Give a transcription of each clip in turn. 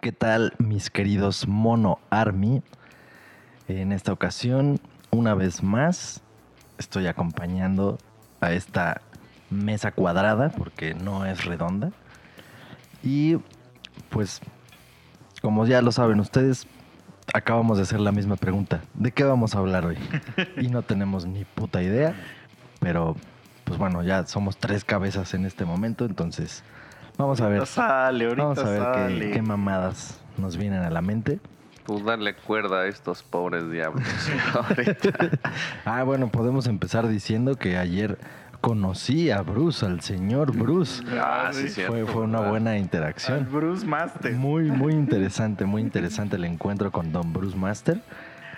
¿Qué tal, mis queridos Mono Army? En esta ocasión, una vez más, estoy acompañando a esta mesa cuadrada, porque no es redonda. Y pues, como ya lo saben ustedes, acabamos de hacer la misma pregunta. ¿De qué vamos a hablar hoy? Y no tenemos ni puta idea, pero pues bueno, ya somos tres cabezas en este momento, entonces vamos a ver. Ahorita sale, ahorita Vamos a ver qué, sale. qué mamadas nos vienen a la mente. Tú dale cuerda a estos pobres diablos. Ah, bueno, podemos empezar diciendo que ayer conocí a Bruce, al señor Bruce. Ah, sí, cierto. Fue, fue una buena Al interacción. Bruce Master. Muy, muy interesante, muy interesante el encuentro con Don Bruce Master.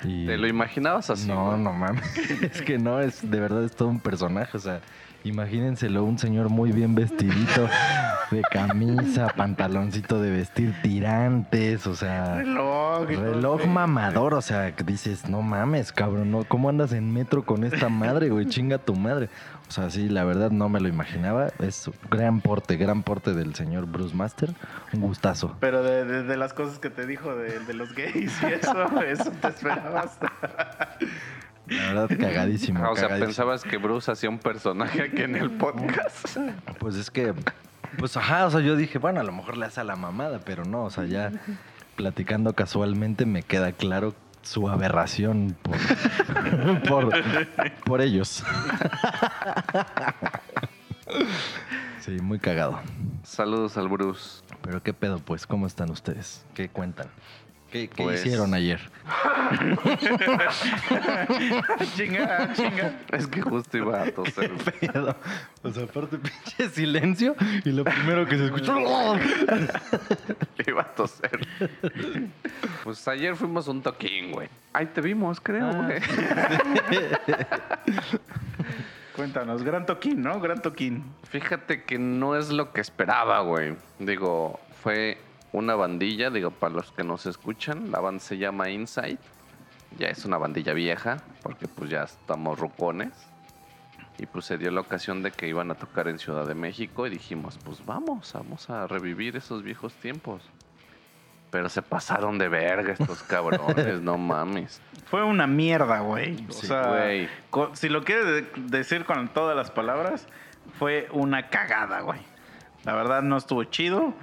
Y ¿Te lo imaginabas así? no, güey? no mames. Es que no, es de verdad es todo un personaje. O sea, imagínenselo, un señor muy bien vestidito, de camisa, pantaloncito de vestir, tirantes, o sea. Reloj. Reloj el- mamador, o sea, que dices, no mames, cabrón, ¿no? ¿cómo andas en metro con esta madre, güey? Chinga tu madre. O sea, sí, la verdad no me lo imaginaba. Es gran porte, gran porte del señor Bruce Master. Un gustazo. Pero de, de- de las cosas que te dijo de, de los gays y eso, eso te esperabas. La verdad, cagadísimo. Ah, o sea, cagadísimo. pensabas que Bruce hacía un personaje aquí en el podcast. Pues es que, pues ajá, o sea, yo dije, bueno, a lo mejor le hace a la mamada, pero no, o sea, ya platicando casualmente me queda claro su aberración por, por, por ellos. Sí, muy cagado. Saludos al Bruce. Pero qué pedo, pues, ¿cómo están ustedes? ¿Qué cuentan? ¿Qué, qué Pues- hicieron ayer? chinga, chinga. Es que justo iba a toser. Pedo. O sea, aparte pinche silencio y lo primero que se escuchó. iba a toser. Pues ayer fuimos a un toquín, güey. Ahí te vimos, creo, Ah, güey. Cuéntanos, Gran Toquín, ¿no? Gran Toquín. Fíjate que no es lo que esperaba, güey. Digo, fue una bandilla, digo, para los que nos escuchan, la banda se llama Insight. Ya es una bandilla vieja, porque pues ya estamos rucones. Y pues se dio la ocasión de que iban a tocar en Ciudad de México y dijimos, pues vamos, vamos a revivir esos viejos tiempos. Pero se pasaron de verga estos cabrones, no mames. Fue una mierda, güey. O Sí, sea, güey. si lo quieres de- decir con todas las palabras, fue una cagada, güey. La verdad no estuvo chido,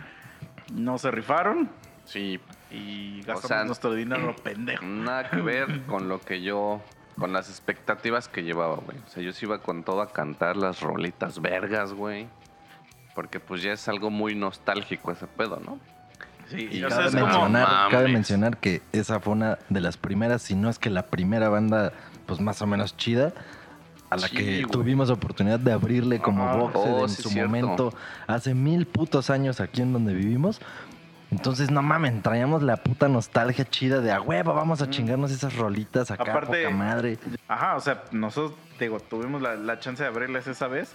no se rifaron Sí, y gastamos sea, nuestro dinero pendejo. Nada que ver con lo que yo, con las expectativas que llevaba, güey. O sea, yo sí iba con todo a cantar las rolitas vergas, güey. Porque pues ya es algo muy nostálgico ese pedo, ¿no? Sí, Y o sea, cabe, como... mencionar, cabe mencionar que esa fue una de las primeras, si no es que la primera banda, pues más o menos chida, a la Sí, que güey. tuvimos oportunidad de abrirle como Ajá. boxer Oh, en sí, su cierto. momento, hace mil putos años aquí en donde vivimos. Entonces, no mamen, traíamos la puta nostalgia chida de a huevo, vamos a chingarnos esas rolitas acá, Aparte- poca madre. Ajá, o sea, nosotros, digo, tuvimos la, la chance de abrirles esa vez,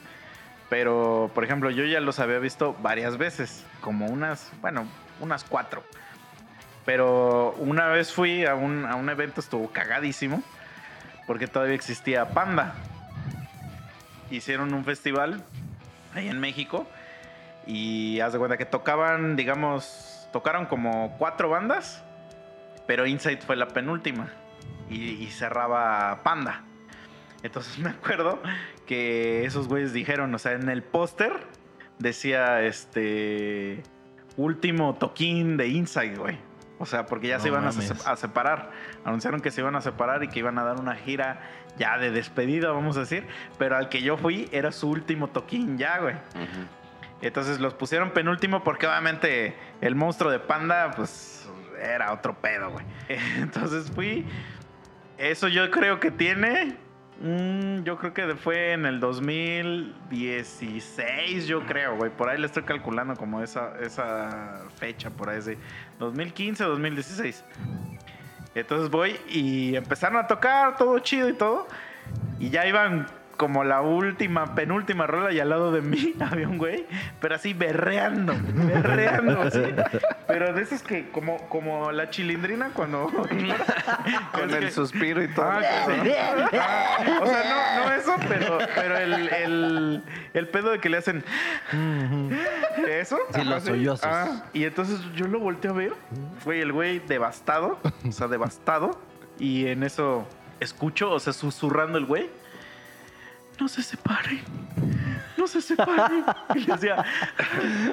pero, por ejemplo, yo ya los había visto varias veces, como unas, bueno, unas cuatro. Pero una vez fui a un, a un evento, estuvo cagadísimo, porque todavía existía Panda. Hicieron un festival ahí en México y haz de cuenta que tocaban, digamos, tocaron como cuatro bandas, pero Insight fue la penúltima y, y cerraba Panda. Entonces me acuerdo que esos güeyes dijeron, o sea, en el póster decía este último toquín de Inside, güey. O sea, porque ya No se iban a, mames. se- a separar. Anunciaron que se iban a separar y que iban a dar una gira ya de despedida, vamos a decir. Pero al que yo fui era su último toquín ya, güey. Entonces los pusieron penúltimo porque obviamente el monstruo de panda, pues era otro pedo, güey. Entonces fui. Eso yo creo que tiene. Mm, yo creo que fue en el 2016, yo creo, güey. Por ahí le estoy calculando como esa, esa fecha, por ahí de 2015, 2016. Entonces voy y empezaron a tocar, todo chido y todo. Y ya iban como la última, penúltima rola y al lado de mí había un güey, pero así berreando, berreando, así. Pero de esos que, como, como la chilindrina cuando... Con el que- suspiro y todo. Ah, sí. Ah, o sea, no, no eso, pero, pero el, el, el pedo de que le hacen... ¿Eso? Sí, Ajá, los sollozos. Ah, y entonces yo lo volteé a ver. Güey, el güey devastado. O sea, devastado. Y en eso escucho, o sea, susurrando el güey. No se separen. No se separen. Y le decía,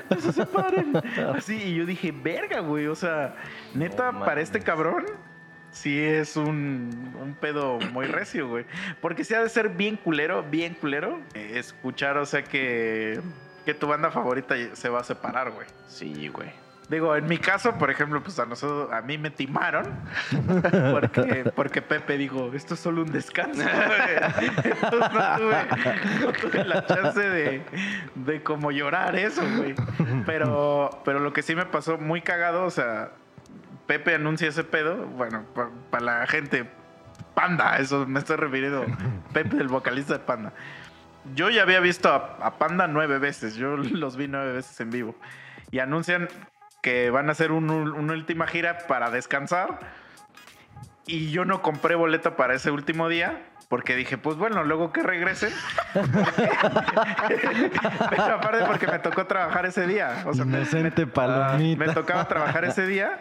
no se separen. Así, y yo dije, verga, güey. O sea, neta, para este cabrón, sí es un, un pedo muy recio, güey. Porque sí ha de ser bien culero, bien culero, escuchar, o sea, que, que tu banda favorita se va a separar, güey. Sí, güey. Digo, en mi caso, por ejemplo, pues a nosotros, a mí me timaron porque, porque Pepe dijo, esto es solo un descanso. güey". Entonces no tuve, no tuve la chance de, de como llorar eso, güey. Pero, pero lo que sí me pasó muy cagado, o sea, Pepe anuncia ese pedo, bueno, para la gente, Panda, eso me estoy refiriendo, Pepe, el vocalista de Panda. Yo ya había visto a, a Panda nueve veces, yo los vi nueve veces en vivo. Y anuncian que van a hacer un- una última gira para descansar. Y yo no compré boleto para ese último día. Porque dije, pues bueno, luego que regresen. Pero aparte porque me tocó trabajar ese día. O sea, me, palomita. me tocaba trabajar ese día.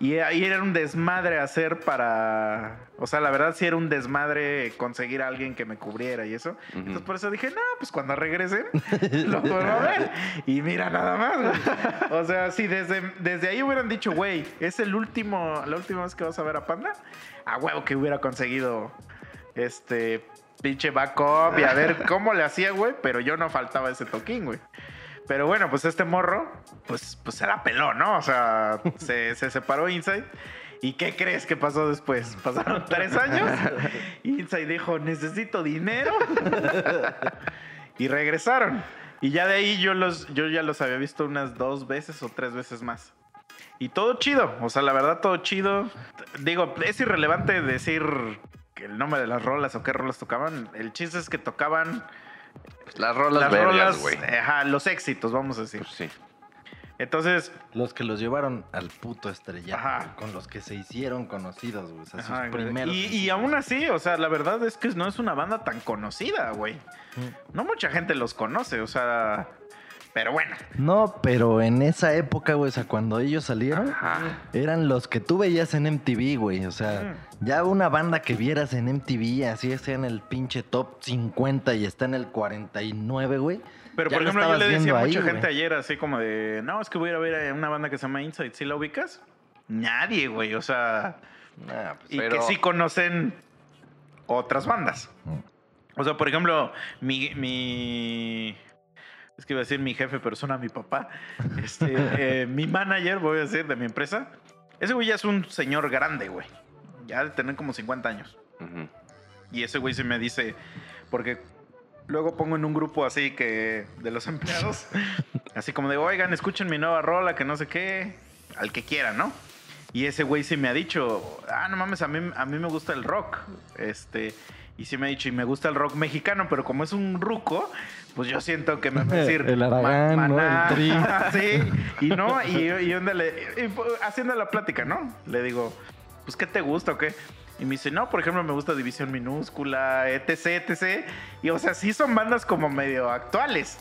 Y ahí era un desmadre hacer para. O sea, la verdad sí era un desmadre conseguir a alguien que me cubriera y eso. Entonces por eso dije, no, pues cuando regresen, lo a ver. Y mira nada más, güey. O sea, si desde, desde ahí hubieran dicho, güey, es el último, la última vez que vas a ver a Panda, a huevo que hubiera conseguido este pinche backup y a ver cómo le hacía, güey. Pero yo no faltaba ese toquín, güey. Pero bueno, pues este morro, pues, pues se la peló, ¿no? O sea, se, se separó Inside. ¿Y qué crees que pasó después? Pasaron tres años. Inside dijo, necesito dinero. y regresaron. Y ya de ahí yo, los, yo ya los había visto unas dos veces o tres veces más. Y todo chido. O sea, la verdad, todo chido. Digo, es irrelevante decir el nombre de las rolas o qué rolas tocaban. El chiste es que tocaban Las rolas las vergas, güey. ajá, los éxitos, vamos a decir. Pues sí. Entonces, Los que los llevaron al puto estrellato. Ajá. Con los que se hicieron conocidos, güey. O sea, ajá, sus primeros. y, y aún así, o sea, la verdad es que no es una banda tan conocida, güey. No mucha gente los conoce, o sea, pero bueno. No, pero en esa época, güey, o sea, cuando ellos salieron, Ajá. eran los que tú veías en MTV, güey. O sea, ya una banda que vieras en MTV, así sea en el pinche top 50 y está en el 49, güey. Pero ya por lo ejemplo, yo le decía a mucha ahí, gente güey. ayer así como de, no, es que voy a ir a ver a una banda que se llama Inside, ¿sí la ubicas? Nadie, güey, o sea, Ah, pues, y Pero- que sí conocen otras bandas. O sea, por ejemplo, mi, mi es que iba a decir mi jefe, pero suena a mi papá. Este, eh, mi manager, voy a decir, de mi empresa. Ese güey ya es un señor grande, güey. Ya de tener como 50 años. Y ese güey se me dice, porque luego pongo en un grupo así que de los empleados, así como de, oigan, escuchen mi nueva rola, que no sé qué, al que quiera, ¿no? Y ese güey sí me ha dicho, ah, no mames, a mí, a mí me gusta el rock. Este, y sí me ha dicho, y me gusta el rock mexicano, pero como es un ruco, pues yo siento que me va a decir. El Aragán, "Ma- ¿no? Maná". El Tri. sí, y no, y, y ándale, y, haciendo la plática, ¿no? Le digo, pues, ¿qué te gusta o qué? Y me dice, no, por ejemplo, me gusta División Minúscula, etc, etc. Y, o sea, sí son bandas como medio actuales.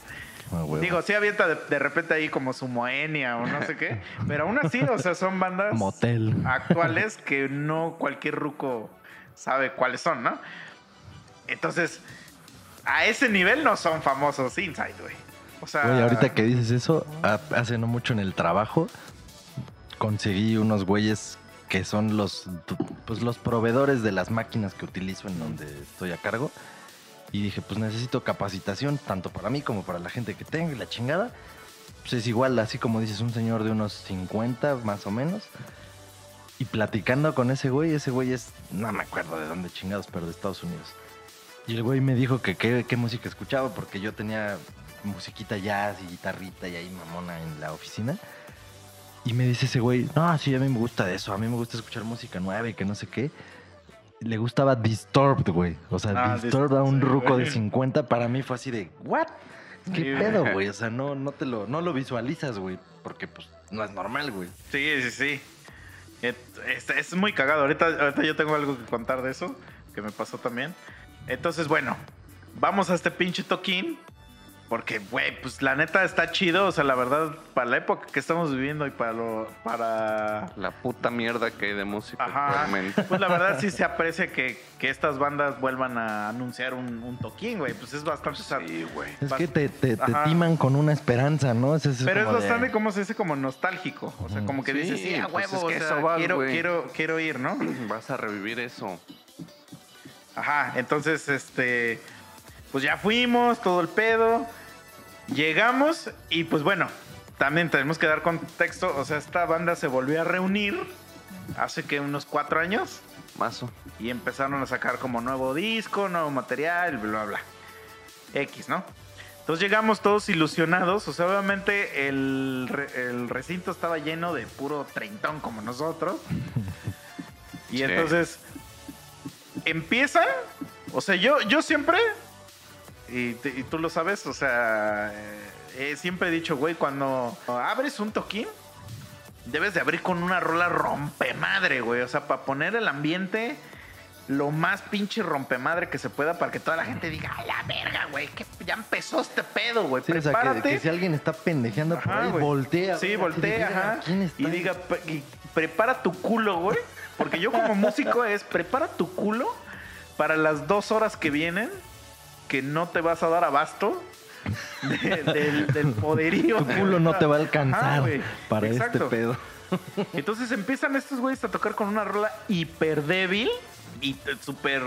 ah. Digo, sí avienta de, de repente ahí como su Moenia o no sé qué. Pero aún así, o sea, son bandas Motel. actuales que no cualquier ruco sabe cuáles son, ¿no? Entonces, a ese nivel no son famosos Inside, güey. O sea, Güey, ahorita que dices eso, ha- hace no mucho en el trabajo conseguí unos güeyes que son los, pues, los proveedores de las máquinas que utilizo en donde estoy a cargo. Y dije, pues necesito capacitación, tanto para mí como para la gente que tengo y la chingada. Pues es igual, así como dices, un señor de unos 50 más o menos. Y platicando con ese güey, ese güey es, no me acuerdo de dónde chingados, pero de Estados Unidos. Y el güey me dijo que qué, música escuchaba, porque yo tenía musiquita jazz y guitarrita y ahí mamona en la oficina. Y me dice ese güey, no, sí, a mí me gusta eso, a mí me gusta escuchar música nueva y que no sé qué. Le gustaba Disturbed, güey. O sea, Ah, Disturbed a un ruco de güey. 50 para mí fue así de, ¿what? ¿Qué Sí, pedo, güey? O sea, no, no te lo, no lo visualizas, güey. Porque pues no es normal, güey. Sí, sí, sí. Es, es muy cagado. Ahorita, ahorita yo tengo algo que contar de eso, que me pasó también. Entonces, bueno, vamos a este pinche toquín. Porque, güey, pues la neta está chido. O sea, la verdad, para la época que estamos viviendo y para lo. para. La puta mierda que hay de música Ajá. actualmente. Pues la verdad sí se aprecia que, que estas bandas vuelvan a anunciar un, un toquín, güey. Pues es bastante. Sí, güey. Es que te, te, timan con una esperanza, ¿no? Es, es Pero es de- bastante, como se dice, como nostálgico. O sea, como que Sí, dices, sí, a pues huevo, es que o sea, eso vas, quiero, quiero, quiero ir, ¿no? Vas a revivir eso. Ajá, entonces, este, pues ya fuimos, todo el pedo. Llegamos y pues bueno, también tenemos que dar contexto. O sea, esta banda se volvió a reunir hace que unos cuatro años Mazo. y empezaron a sacar como nuevo disco, nuevo material, bla, bla, bla. X, ¿no? Entonces llegamos todos ilusionados. O sea, obviamente el, re- el recinto estaba lleno de puro treintón como nosotros. Y Sí. entonces empiezan. O sea, yo, yo siempre, y, te- y tú lo sabes, o sea, eh, he siempre he dicho, güey, cuando abres un toquín, debes de abrir con una rola rompemadre, güey. O sea, para poner el ambiente lo más pinche rompemadre que se pueda para que toda la gente diga, a la verga, güey, que ya empezó este pedo, güey. Sí, o sea, que, Prepárate. que si alguien está pendejeando por Ajá, ahí, güey. voltea. Sí, güey, voltea, ajá. Y diga, y prepara tu culo, güey. Porque yo como músico es, prepara tu culo para las dos horas que vienen, que no te vas a dar abasto de- del, del poderío. Tu culo no te va a alcanzar para este Exacto. pedo. Entonces empiezan estos güeyes a tocar con una rola hiper débil y súper,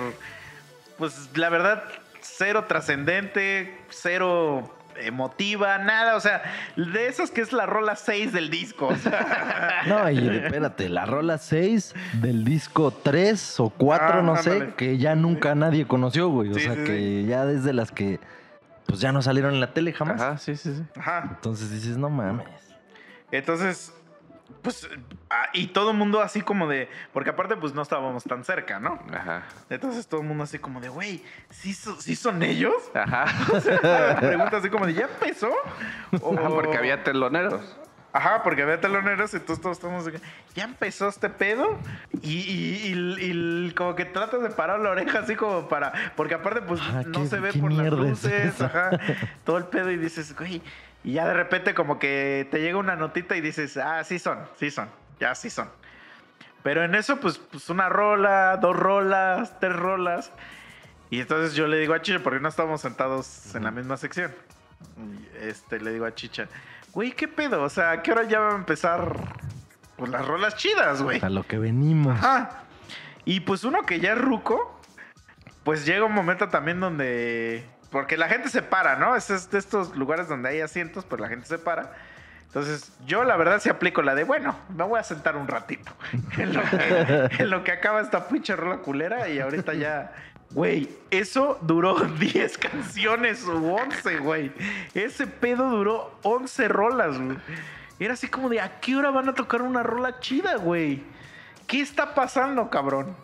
pues la verdad, cero trascendente, cero emotiva, nada, o sea, de esas que es la rola 6 del disco. o sea. No, y espérate, la rola 6 del disco 3 o 4, Ah, no sé, ándale. que ya nunca nadie conoció, güey. O Sí, sea, sí, que sí. ya desde las que pues ya no salieron en la tele jamás. Ajá, sí, sí, sí. Ajá. Entonces dices, no mames. Entonces, pues, ah, y todo el mundo así como de, porque aparte pues no estábamos tan cerca, ¿no? Ajá. Entonces todo el mundo así como de, güey, ¿sí, so- sí son ellos? Ajá. Pregunta así como de, ¿ya empezó? O- Ah, porque había teloneros. Ajá, porque había teloneros, entonces todos estamos de que, ya empezó este pedo y, y- y- y como que tratas de parar la oreja así como para, porque aparte pues Ah, no qué- se ve por las es luces, ajá, todo el pedo y dices, güey, y ya de repente como que te llega una notita y dices, ah, sí son, sí son, ya sí son. Pero en eso pues, pues una rola, dos rolas, tres rolas. Y entonces yo le digo a Chicha, porque no estábamos sentados en la misma sección. Este, le digo a Chicha, güey, ¿qué pedo? O sea, ¿a qué hora ya va a empezar pues, las rolas chidas, güey? A lo que venimos. Ajá. Y pues uno que ya es ruco, pues llega un momento también donde. Porque la gente se para, ¿no? Es, es de estos lugares donde hay asientos, pues la gente se para. Entonces, yo la verdad sí aplico la de, bueno, me voy a sentar un ratito. En lo que, en lo que acaba esta pinche rola culera y ahorita ya. Güey, eso duró 10 canciones u 11, güey. Ese pedo duró 11 rolas, güey. Era así como de, ¿a qué hora van a tocar una rola chida, güey? ¿Qué está pasando, cabrón?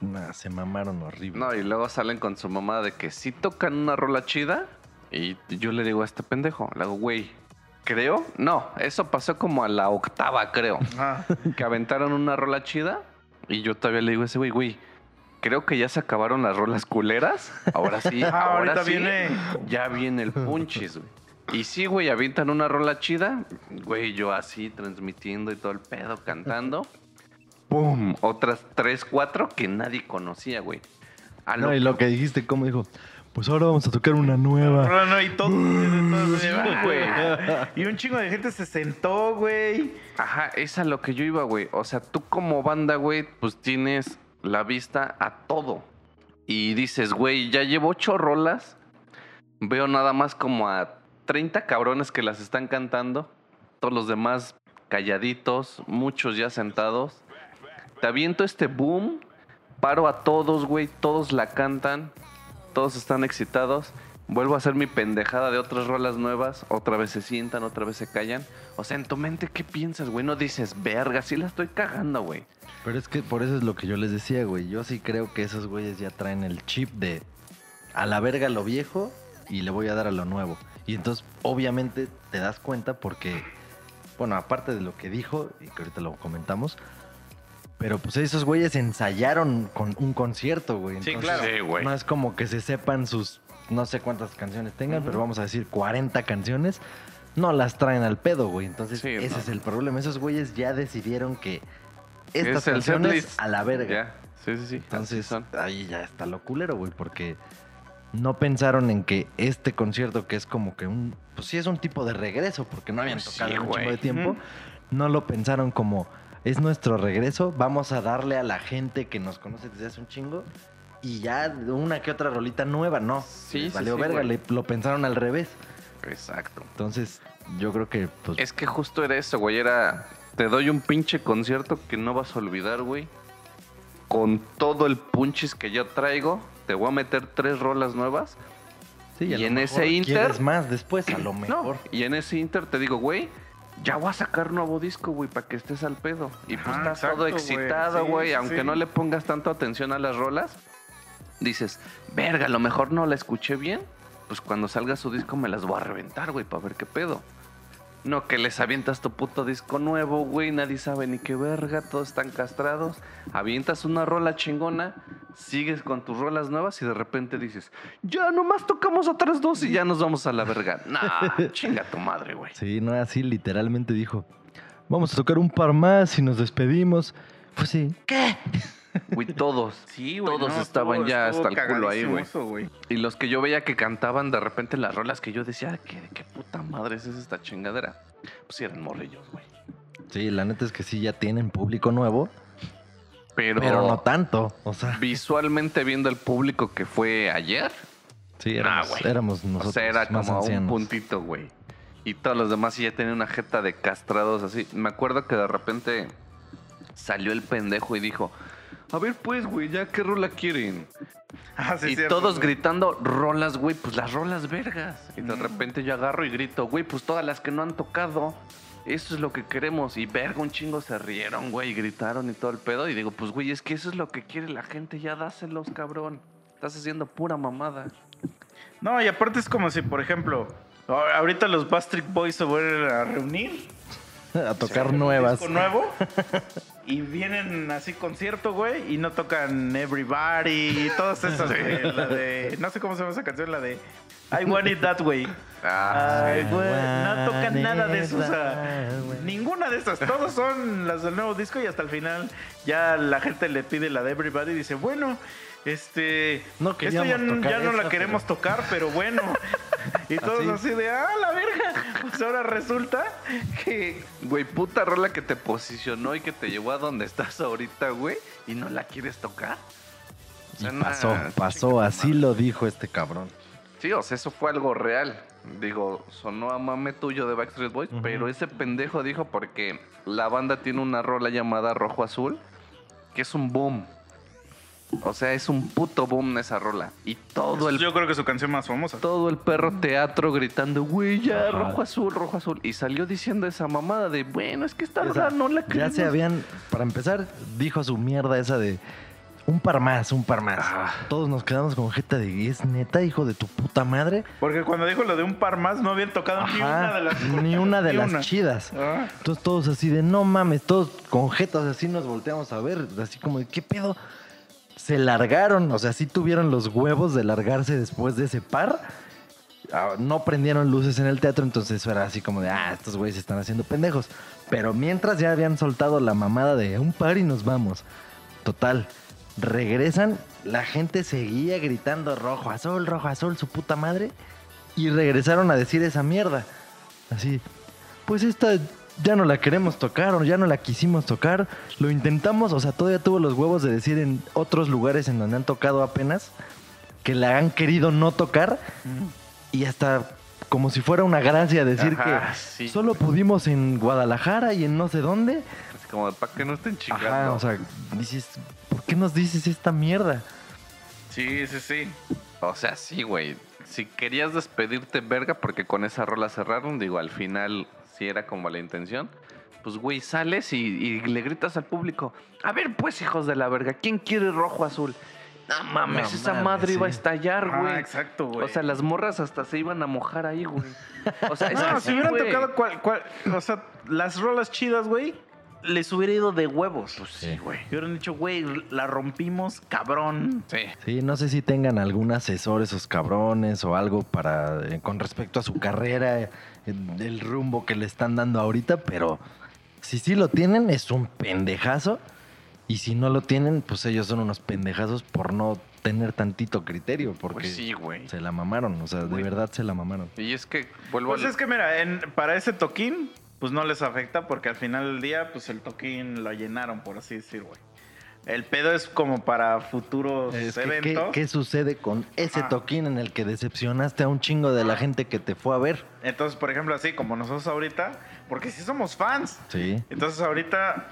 Nah, se mamaron horrible. No, y luego salen con su mamá de que sí tocan una rola chida. Y yo le digo a este pendejo, le digo, güey, creo. No, eso pasó como a la octava, creo. Ah, que aventaron una rola chida. Y yo todavía le digo a ese güey, güey, creo que ya se acabaron las rolas culeras. Ahora sí, Ah, ahora ahorita sí, viene. Ya viene el punchis, güey. Y sí, güey, avientan una rola chida. Güey, yo así transmitiendo y todo el pedo, cantando. ¡Pum! Otras tres, cuatro que nadie conocía, güey. A No, y lo que dijiste, ¿cómo dijo? Pues ahora vamos a tocar una nueva. no, no, y todo. güey. Y un chingo de gente se sentó, güey. Ajá, es a lo que yo iba, güey. O sea, tú como banda, güey, pues tienes la vista a todo. Y dices, güey, ya llevo ocho rolas. Veo nada más como a 30 cabrones que las están cantando. Todos los demás calladitos, muchos ya sentados. Te aviento este boom, paro a todos, güey, todos la cantan, todos están excitados. Vuelvo a hacer mi pendejada de otras rolas nuevas, otra vez se sientan, otra vez se callan. O sea, en tu mente, ¿qué piensas, güey? No dices, verga, sí la estoy cagando, güey. Pero es que por eso es lo que yo les decía, güey. Yo sí creo que esos güeyes ya traen el chip de a la verga lo viejo y le voy a dar a lo nuevo. Y entonces, obviamente, te das cuenta porque, bueno, aparte de lo que dijo, y que ahorita lo comentamos, pero pues esos güeyes ensayaron con un concierto, güey. Sí, Entonces, claro. Sí, güey. No es como que se sepan sus no sé cuántas canciones tengan, pero vamos a decir 40 canciones, no las traen al pedo, güey. Entonces, Sí, ese no. es el problema. Esos güeyes ya decidieron que estas Es canciones a la verga. Ya. Sí, sí, sí. Entonces, ahí ya está lo culero, güey, porque no pensaron en que este concierto, que es como que un, pues sí es un tipo de regreso, porque no habían Pues tocado sí, un chingo de tiempo, no lo pensaron como, es nuestro regreso, vamos a darle a la gente que nos conoce desde hace un chingo y ya una que otra rolita nueva, no. Sí, sí, valió sí, verga, le- lo pensaron al revés. Exacto. Entonces, yo creo que, pues, Es que justo era eso, güey. Era. Te doy un pinche concierto que no vas a olvidar, güey. Con todo el punchis que yo traigo. Te voy a meter tres rolas nuevas. sí, y lo en ese inter- más después, a lo No. mejor. Y en ese inter te digo, güey. Ya voy a sacar nuevo disco, güey, para que estés al pedo. Y pues Ajá, estás exacto, todo excitado, güey. sí, aunque sí. no le pongas tanto atención a las rolas, dices, verga, a lo mejor no la escuché bien. Pues cuando salga su disco me las voy a reventar, güey, para ver qué pedo. No que les avientas tu puto disco nuevo, güey, nadie sabe ni qué verga, todos están castrados. Avientas una rola chingona, sigues con tus rolas nuevas y de repente dices, ya nomás tocamos otras dos y ya nos vamos a la verga. Nah, chinga tu madre, güey. Sí, no, así literalmente dijo, vamos a tocar un par más y nos despedimos. Pues sí. ¿Qué? Güey, todos. Sí, Todos no, estaban estuvo- ya estuvo hasta el culo ahí, güey. güey. Y los que yo veía que cantaban de repente las rolas que yo decía, ¿qué, qué puta madre es esta chingadera? Pues sí eran morrillos, güey. Sí, la neta es que sí, ya tienen público nuevo, Pero, pero no tanto. O sea, visualmente viendo el público que fue ayer, sí, éramos, güey. éramos nosotros o sea, era más como ancianos. un puntito, güey. Y todos los demás sí ya tenían una jeta de castrados así. Me acuerdo que de repente salió el pendejo y dijo, a ver pues, güey, ya qué rola quieren. Ah, sí, y cierto, todos güey. gritando, rolas, güey, pues las rolas vergas. Y de Mm. repente yo agarro y grito, güey, pues todas las que no han tocado. Eso es lo que queremos. Y verga, un chingo se rieron, güey, y gritaron y todo el pedo. Y digo, pues, güey, es que eso es lo que quiere la gente. Ya dáselos, cabrón. Estás haciendo pura mamada. No, y aparte es como si, por ejemplo, ahorita los Bastric Boys se vuelven a reunir. a tocar un nuevas. disco nuevo. y vienen así concierto, güey, y no tocan Everybody y todas esas. güey, la de, no sé cómo se llama esa canción, la de I Want It That Way. Ay, güey, no tocan nada de eso. O sea, ninguna de esas. Todos son las del nuevo disco y hasta el final ya la gente le pide la de Everybody y dice, bueno, este. No esto ya, tocar ya no la queremos tocar, pero bueno. Y todos Así. así de, ah, la verga. Pues ahora resulta que. Güey, puta rola que te posicionó y que te llevó a donde estás ahorita, güey, y no la quieres tocar. O sea, pasó, pasó, así madre. lo dijo este cabrón. Sí, o sea, eso fue algo real. Digo, sonó a mame tuyo de Backstreet Boys, pero ese pendejo dijo porque la banda tiene una rola llamada Rojo Azul, que es un boom. O sea, es un puto boom esa rola. Y todo el Yo creo que es su canción más famosa. todo el perro teatro gritando, güey, ya, Ajá. rojo azul, rojo azul. Y salió diciendo esa mamada de, bueno, es que esta O sea, rola no la ya se habían, para empezar, dijo su mierda esa de un par más, un par más. Ah. Todos nos quedamos con jeta de, ¿es neta, hijo de tu puta madre? Porque cuando dijo lo de un par más, no habían tocado ni una de las. ni una de ni las una. chidas. Ah. Entonces todos así de, no mames, todos con jetas así nos volteamos a ver, así como de, ¿qué pedo? Se largaron, o sea, sí tuvieron los huevos de largarse después de ese par. Ah, No prendieron luces en el teatro, entonces era así como de, ah, estos güeyes están haciendo pendejos. Pero mientras ya habían soltado la mamada de un par y nos vamos. Total, regresan, la gente seguía gritando rojo, azul, rojo, azul, su puta madre. Y regresaron a decir esa mierda. Así, pues esta ya no la queremos tocar o ya no la quisimos tocar. Lo intentamos, o sea, todavía tuvo los huevos de decir en otros lugares en donde han tocado apenas que la han querido no tocar y hasta como si fuera una gracia decir Ajá, que sí. solo pudimos en Guadalajara y en no sé dónde. Así como, para que no estén chingando. Ajá, o sea, dices, ¿por qué nos dices esta mierda? Sí, sí, sí. O sea, sí, güey. Si querías despedirte, verga, porque con esa rola cerraron, digo, al final sí era como la intención. Pues, güey, sales y, y le gritas al público: A ver, pues, hijos de la verga, ¿quién quiere rojo azul? No mames, No esa madre iba a estallar, Ah, güey. exacto, güey. O sea, las morras hasta se iban a mojar ahí, güey. O sea, es No, si hubieran güey. tocado cual, cual- o sea, las rolas chidas, güey, les hubiera ido de huevos. Pues sí, güey. Y hubieran dicho, güey, la rompimos, cabrón. Sí. Sí, no sé si tengan algún asesor esos cabrones o algo para eh, con respecto a su carrera, eh, el rumbo que le están dando ahorita, pero si sí lo tienen es un pendejazo y si no lo tienen, pues ellos son unos pendejazos por no tener tantito criterio, porque Pues sí, güey. se la mamaron, o sea, de verdad se la mamaron. Y es que vuelvo Pues al- es que mira, en- para ese toquín, pues no les afecta porque al final del día, pues el toquín lo llenaron, por así decir, güey. El pedo es como para futuros Es que, ¿qué, eventos. qué sucede con ese Ajá. toquín en el que decepcionaste a un chingo de la gente que te fue a ver? Entonces, por ejemplo, así como nosotros ahorita, porque sí somos fans. Sí. Entonces ahorita,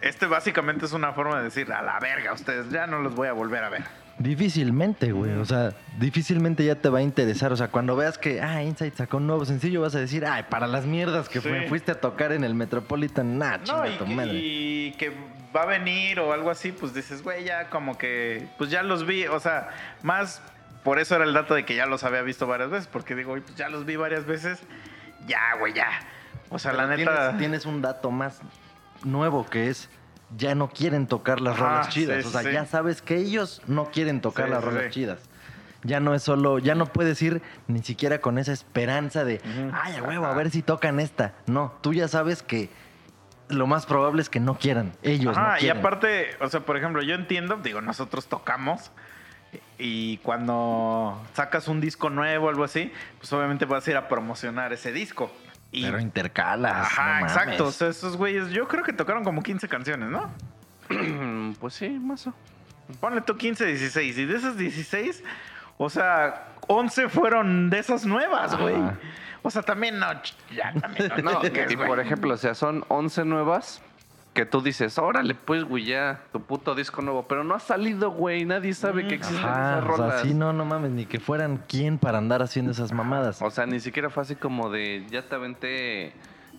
este básicamente es una forma de decir, a la verga, ustedes ya no los voy a volver a ver. Difícilmente, güey. O sea, difícilmente ya te va a interesar. O sea, cuando veas que, ah, Insight sacó un nuevo sencillo, vas a decir, ay, para las mierdas que Sí. me fuiste a tocar en el Metropolitan, nah, No, chinga y tu que, madre. y que va a venir o algo así, pues dices, güey, ya como que, pues ya los vi, o sea, más por eso era el dato de que ya los había visto varias veces, porque digo, "Uy, pues ya los vi varias veces, ya, güey, ya. O sea, la neta... Tienes, tienes un dato más nuevo que es, ya no quieren tocar las Ajá, rolas chidas. sí, o sea, sí. ya sabes que ellos no quieren tocar Sí, las rolas chidas. Ya no es solo, ya no puedes ir ni siquiera con esa esperanza de, ay, a huevo, a ver si tocan esta. No, tú ya sabes que lo más probable es que no quieran. Ellos Ajá, no y quieren. aparte, o sea, por ejemplo, yo entiendo, digo, nosotros tocamos y cuando sacas un disco nuevo o algo así, pues obviamente vas a ir a promocionar ese disco. Y, Pero intercalas. Ajá, no mames. exacto. O sea, esos güeyes, yo creo que tocaron como 15 canciones, ¿no? pues sí, mazo. Ponle tú 15, 16. Y de esas 16, o sea, 11 fueron de esas nuevas, güey. O sea, también no, ya, también no. Y por ejemplo, o sea, son 11 nuevas que tú dices, órale, pues, güey, ya, tu puto disco nuevo. Pero no ha salido, güey, nadie sabe que existen Ajá, esas o sea, rolas. sí, no, no mames, ni que fueran quién para andar haciendo esas mamadas. O sea, ni siquiera fue así como de, ya te aventé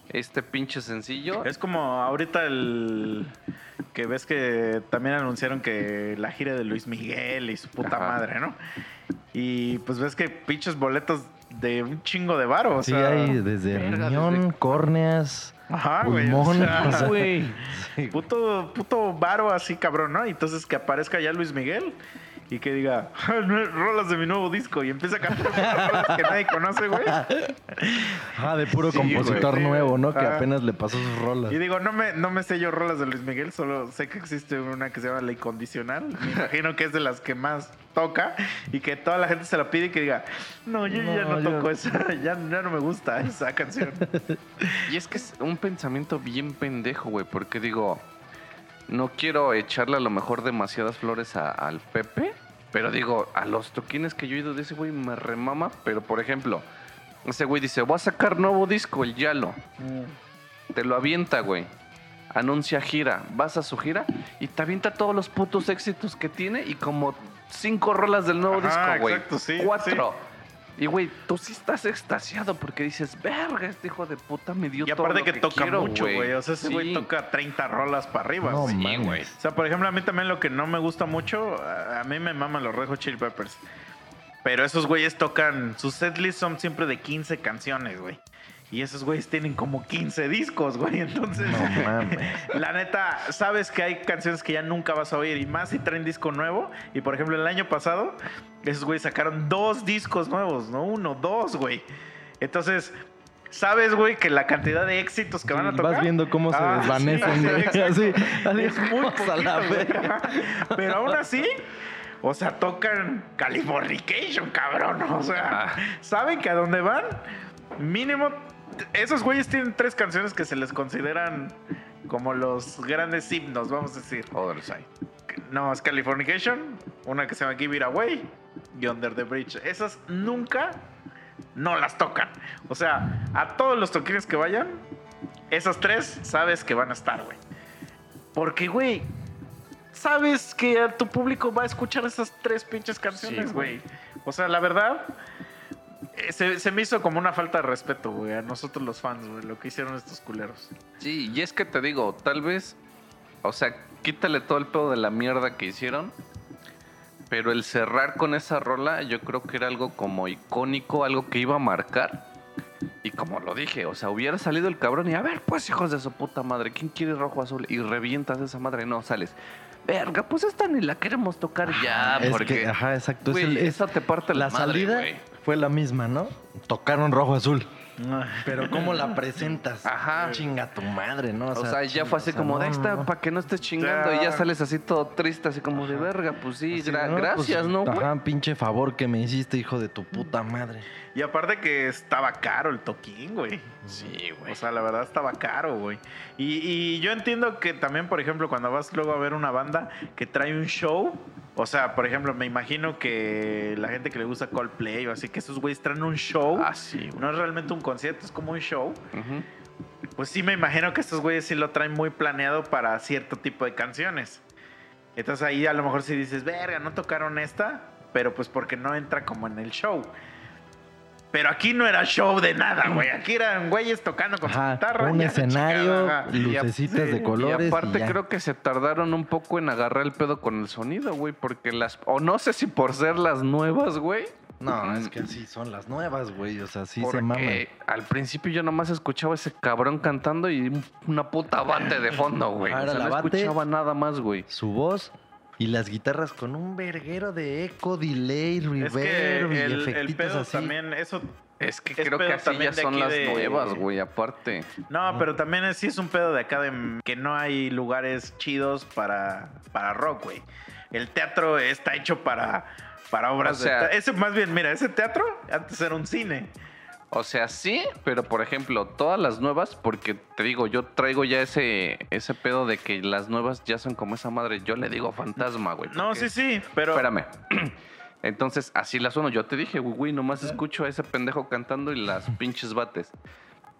este pinche sencillo. Es como ahorita el que ves que también anunciaron que la gira de Luis Miguel y su puta Ajá. madre, ¿no? Y pues ves que pinches boletos de un chingo de varo, o sí, sea, hay desde verga, riñón, desde- córneas, Ajá, güey. o pulmón. sea, o sea, güey. sí, puto, puto varo así, cabrón, ¿no? Y entonces que aparezca ya Luis Miguel y que diga, "Ah, rolas de mi nuevo disco y empieza a cantar rolas que nadie conoce, güey. Ah, de puro Sí, compositor güey. nuevo, ¿no? Que apenas le pasó sus rolas. Y digo, no me, no me sé yo rolas de Luis Miguel, solo sé que existe una que se llama La Incondicional. Me imagino que es de las que más toca y que toda la gente se la pide y que diga, no, yo ya No, yo- toco esa, ya, ya no me gusta esa canción. Y es que es un pensamiento bien pendejo, güey, porque digo, no quiero echarle a lo mejor demasiadas flores a- al Pepe, pero digo, a los toquines que yo he ido de ese güey me remama, pero por ejemplo, ese güey dice, voy a sacar nuevo disco, el Yalo. Te lo avienta, güey. Anuncia gira, vas a su gira y te avienta todos los putos éxitos que tiene y como cinco rolas del nuevo Ajá, disco, güey. exacto, sí, Cuatro. Y güey, tú sí estás extasiado porque dices, verga, este hijo de puta me dio Y todo aparte lo que, que toca quiero, mucho, güey. O sea, ese güey Sí. toca 30 rolas para arriba. No güey. mames. O sea, por ejemplo, a mí también lo que no me gusta mucho, a mí me maman los Red Hot Chili Peppers. Pero esos güeyes tocan, sus setlists son siempre de 15 canciones, güey. Y esos güeyes tienen como 15 discos, güey. Entonces, No mames. la neta, sabes que hay canciones que ya nunca vas a oír. Y más si traen disco nuevo. Y por ejemplo, el año pasado, esos güeyes sacaron dos discos nuevos, no uno, dos, güey. Entonces, sabes, güey, que la cantidad de éxitos que van a Sí, tocar. Vas viendo cómo se Ah, desvanecen. sí, güey, exacto. así, así, Es muy a la poquito, güey. verga. Pero aún así, o sea, tocan Californication, cabrón. O sea, Ah. saben que a dónde van, mínimo. Esos güeyes tienen tres canciones que se les consideran como los grandes himnos, vamos a decir. Other side. No, es Californication, una que se llama Give It Away y Under the Bridge. Esas nunca no las tocan. O sea, a todos los toquines que vayan, esas tres sabes que van a estar, güey. Porque, güey, sabes que tu público va a escuchar esas tres pinches canciones, Sí, güey. o sea, la verdad, se, se me hizo como una falta de respeto, güey, a nosotros los fans, güey, lo que hicieron estos culeros. Sí, y es que te digo, tal vez, o sea, quítale todo el pedo de la mierda que hicieron. Pero el cerrar con esa rola, yo creo que era algo como icónico, algo que iba a marcar. Y como lo dije, o sea, hubiera salido el cabrón y a ver, pues hijos de su puta madre, ¿quién quiere rojo azul? Y revientas esa madre, no sales. Verga, pues esta ni la queremos tocar ya, Es porque. que, ajá, exacto. es güey, el- es- esa te parte la, la madre, salida güey. Fue la misma, ¿no? Tocaron rojo azul. Pero ¿cómo la presentas? Ajá. Chinga tu madre, ¿no? O sea, ya fue así como de esta, no, no. para que no estés chingando. Y ya sales así todo triste, así como de verga, pues sí, Así, gra- no, pues, gracias, ¿no? güey? Ajá, pinche favor que me hiciste, hijo de tu puta madre. Y aparte que estaba caro el toquín, güey. Sí, güey. O sea, la verdad estaba caro, güey. Y, y yo entiendo que también, por ejemplo, cuando vas luego a ver una banda que trae un show, o sea, por ejemplo, me imagino que la gente que le gusta Coldplay o así, que esos güeyes traen un show. Ah, sí. No es realmente un concierto, es como un show. Ujú. Pues sí me imagino que estos güeyes sí lo traen muy planeado para cierto tipo de canciones. Entonces ahí a lo mejor sí dices, verga, no tocaron esta, pero pues porque no entra como en el show. Pero aquí no era show de nada, güey. Aquí eran güeyes tocando con Ajá, su guitarra. un y escenario, chingada, lucecitas sí. de colores. y aparte ya. creo que se tardaron un poco en agarrar el pedo con el sonido, güey, porque las... O no sé si por ser las nuevas, güey. No, es que así son las nuevas, güey. O sea, sí se porque maman. al principio yo nomás escuchaba ese cabrón cantando y un- una puta bate de fondo, güey. Ah, O sea, la no bate. escuchaba nada más, güey. Su voz y las guitarras con un verguero de eco, delay, Es que reverb y el, el efectitos pedo así. también, eso. Es que Es creo que así también ya son las de- nuevas, güey, aparte. No, pero también es- sí es un pedo de acá de que no hay lugares chidos para, para rock, güey. El teatro está hecho para, para obras O sea- de teatro. Ese, más bien, mira, ese teatro antes era un cine. O sea, sí, pero por ejemplo, todas las nuevas, porque te digo, yo traigo ya ese, ese pedo de que las nuevas ya son como esa madre. Yo le digo fantasma, güey. No, porque- sí, sí, pero. Espérame. Entonces, así las uno. Yo te dije, güey, güey, nomás escucho a ese pendejo cantando y las pinches bates.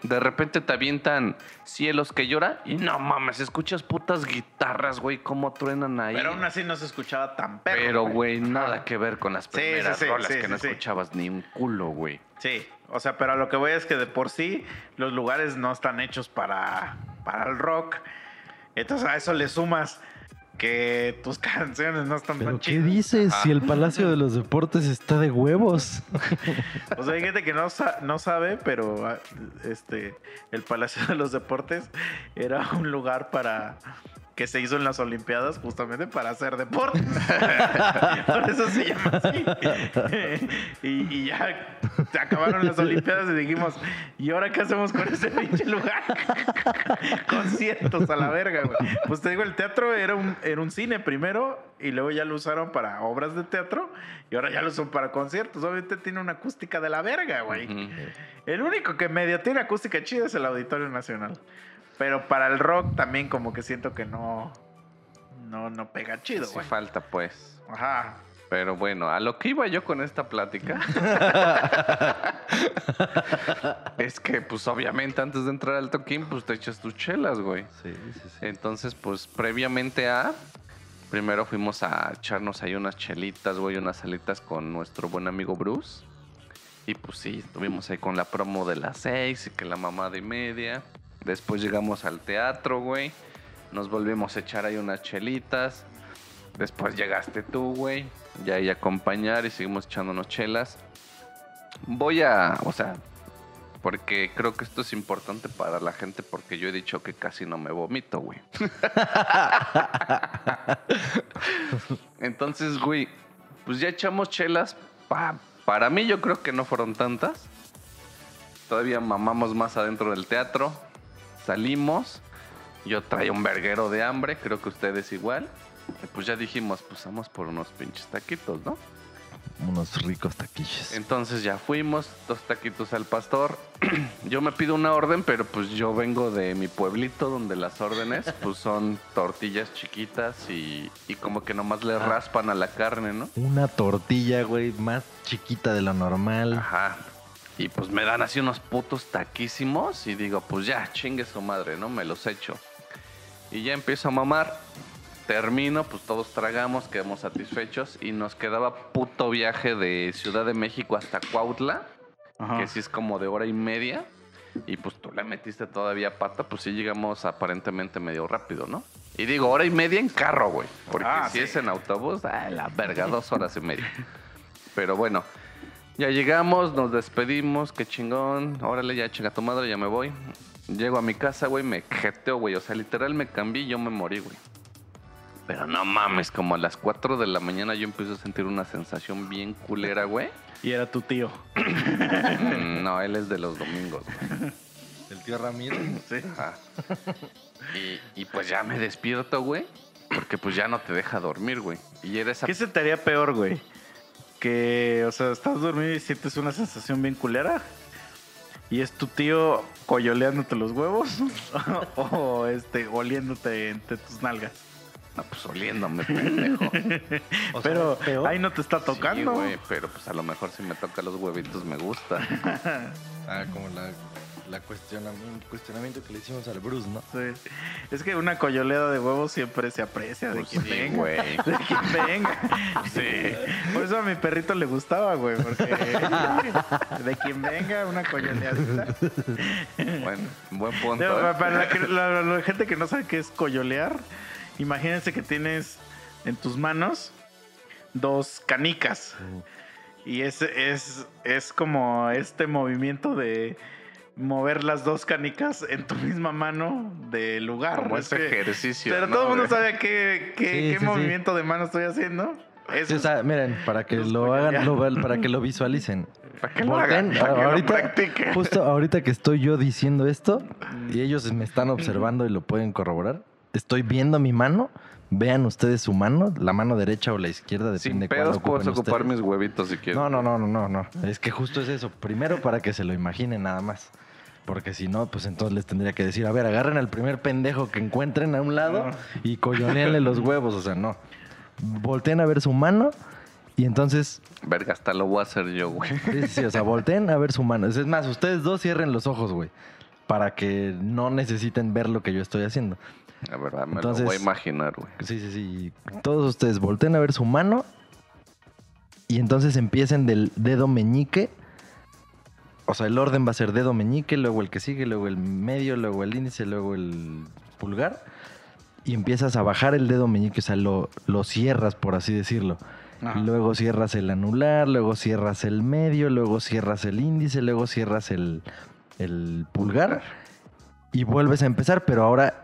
De repente te avientan cielos que llora y no mames, escuchas putas guitarras, güey, cómo truenan ahí. Pero aún así no se escuchaba tan perro. Pero, güey, nada que ver con las sí, primeras sí, rolas que no escuchabas ni un culo, güey. Sí, o sea, pero a lo que voy es que de por sí los lugares no están hechos para, para el rock. Entonces a eso le sumas que tus canciones no están ¿Pero tan qué chidas. dices? Ajá. Si el Palacio de los Deportes está de huevos. O sea, hay gente que no, sa- no sabe, pero ah, este el Palacio de los Deportes era un lugar para que se hizo en las Olimpiadas justamente para hacer deporte. Por eso se llama así. y, y ya se acabaron las Olimpiadas y dijimos, ¿y ahora qué hacemos con ese pinche lugar? Conciertos a la verga, güey. Pues te digo, el teatro era un, era un cine primero y luego ya lo usaron para obras de teatro y ahora ya lo usan para conciertos. Obviamente tiene una acústica de la verga, güey. El único que medio tiene acústica chida es el Auditorio Nacional. Pero para el rock también como que siento que no no no pega chido, Sí falta, pues. Ajá. Pero bueno, a lo que iba yo con esta plática es que, pues obviamente antes de entrar al toquín, pues te echas tus chelas, güey. Sí, sí, sí. Entonces, pues previamente a, primero fuimos a echarnos ahí unas chelitas, güey, unas salitas con nuestro buen amigo Bruce. Y pues sí, estuvimos ahí con la promo de las seis y que la mamada y media. Después llegamos al teatro, güey. Nos volvimos a echar ahí unas chelitas. Después llegaste tú, güey. Ya ahí a acompañar y seguimos echándonos chelas. Voy a, o sea, porque creo que esto es importante para la gente porque yo he dicho que casi no me vomito, güey. Entonces, güey, pues ya echamos chelas. Pa- para mí yo creo que no fueron tantas. Todavía mamamos más adentro del teatro. Salimos. Yo traía un verguero de hambre, creo que ustedes igual. Y pues ya dijimos, pues vamos por unos pinches taquitos, ¿no? Unos ricos taquiches. Entonces ya fuimos, dos taquitos al pastor. yo me pido una orden, pero pues yo vengo de mi pueblito donde las órdenes pues son tortillas chiquitas y, y como que nomás le Ah. raspan a la carne, ¿no? Una tortilla, güey, más chiquita de lo normal. Ajá. Y pues me dan así unos putos taquísimos y digo, pues ya, chingue su madre, ¿no? Me los echo. Y ya empiezo a mamar. Termino, pues todos tragamos, quedamos satisfechos y nos quedaba puto viaje de Ciudad de México hasta Cuautla, Ajá. que sí es como de hora y media. Y pues tú le metiste todavía pata, pues sí llegamos aparentemente medio rápido, ¿no? Y digo, hora y media en carro, güey. Porque Ah, si sí. es en autobús, ah, la verga, dos horas y media. Pero bueno, Ya llegamos, nos despedimos, qué chingón. Órale, ya chinga tu madre, ya me voy. Llego a mi casa, güey, me jeteo, güey. O sea, literal me cambié y yo me morí, güey. Pero no mames, como a las 4 de la mañana yo empiezo a sentir una sensación bien culera, güey. Y era tu tío. Mm, no, él es de los domingos, güey. El tío Ramírez. Sí. Ajá. Y, y pues ya me despierto, güey. Porque pues ya no te deja dormir, güey. Y era esa ¿Qué se te haría peor, güey? Que, o sea, estás dormido y sientes una sensación bien culera. Y es tu tío coyoleándote los huevos. o este, oliéndote entre tus nalgas. Ah, pues oliéndome, pendejo. O sea, pero ahí no te está Sí, tocando. güey, pero pues a lo mejor si me toca los huevitos me gusta. Ah, como la, la cuestionamiento, cuestionamiento que le hicimos al Bruce, ¿no? Sí. Es que una coyoleada de huevos siempre se aprecia de Pues quien sí, venga. güey. De quien venga. Sí. Por eso a mi perrito le gustaba, güey. Porque de quien venga, una coyoleadita. Bueno, buen punto. Digo, ¿eh? para la, que- la- la gente que no sabe qué es coyolear, imagínense que tienes en tus manos dos canicas. Y es, es, es como este movimiento de mover las dos canicas en tu misma mano del lugar. Como Es ese que- ejercicio. Pero ¿no, todo el mundo sabe qué, qué, Sí, qué sí, sí. movimiento de mano estoy haciendo. Eso Sí, o es- sea, miren, para que Los lo hagan, lo- para que lo visualicen. Para que lo hagan, para que lo ahorita, practiquen. justo ahorita que estoy yo diciendo esto y ellos me están observando y lo pueden corroborar, estoy viendo mi mano. Vean ustedes su mano, la mano derecha o la izquierda, Sin depende cuál pedos puedes ocupar ustedes. mis huevitos si quieres. No, no, no, no, no, no. Es que justo es eso. Primero para que se lo imaginen nada más. Porque si no, pues entonces les tendría que decir, a ver, agarren al primer pendejo que encuentren a un lado No. y coyoneenle los huevos. O sea, no. Volteen a ver su mano y entonces, Verga, hasta lo voy a hacer yo, güey. sí, sí, o sea, volteen a ver su mano. Es más, ustedes dos cierren los ojos, güey. Para que no necesiten ver lo que yo estoy haciendo. La verdad, me Entonces- lo voy a imaginar, güey. Sí, sí, sí. Todos ustedes volteen a ver su mano y entonces empiecen del dedo meñique. O sea, el orden va a ser dedo meñique, luego el que sigue, luego el medio, luego el índice, luego el pulgar. Y empiezas a bajar el dedo meñique, o sea, lo, lo cierras, por así decirlo. Ajá. Luego cierras el anular, luego cierras el medio, luego cierras el índice, luego cierras el, el pulgar. Y vuelves a empezar, pero ahora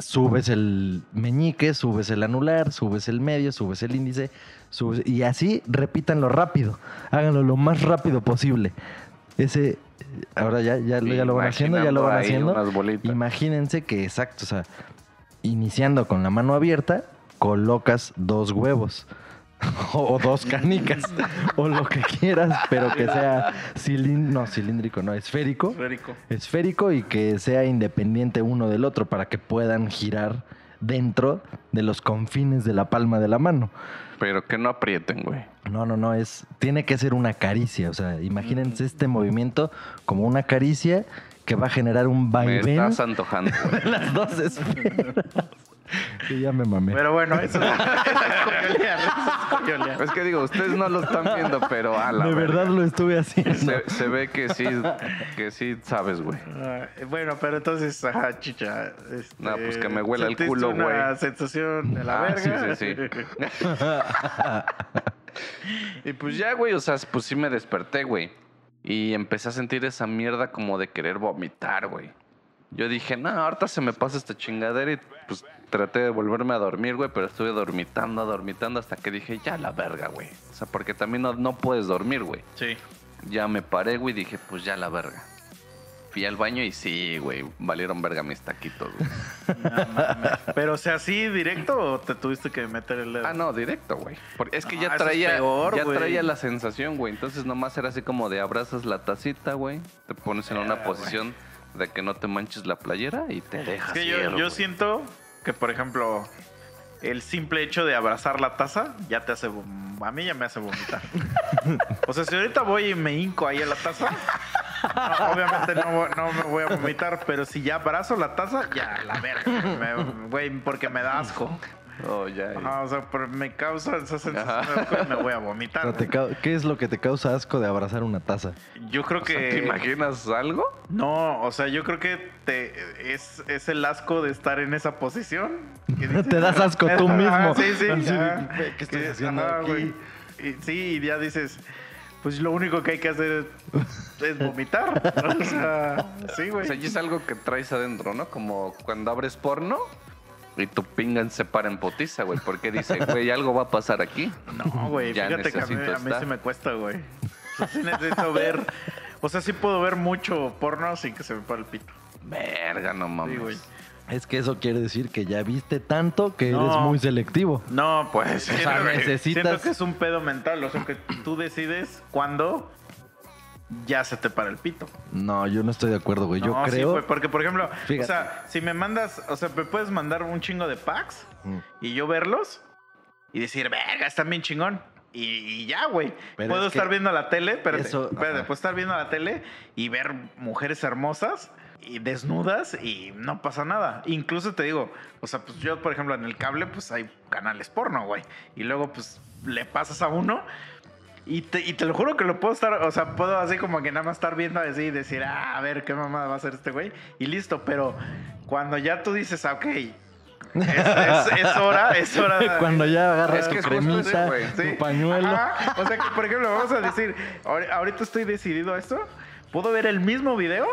subes el meñique, subes el anular, subes el medio, subes el índice, subes, y así repítanlo rápido. Háganlo lo más rápido posible. Ese, ahora ya, ya, ya lo van haciendo, ya lo van haciendo. Imagínense que exacto, o sea, iniciando con la mano abierta, colocas dos huevos. o dos canicas, o lo que quieras, pero que sea cilíndrico, no, cilíndrico, no, esférico Federico. esférico y que sea independiente uno del otro para que puedan girar dentro de los confines de la palma de la mano. Pero que no aprieten, güey. No, no, no, es tiene que ser una caricia, o sea, imagínense este movimiento como una caricia que va a generar un Me vaivén estás antojando. güey. de las dos esferas. Sí, ya me mamé. Pero bueno, eso, eso es coyolear. Eso es coyolear. Es que digo, ustedes no lo están viendo, pero a la de verga. verdad lo estuve haciendo. Se, se ve que sí, que sí sabes, güey. Bueno, pero entonces, ajá, chicha. Este, No, pues que me huela el ¿sentiste culo, una güey. sensación de la Ah, verga. sí, sí, Y pues ya, güey, o sea, pues sí me desperté, güey. Y empecé a sentir esa mierda como de querer vomitar, güey. Yo dije, no, ahorita se me pasa esta chingadera y pues traté de volverme a dormir, güey, pero estuve dormitando, dormitando hasta que dije, ya la verga, güey. O sea, porque también no, no puedes dormir, güey. Sí. Ya me paré, güey, y dije, pues ya la verga. Fui al baño y sí, güey, valieron verga mis taquitos, güey. No mames. Pero, o sea, ¿sí directo o te tuviste que meter el dedo? Ah, no, directo, güey. Porque es que No, ya es traía, peor, ya güey. traía la sensación, güey. Entonces nomás era así como de abrazas la tacita, güey. Te pones en una Ah, posición de que no te manches la playera y te Es dejas. que yo, ir, yo güey. siento que, por ejemplo, el simple hecho de abrazar la taza ya te hace. A mí ya me hace vomitar. o sea, si ahorita voy y me hinco ahí a la taza, no, obviamente no, no me voy a vomitar, pero si ya abrazo la taza, ya, la verga. me- Güey, porque me da asco. Oh, ya. Ajá, o sea, pero me causa esa sensación Ajá. de asco y me voy a O vomitar. te ¿Qué es lo que te causa asco de abrazar una taza? Yo creo O sea, que. ¿Te imaginas algo? No, o sea, yo creo que te, es, es el asco de estar en esa posición. que dices- Te das asco tú Ajá, mismo. Sí, sí. Así. "Ve, ¿qué estoy haciendo ajá, aquí?" güey. Y, sí, y ya dices, pues lo único que hay que hacer es, es vomitar. O sea, sí, O güey. sea, y es algo que traes adentro, ¿no? Como cuando abres porno y tu pingan se para en potiza, güey. Porque dice, güey, algo va a pasar aquí. No, güey, Ya fíjate que a mí, necesito a mí sí me cuesta, güey. O sea, sí necesito ver. O sea, sí puedo ver mucho porno sin que se me pare el pito. Verga, no mames. Sí, güey. Es que eso quiere decir que ya viste tanto que No. eres muy selectivo. No, pues. sea, siento que- necesitas- Siento que es un pedo mental. O sea, que tú decides cuándo ya se te para el pito. No, yo no estoy de acuerdo, güey. Yo sí, creo. güey, porque, por ejemplo, Fíjate. o sea, si me mandas, o sea, me puedes mandar un chingo de packs Mm. y yo verlos y decir, verga, están bien chingón. Y, y ya, güey. Pero Puedo es estar viendo la tele, pero eso- espérate, puedo estar viendo la tele y ver mujeres hermosas y desnudas y no pasa nada. Incluso te digo, o sea, pues yo, por ejemplo, en el cable, pues hay canales porno, güey. Y luego, pues, le pasas a uno y te, y te lo juro que lo puedo estar, o sea, puedo así como que nada más estar viendo así y decir, ah, a ver qué mamada va a hacer este güey. Y listo, pero cuando ya tú dices, ah, ok, es, es- es hora, es hora. Cuando ya agarras Es que tu cremita, tu Sí. pañuelo. Ajá. O sea que, por ejemplo, vamos a decir, ahor- ahorita estoy decidido a esto, puedo ver el mismo video,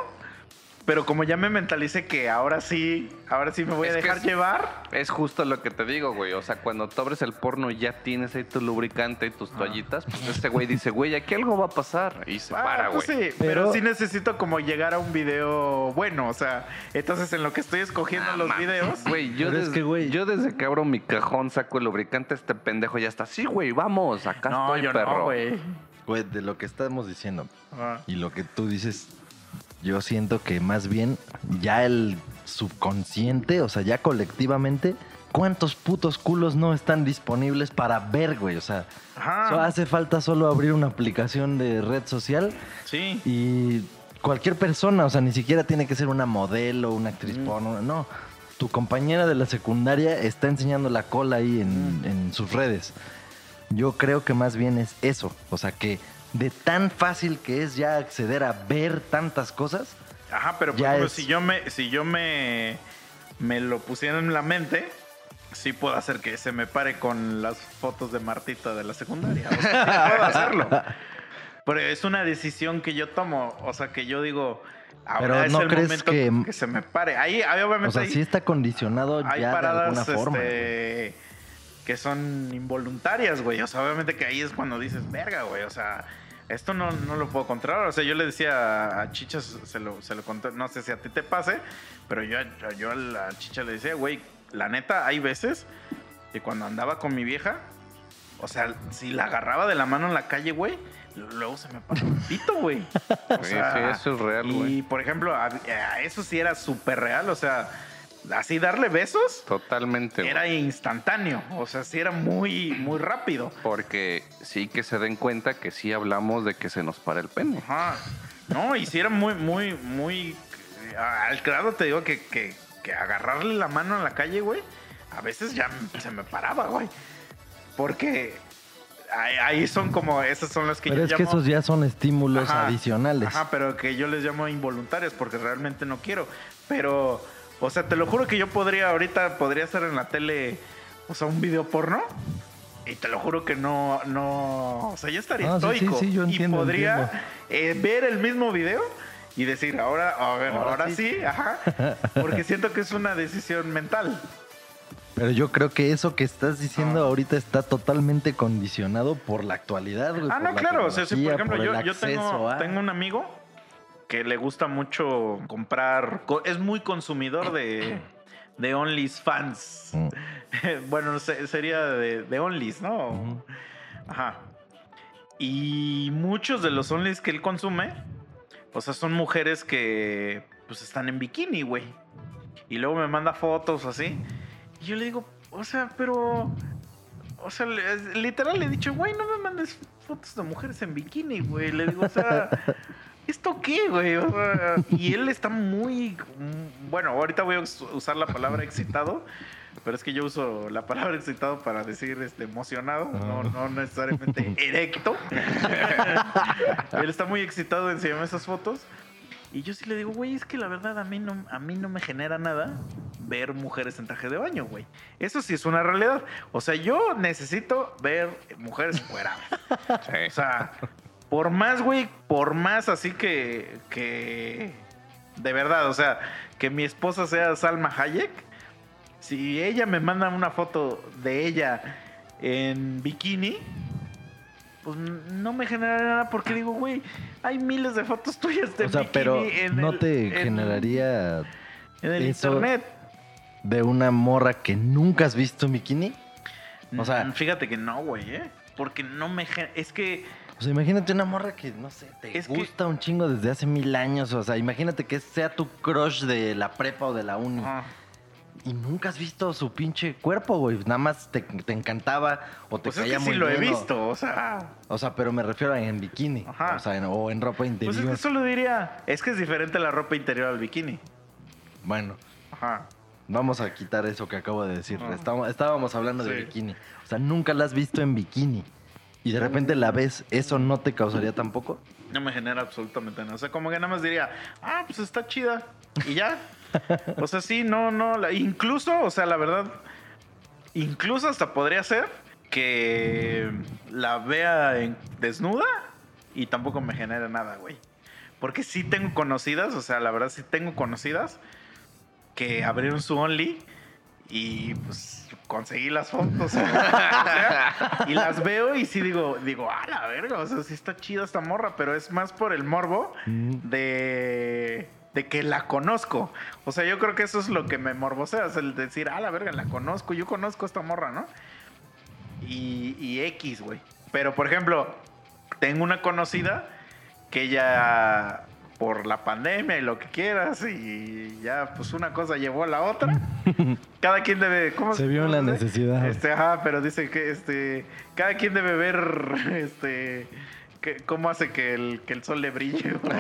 pero como ya me mentalicé que ahora sí, ahora sí me voy a dejar es- llevar. Es justo lo que te digo, güey. O sea, cuando tú abres el porno y ya tienes ahí tu lubricante y tus toallitas, pues este güey dice, güey, aquí algo va a pasar. Y se Ah, para, güey. pues sí, Pero- pero... sí necesito como llegar a un video bueno, o sea, entonces en lo que estoy escogiendo Ah, los videos, Güey, yo, es desde, que, güey- yo desde que abro mi cajón saco el lubricante, este pendejo ya está. Sí, güey, vamos, acá no, estoy, yo perro. no, güey. Güey, de lo que estamos diciendo Ah. y lo que tú dices, yo siento que más bien ya el subconsciente, o sea, ya colectivamente, ¿cuántos putos culos no están disponibles para ver, güey? O sea, so- hace falta solo abrir una aplicación de red social Sí. y cualquier persona, o sea, ni siquiera tiene que ser una modelo, una actriz Mm. porno, no. Tu compañera de la secundaria está enseñando la cola ahí en, Mm. en sus redes. Yo creo que más bien es eso, o sea, que de tan fácil que es ya acceder a ver tantas cosas, Ajá, pero por ejemplo, es- si yo me, si yo me, me lo pusiera en la mente, sí puedo hacer que se me pare con las fotos de Martita de la secundaria. O sea, puedo hacerlo. Pero es una decisión que yo tomo. O sea, que yo digo, ahora Pero es ¿no el crees momento que- que... se me pare. Ahí, ahí obviamente o sea, hay, sí está condicionado hay ya de alguna paradas forma. este, que son involuntarias, güey. O sea, obviamente que ahí es cuando dices, verga, güey. O sea, esto no, no lo puedo controlar. O sea, yo le decía a Chicha, se lo, se lo conté, no sé si a ti te pase, pero yo, yo a la Chicha le decía, güey, la neta, hay veces que cuando andaba con mi vieja, o sea, si la agarraba de la mano en la calle, güey, luego se me pasó el pito, güey. O Sí, sí, eso es real, Y, güey. por ejemplo, a, a eso sí era súper real. O sea, así darle besos Totalmente. güey. era instantáneo. O sea, sí era muy, muy rápido. Porque sí que se den cuenta que sí hablamos de que se nos para el pene. Ajá. No, y sí era muy, muy, muy. Al grado te digo que, que, que agarrarle la mano en la calle, güey, a veces ya se me paraba, güey. Porque ahí, son como, esas son las que Pero yo es que esos ya son estímulos Ajá, adicionales. Ajá, pero que yo les llamo involuntarios porque realmente no quiero. Pero, o sea, te lo juro que yo podría, ahorita podría hacer en la tele, o sea, un video porno. Y te lo juro que no, no, o sea, ya estaría Ah, sí, sí, estoico. sí, yo entiendo, y podría eh, ver el mismo video y decir, ahora, a ver, Ahora ahora, sí. ajá. Porque siento que es una decisión mental. Pero yo creo que eso que estás diciendo Ah. ahorita está totalmente condicionado por la actualidad. Ah, no, la claro. O sea, sí, por ejemplo, por yo, el yo tengo, acceso a- tengo un amigo que le gusta mucho comprar. co- Es muy consumidor de, de OnlyFans. Mm. bueno, sería de, de Onlys, ¿no? Ajá. Y muchos de los Onlys que él consume, o sea, son mujeres que pues están en bikini, güey. Y luego me manda fotos así. Y yo le digo, o sea, pero. O sea, literal le he dicho, güey, no me mandes fotos de mujeres en bikini, güey. Le digo, o sea, ¿esto qué, güey? O sea, y él está muy. mm, Bueno, ahorita voy a us- usar la palabra excitado. Pero es que yo uso la palabra excitado para decir este, emocionado, no, no necesariamente erecto. Él está muy excitado de enseñarme esas fotos. Y yo sí le digo, güey, es que la verdad a mí no, a mí no me genera nada ver mujeres en traje de baño, güey. Eso sí es una realidad. O sea, yo necesito ver mujeres encueradas. O sea, por más, güey, por más así que, que, de verdad, o sea, que mi esposa sea Salma Hayek, si ella me manda una foto de ella en bikini, pues no me genera nada porque digo, güey, hay miles de fotos tuyas de O sea, bikini pero en no el- te en- generaría en el internet. de una morra que nunca has visto en bikini. O sea- Mm, fíjate que no, güey, ¿eh? Porque no me es que O sea, imagínate una morra que, no sé, te Es que- gusta un chingo desde hace mil años. O sea, imagínate que sea tu crush de la prepa o de la uni. Y nunca has visto su pinche cuerpo, güey. Nada más te, te encantaba o te pues es caía que sí muy lo he bien, visto, o sea, O sea, pero me refiero a en bikini. Ajá. O sea, en- o en ropa interior. pues es que solo diría, es que es diferente la ropa interior al bikini. Bueno, Ajá. vamos a quitar eso que acabo de decir. Estábamos, estábamos hablando de Sí. bikini. O sea, nunca la has visto en bikini. Y de repente la ves, ¿eso no te causaría tampoco? No me genera absolutamente nada. O sea, como que nada más diría, ah, pues está chida. Y ya. o sea, sí, no, no. la- incluso, o sea, la verdad, incluso hasta podría ser que la vea en- desnuda y tampoco me genere nada, güey. Porque sí tengo conocidas, o sea, la verdad sí tengo conocidas que abrieron su Only y pues conseguí las fotos. o sea, y las veo y sí digo, digo, a la verga, o sea, sí está chida esta morra, pero es más por el morbo Mm. de, de que la conozco. O sea, yo creo que eso es lo que me morbosea, es el decir, a la verga, la conozco, yo conozco esta morra, ¿no? Y, y X, güey. Pero, por ejemplo, tengo una conocida que ella, por la pandemia y lo que quieras, y ya, pues una cosa llevó a la otra. Cada quien debe. ¿cómo Se vio en la cómo dice? necesidad. Este, ajá, pero dice que este. Cada quien debe ver. Este. que- cómo hace que el, que el sol le brille. ¿Cómo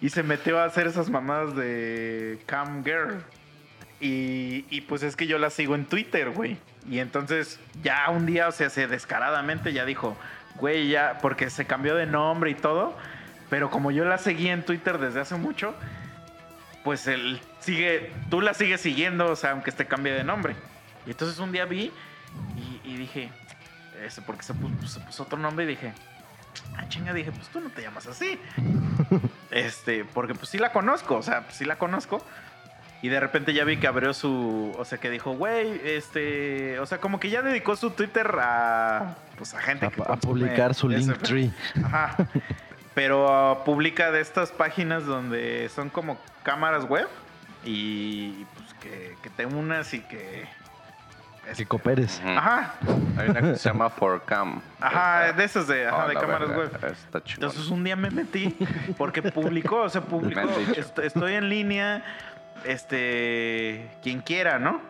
y se metió a hacer esas mamadas de Cam Girl. Y, y pues es que yo la sigo en Twitter, güey. Y entonces ya un día, o sea, se descaradamente ya dijo, güey, ya, porque se cambió de nombre y todo. Pero como yo la seguí en Twitter desde hace mucho, pues él sigue, tú la sigues siguiendo, o sea, aunque este cambie de nombre. Y entonces un día vi y, y dije, ese, porque se puso, se puso otro nombre y dije, ah, chinga, dije, pues tú no te llamas así. este, porque pues sí la conozco, o sea, pues sí la conozco. Y de repente ya vi que abrió su, o sea, que dijo, güey, este, o sea, como que ya dedicó su Twitter a, pues a gente A, que a publicar su ese- Linktree. Ajá. Pero uh, publica de estas páginas donde son como cámaras web y pues que, que te unas y que... Que cooperes. Ajá, Hay una que se llama 4Cam. ajá, de esas de, ajá, Oh, de cámaras verga, web. Entonces un día me metí porque publicó, o sea, publicó, est- estoy en línea, este, quien quiera, ¿no?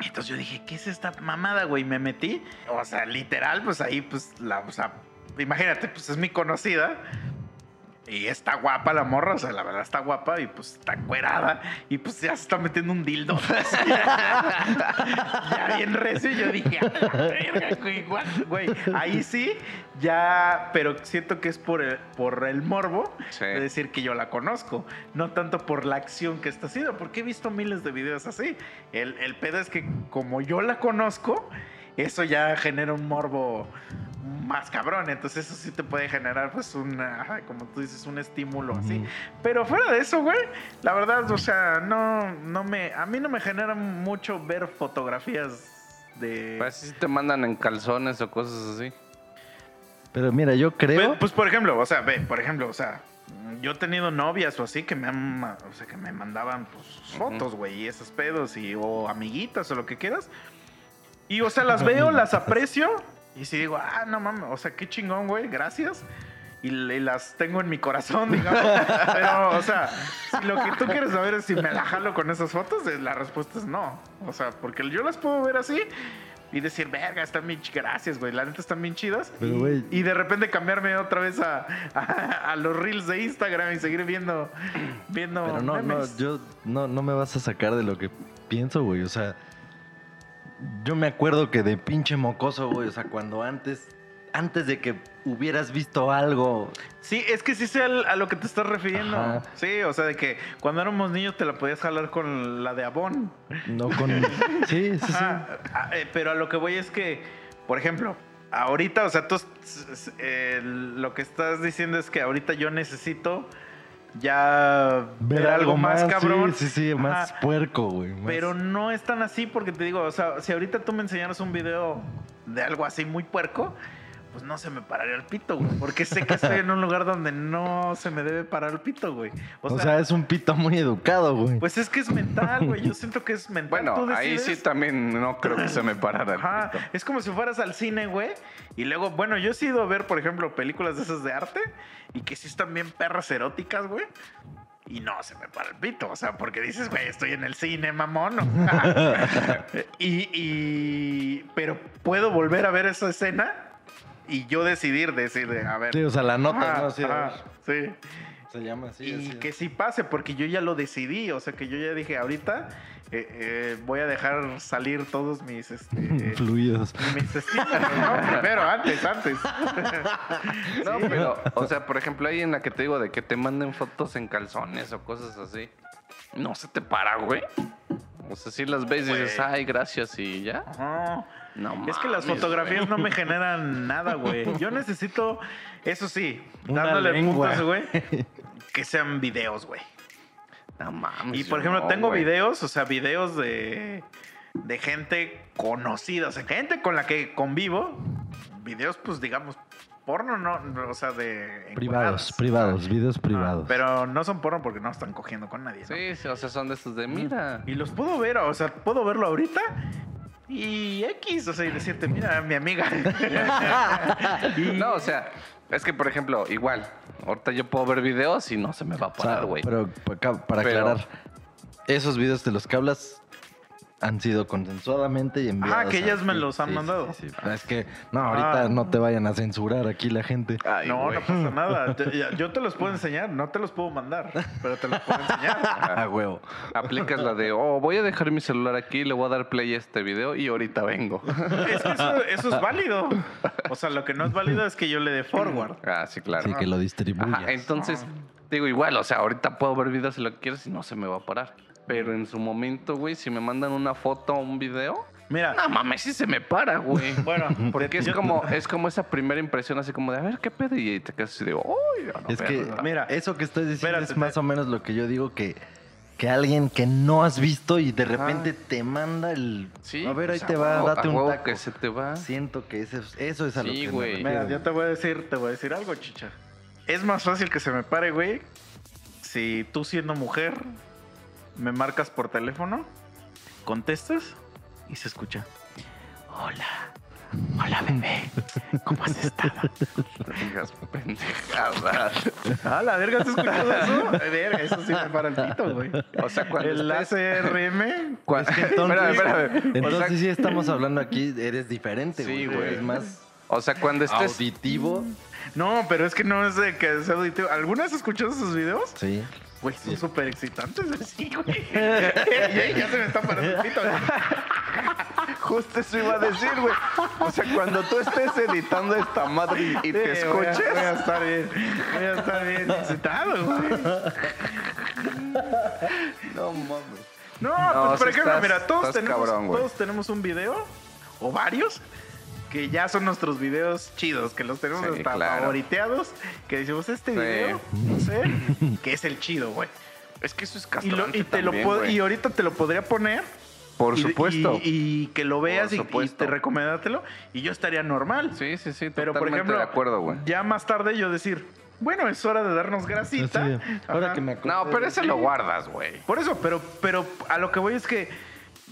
Entonces yo dije, ¿qué es esta mamada, güey? Me metí, o sea, literal, pues ahí, pues, la, o sea, imagínate, pues es mi conocida. Y está guapa la morra, o sea, la verdad está guapa y pues está cuerada y pues ya se está metiendo un dildo. ya bien recio y yo dije, "A la verga, güey, igual, güey. Ahí sí, ya, pero siento que es por el, por el morbo Sí. de decir que yo la conozco, no tanto por la acción que está haciendo, porque he visto miles de videos así. El, el pedo es que como yo la conozco, eso ya genera un morbo más cabrón, entonces eso sí te puede generar pues una, como tú dices, un estímulo así. Pero fuera de eso, güey, la verdad, o sea, no, no me, a mí no me genera mucho ver fotografías de... Pues si te mandan en calzones o cosas así. Pero mira, yo creo. Pues, pues, por ejemplo, o sea, ve, por ejemplo, o sea, yo he tenido novias o así que me han, o sea, que me mandaban pues fotos, güey, y esos pedos y o amiguitas o lo que quieras. Y o sea, las veo, las aprecio y si digo, "Ah, no mames, o sea, qué chingón, güey, gracias." Y, las tengo en mi corazón, digamos. Pero, o sea, si lo que tú quieres saber es si me la jalo con esas fotos, eh, la respuesta es no. O sea, porque yo las puedo ver así y decir, verga, están bien ch- gracias, güey. La neta están bien chidas. Pero, y, güey. y de repente cambiarme otra vez a, a- a los reels de Instagram y seguir viendo, viendo Pero no, no, memes. yo no, no me vas a sacar de lo que pienso, güey. O sea, yo me acuerdo que de pinche mocoso, güey. O sea, cuando antes, antes de que hubieras visto algo, Sí, es que sí sé a lo que te estás refiriendo. Ajá. Sí, o sea, de que cuando éramos niños te la podías jalar con la de Avon. no con. Sí, sí, sí. Ajá. Ah, eh, Pero a lo que voy es que, por ejemplo, ahorita, o sea, tú eh, lo que estás diciendo es que ahorita yo necesito ya ver, algo más, cabrón. Sí, sí, sí, más Ajá. puerco, güey. más- Pero no es tan así porque te digo, o sea, si ahorita tú me enseñaras un video de algo así muy puerco, pues no se me pararía el pito, güey. Porque sé que estoy en un lugar donde no se me debe parar el pito, güey. O, sea, es un pito muy educado, güey. pues es que es mental, güey. Yo siento que es mental. Bueno, Tú ahí sí también no creo que se me parara el Ajá, pito. es como si fueras al cine, güey. Y luego, bueno, yo he ido a ver, por ejemplo, películas de esas de arte y que sí están bien perras eróticas, güey. Y no, se me para el pito, o sea, porque dices, güey, estoy en el cine, mamón. y, y- Pero puedo volver a ver esa escena y yo decidir, decir, de, a ver. Sí, o sea, la nota, ajá, ¿no? Sí, ajá. Se llama así. Y así. que sí pase, porque yo ya lo decidí. O sea, que yo ya dije, ahorita eh, eh, voy a dejar salir todos mis, este, Fluidos. mis estímulos, ¿no? Primero, antes, antes. No, pero, o sea, por ejemplo, ahí en la que te digo de que te manden fotos en calzones o cosas así. No se te para, güey. O sea, si las ves y dices, ay, gracias y ya. No, No es que las fotografías güey. no me generan nada, güey. Yo necesito, eso sí, Una dándole lengua. puntos, güey, que sean videos, güey. No mames. Y por ejemplo, no, tengo güey. videos, o sea, videos de, de gente conocida, o sea, gente con la que convivo. Videos, pues digamos, porno, no, o sea, de. Privados, privados, videos Ah, privados. pero no son porno porque no están cogiendo con nadie. ¿no? Sí, sí, o sea, son de estos de mira. Y los puedo ver, o sea, puedo verlo ahorita y X, o sea, y decirte, mira, mi amiga. No, o sea, es que por ejemplo, igual, ahorita yo puedo ver videos y no se me va a O sea, parar, güey. pero para Pero- aclarar, esos videos de los que hablas han sido consensuadamente y enviados. Ajá, que a ellas me los han Sí, sí, mandado. sí, sí. Es que, no, ahorita Ah. no te vayan a censurar aquí la gente. Ay, no, güey. no pasa nada. Yo te los puedo enseñar, no te los puedo mandar, pero te los puedo enseñar. A huevo. Aplicas la de, oh, voy a dejar mi celular aquí, le voy a dar play a este video y ahorita vengo. Es que eso, eso es válido. O sea, lo que no es válido es que yo le dé forward. Ah, sí, claro. Así que lo distribuyas. Ajá, entonces, digo, igual, o sea, ahorita puedo ver videos si lo quieres y no se me va a parar. Pero en su momento, güey, si me mandan una foto o un video, Mira, no mames, sí se me para, güey. bueno, Porque es yo- como, es como esa primera impresión, así como de, a ver, ¿qué pedo? Y te quedas así de, uy, no, Es que, verga". Mira, eso que estás diciendo espérate, es más o menos lo que yo digo que, que alguien que no has visto y de repente te manda el... Sí, a ver, ahí pues, te va, huevo, date un huevo taco. que se te va. Siento que eso, es- eso es a lo Sí, que güey. Mira, yo te voy a decir, te voy a decir algo, chicha. Es más fácil que se me pare, güey, si tú siendo mujer me marcas por teléfono, contestas y se escucha. Hola. Hola, bebé. ¿Cómo has estado? Digas pendejadas. Ah, la verga, ¿has escuchado eso? Verga, eso sí me para el pito, güey. O sea, cuando El ACRM. cua- Es que entonces, espérame, espérame. entonces O sea, sí estamos hablando aquí, eres diferente, Sí, güey. güey. Eres más o sea, cuando estés... auditivo. No, pero es que no es de que sea auditivo. ¿Alguna vez has escuchado esos videos? Sí. Güey, son súper excitantes. Sí, güey. ya, se me está parando el pito. Justo eso iba a decir, güey. O sea, cuando tú estés editando esta madre y, te Sí, voy a- escuches... Voy a estar bien. Voy a estar bien excitado, güey. No mames. No, No, pues por ejemplo, estás- mira, todos tenemos, cabrón, todos tenemos un video o varios que ya son nuestros videos chidos, que los tenemos Sí, hasta claro. favoriteados, que decimos este Sí. video, no sé, que es el chido, güey. Es que eso es Y, lo- castrante y te lo también, y ahorita te lo podría poner. Por y- supuesto. Y, y que lo veas y- te recomendártelo y yo estaría normal. Sí, sí, sí, Pero por totalmente ejemplo, de acuerdo, güey. ya más tarde yo decir, bueno, es hora de darnos grasita. Ahora que me No, pero ese lo guardas, güey. Por eso, pero, pero a lo que voy es que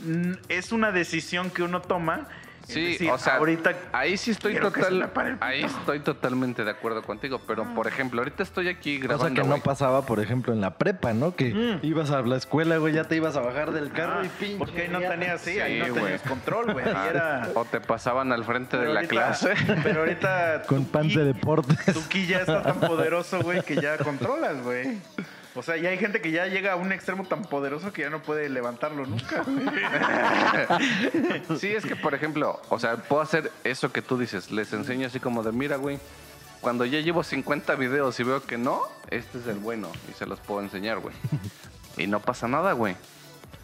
mm, es una decisión que uno toma. Sí, decir, o sea, ahorita ahí sí estoy total, ahí estoy totalmente de acuerdo contigo, pero por ejemplo, ahorita estoy aquí grabando, Cosa que no pasaba, por ejemplo, en la prepa, ¿no? Que Mm. ibas a la escuela, güey, ya te ibas a bajar del carro Ah, y pinche. porque ahí no tenías, sí, ahí no güey. tenías control, güey. Era. o te pasaban al frente de la ahorita- clase. Pero ahorita. Con pan de deportes. Tu ki ya está tan poderoso, güey, que ya controlas, güey. O sea, ya hay gente que ya llega a un extremo tan poderoso que ya no puede levantarlo nunca. güey. Sí, es que por ejemplo, o sea, puedo hacer eso que tú dices, les enseño así como de, mira, güey, cuando ya llevo 50 videos y veo que no, este es el bueno y se los puedo enseñar, güey. Y no pasa nada, güey.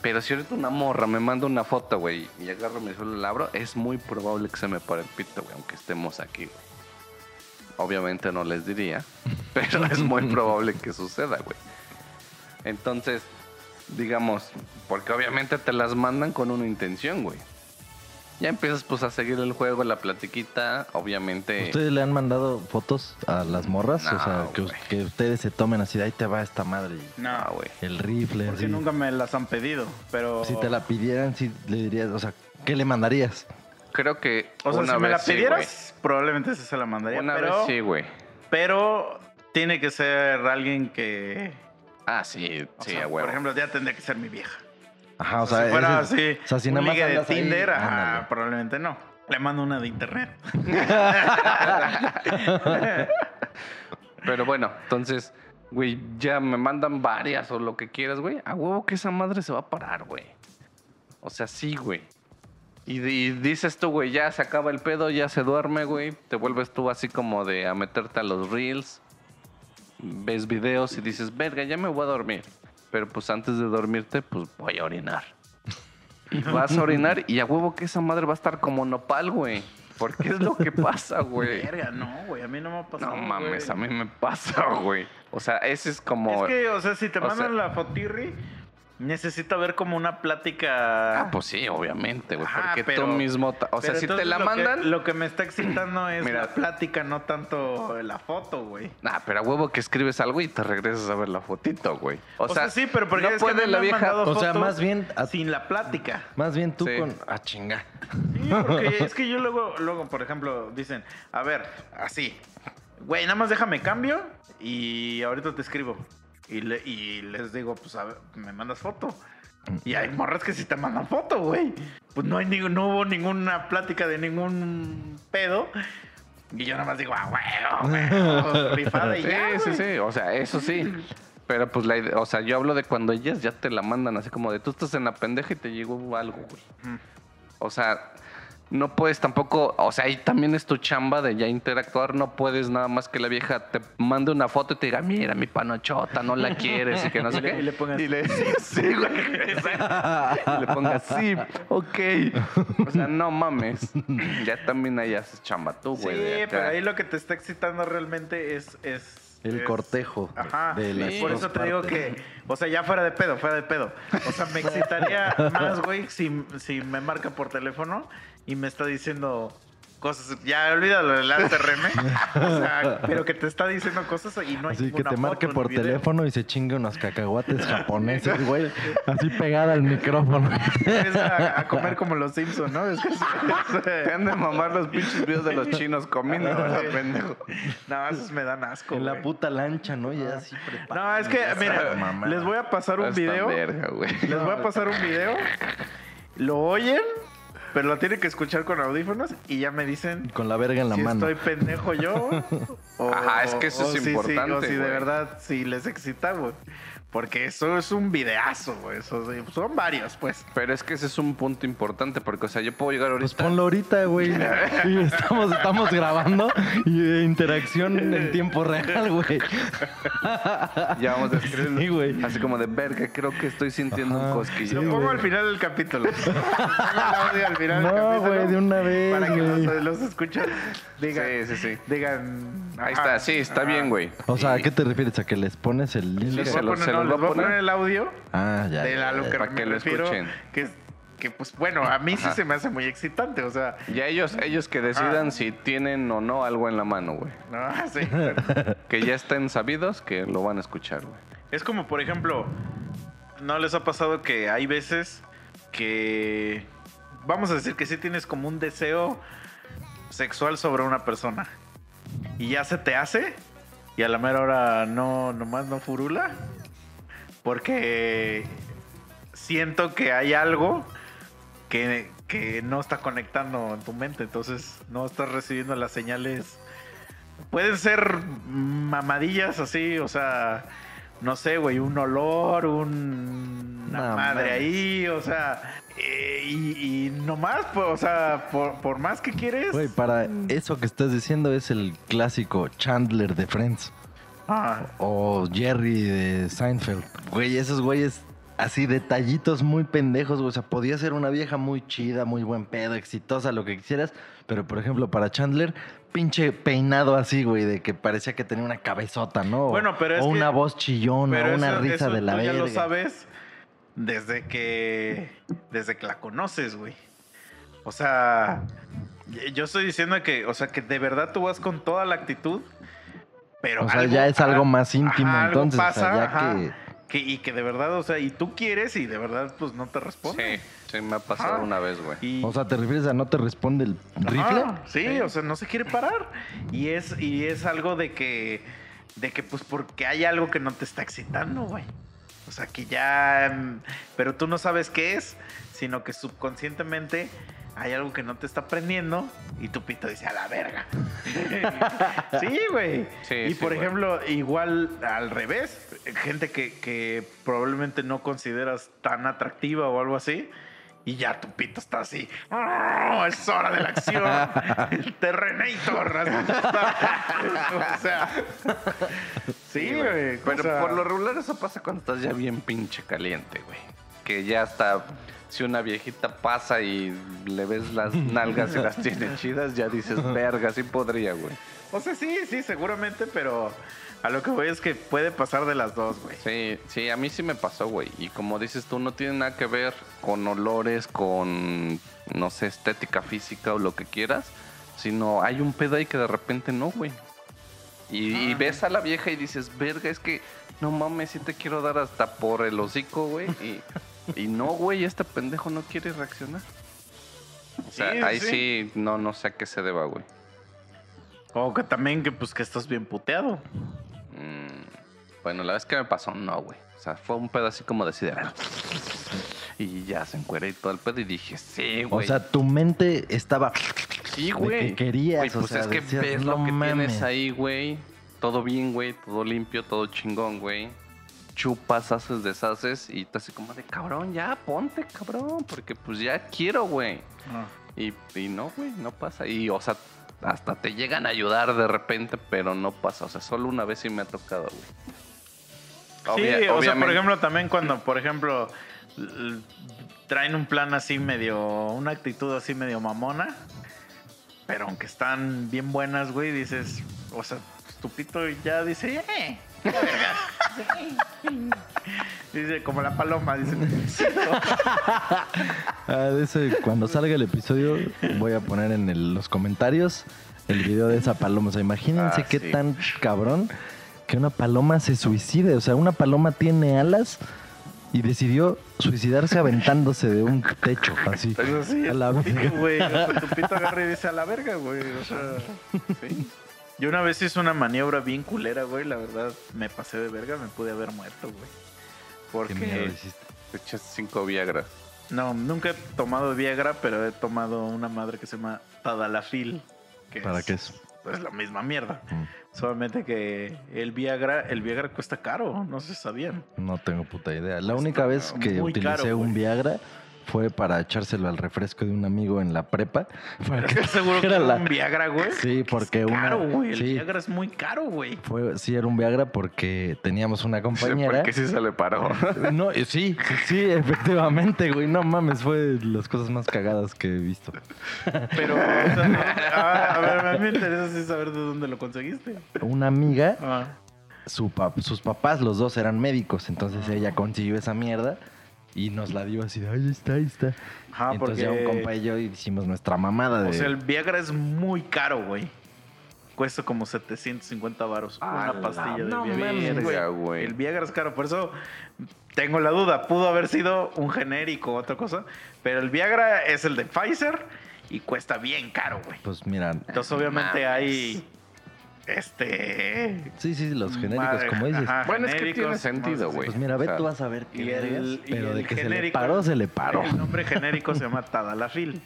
Pero si ahorita una morra me manda una foto, güey, y agarro mi celular y la abro, es muy probable que se me pare el pito, güey, aunque estemos aquí, güey. Obviamente no les diría, pero es muy probable que suceda, güey. Entonces, digamos, porque obviamente te las mandan con una intención, güey. Ya empiezas pues a seguir el juego, la platiquita, obviamente. ¿Ustedes le han mandado fotos a las morras? o sea, que, ustedes se tomen así, de ahí te va esta madre. y No, Ah, güey. El rifle, Porque así. nunca me las han pedido, pero... Si te la pidieran, sí le dirías, o sea, ¿qué le mandarías? Creo que O sea, una si me la sí, pidieras, probablemente se la mandaría. Una pero, vez sí, güey. pero tiene que ser alguien que... Ah, sí, o sí, sea, a huevo. Por ejemplo, ya tendría que ser mi vieja. Ajá, o O sea, sea, si fuera ese- así, o sea, si un nada más de ahí, Tinder, ajá, probablemente no. Le mando una de internet. Pero bueno, entonces, güey, ya me mandan varias o lo que quieras, güey. A huevo que esa madre se va a parar, güey. O sea, sí, güey. Y, y dices tú, güey, ya se acaba el pedo, ya se duerme, güey. Te vuelves tú así como de a meterte a los reels. Ves videos y dices, verga, ya me voy a dormir. Pero pues antes de dormirte, pues voy a orinar. Y vas a orinar y a huevo que esa madre va a estar como nopal, güey. Porque es lo que pasa, güey. Verga, no, güey. A mí no me ha pasado. No mames, güey. a mí me pasa, güey. O sea, ese es como. Es que, o sea, si te o mandan sea- la fotirri, necesito ver como una plática. Ah, pues sí, obviamente, güey. Ajá, porque pero- tú mismo. ta- O sea, si te la lo que- mandan. lo que me está excitando es Mira. la plática, no tanto la foto, güey. Nah, pero a huevo que escribes algo y te regresas a ver la fotito, güey. O, O, sea, sí, pero porque no es que puede mí la vieja. mandado O sea, más bien a- sin la plática. Más bien tú Sí. con... Ah, chinga. Sí, porque es que yo luego, luego, por ejemplo, dicen, a ver, así, güey, nada más déjame cambio y ahorita te escribo. Y, le- y les digo, pues, a ver, me mandas foto. Y hay morras que sí te mandan foto, güey. Pues no, hay no hubo ninguna plática de ningún pedo. Y yo nada más digo, ah, güey, güey, rifada y Sí, ya, sí, güey. sí. O sea, eso sí. Pero pues la idea, o sea, yo hablo de cuando ellas ya te la mandan así como de tú estás en la pendeja y te llegó algo, güey. O sea, no puedes tampoco, o sea, ahí también es tu chamba de ya interactuar, no puedes nada más que la vieja te mande una foto y te diga, mira mi panochota, no la quieres y que no sé Y le- qué. y le pongas, Y le, sí, güey. exacto. Y le pongas, sí, ok. O sea, no mames. Ya también ahí haces chamba tú, Sí, güey. acá. pero ahí lo que te está excitando realmente es... es El cortejo Ajá. de las Sí. Por dos eso te digo que, o sea, ya fuera de pedo, fuera de pedo. O sea, me excitaría más, güey, si, si me marca por teléfono y me está diciendo cosas. Ya olvídalo del ACRM. O sea, pero que te está diciendo cosas y no hay Así que te marque por teléfono y se chingue unos cacahuates japoneses, güey. Así pegada al micrófono. Es a, a comer como los Simpsons, ¿no? Es que Te han de mamar los pinches videos de los chinos comiendo, ¿verdad, pendejo? No, esos me dan asco. En la puta lancha, ¿no? Ya así No, preparado. es que, mira, mamá. les voy a pasar un video. verga, güey. Les voy a pasar un video. Lo oyen, pero lo tienen que escuchar con audífonos y ya me dicen Con la verga en la si mano. estoy pendejo yo. o- Ajá, es que eso o es si- si- importante, o si de verdad, si les excita, güey. Porque eso es un videazo, güey. Sí, son varios, pues. Pero es que ese es un punto importante, porque, o sea, yo puedo llegar Pues ahorita. ponlo ahorita, güey. Sí, estamos, estamos grabando y de interacción en tiempo real, güey. Ya vamos a escribir. Sí, güey. Así como de verga, creo que estoy sintiendo Ajá, un cosquillo. Lo Sí, pongo güey. al final del capítulo. Al final del No, capítulo güey, de una vez, Para que güey. los, los escuchen. Digan, Sí, sí, sí. digan. Ahí está, sí, está ajá. bien, güey. O sea, ¿a qué te refieres? ¿A que les pones el link? Les se voy a lo- poner, se no, les voy a poner poner. el audio Ah, ya. de la, lo que para que lo escuchen. Que, que, pues bueno, a mí sí se me hace muy excitante, o sea, Ya ellos, ellos que decidan Ah. si tienen o no algo en la mano, güey. no, sí. Que ya estén sabidos que lo van a escuchar, güey. Es como, por ejemplo, ¿no les ha pasado que hay veces que, vamos a decir que sí tienes como un deseo sexual sobre una persona y ya se te hace y a la mera hora no, nomás no furula? Porque siento que hay algo que, que no está conectando en tu mente, entonces no estás recibiendo las señales. Pueden ser mamadillas así, o sea, no sé, güey, un olor, un- una No madre ahí, o sea, eh, y, y nomás, pues, o sea, por, por más que quieres. Güey, para eso que estás diciendo es el clásico Chandler de Friends. Ah, O Jerry de Seinfeld. Güey, esos güeyes así detallitos muy pendejos, güey. O sea, podía ser una vieja muy chida, muy buen pedo, exitosa, lo que quisieras. Pero, por ejemplo, para Chandler, pinche peinado así, güey, de que parecía que tenía una cabezota, ¿no? Bueno, pero es O una voz chillona, Pero o una eso- risa eso de la tú ya verga. lo sabes desde que desde que la conoces, güey. O sea, yo estoy diciendo que, o sea, que de verdad tú vas con toda la actitud, pero O sea, algo- ya es algo más íntimo, ajá, algo entonces, o sea, ya ajá, que- que y que de verdad, o sea, y tú quieres y de verdad pues no te responde. Sí, sí, me ha pasado Ajá. una vez, güey. Y- O sea, ¿te refieres a no te responde el rifle? Ajá, sí, o sea, no se quiere parar. Y es, y es algo de que, de que, pues, porque hay algo que no te está excitando, güey. O sea, que ya, mm, pero tú no sabes qué es, sino que subconscientemente hay algo que no te está prendiendo y tu pito dice a la verga. sí, güey. Sí, y sí, por ejemplo, igual al revés, gente que, que probablemente no consideras tan atractiva o algo así. Y ya tu pito está así. ¡Oh, es hora de la acción. El Terrenator. o sea. Sí, güey. Pero sea, por lo regular eso pasa cuando estás ya bien pinche caliente, güey. Que ya está. Si una viejita pasa y le ves las nalgas y las tiene chidas, ya dices, verga, sí podría, güey. O sea, sí, sí, seguramente, pero a lo que voy es que puede pasar de las dos, güey. Sí, sí, a mí sí me pasó, güey. Y como dices tú, no tiene nada que ver con olores, con, no sé, estética física o lo que quieras, sino hay un pedo ahí que de repente no, güey. Y, y ves a la vieja y dices, verga, es que no mames, sí te quiero dar hasta por el hocico, güey. Y, y no, güey, este pendejo no quiere reaccionar. O sea, Sí, ahí sí. sí, no, no sé a qué se deba, güey. O que también que pues que estás bien puteado. Mm, bueno, la vez que me pasó, no, güey. O sea, fue un pedo así como decir, "A ver". y ya se encueré y todo el pedo y dije, sí, O güey. sea, tu mente estaba... sí, de güey. que querías, Güey, o pues sea, es que decías, ves "No lo que mames". tienes ahí, güey. Todo bien, güey. Todo limpio, todo chingón, güey. Chupas, haces, deshaces y estás así como de, cabrón, ya, ponte, cabrón. Porque pues ya quiero, güey. Y, y no, güey, no pasa. Y, o sea, hasta te llegan a ayudar de repente, pero no pasa. O sea, solo una vez sí me ha tocado, güey. Sí, o sea, por ejemplo, también cuando, por ejemplo, traen un plan así medio, una actitud así medio mamona, pero aunque están bien buenas, güey, dices, o sea, tu pito ya dice, eh, qué verga". Dice, como la paloma, dice. Ah, de cuando salga el episodio, voy a poner en el- los comentarios el video de esa paloma. O sea, imagínense Ah, qué sí. tan cabrón que una paloma se suicide. O sea, una paloma tiene alas y decidió suicidarse aventándose de un techo, así. Pues A la verga. güey. O sea, tu pito agarra y dice a la verga, güey. O sea, sí. Yo una vez hice una maniobra bien culera, güey. La verdad, me pasé de verga, me pude haber muerto, güey. Qué miedo Porque hiciste. Te echas cinco Viagras. No, nunca he tomado Viagra, pero he tomado una madre que se llama Tadalafil. Que ¿Para es, qué es? Pues la misma mierda. Mm, Solamente que el Viagra, el Viagra cuesta caro, no se sabían. No tengo puta idea. La única vez que utilicé caro, un güey. Viagra fue para echárselo al refresco de un amigo en la prepa. Para que ¿Estás seguro que era la- un Viagra, güey? Sí, porque es una- caro, güey. El sí. Viagra es muy caro, güey. Fue, sí, era un Viagra porque teníamos una compañera. Porque sí se le paró. No, sí, sí, sí, efectivamente, güey. No mames, fue de las cosas más cagadas que he visto. Pero, o sea, no- ah, a ver, a mí me interesa sí saber de dónde lo conseguiste. Una amiga, Ah, su pap- sus papás, los dos eran médicos, entonces ella consiguió esa mierda y nos la dio así de, ahí está, ahí está. Ajá, entonces ya un porque- compa y yo hicimos nuestra mamada de... O sea, el Viagra es muy caro, güey. Cuesta como 750 varos una la pastilla de Viagra. güey. El Viagra es caro, por eso tengo la duda. Pudo haber sido un genérico o otra cosa, pero el Viagra es el de Pfizer y cuesta bien caro, güey. Pues mira, Entonces, obviamente Mames. hay. Este. sí, sí, los genéricos, madre, como dices. ajá, Bueno, es que tiene sentido, güey. Pues mira, ve, O sea, tú vas a ver qué Y el- y pero de que se le paró, se le paró. El nombre genérico se llama Tadalafil.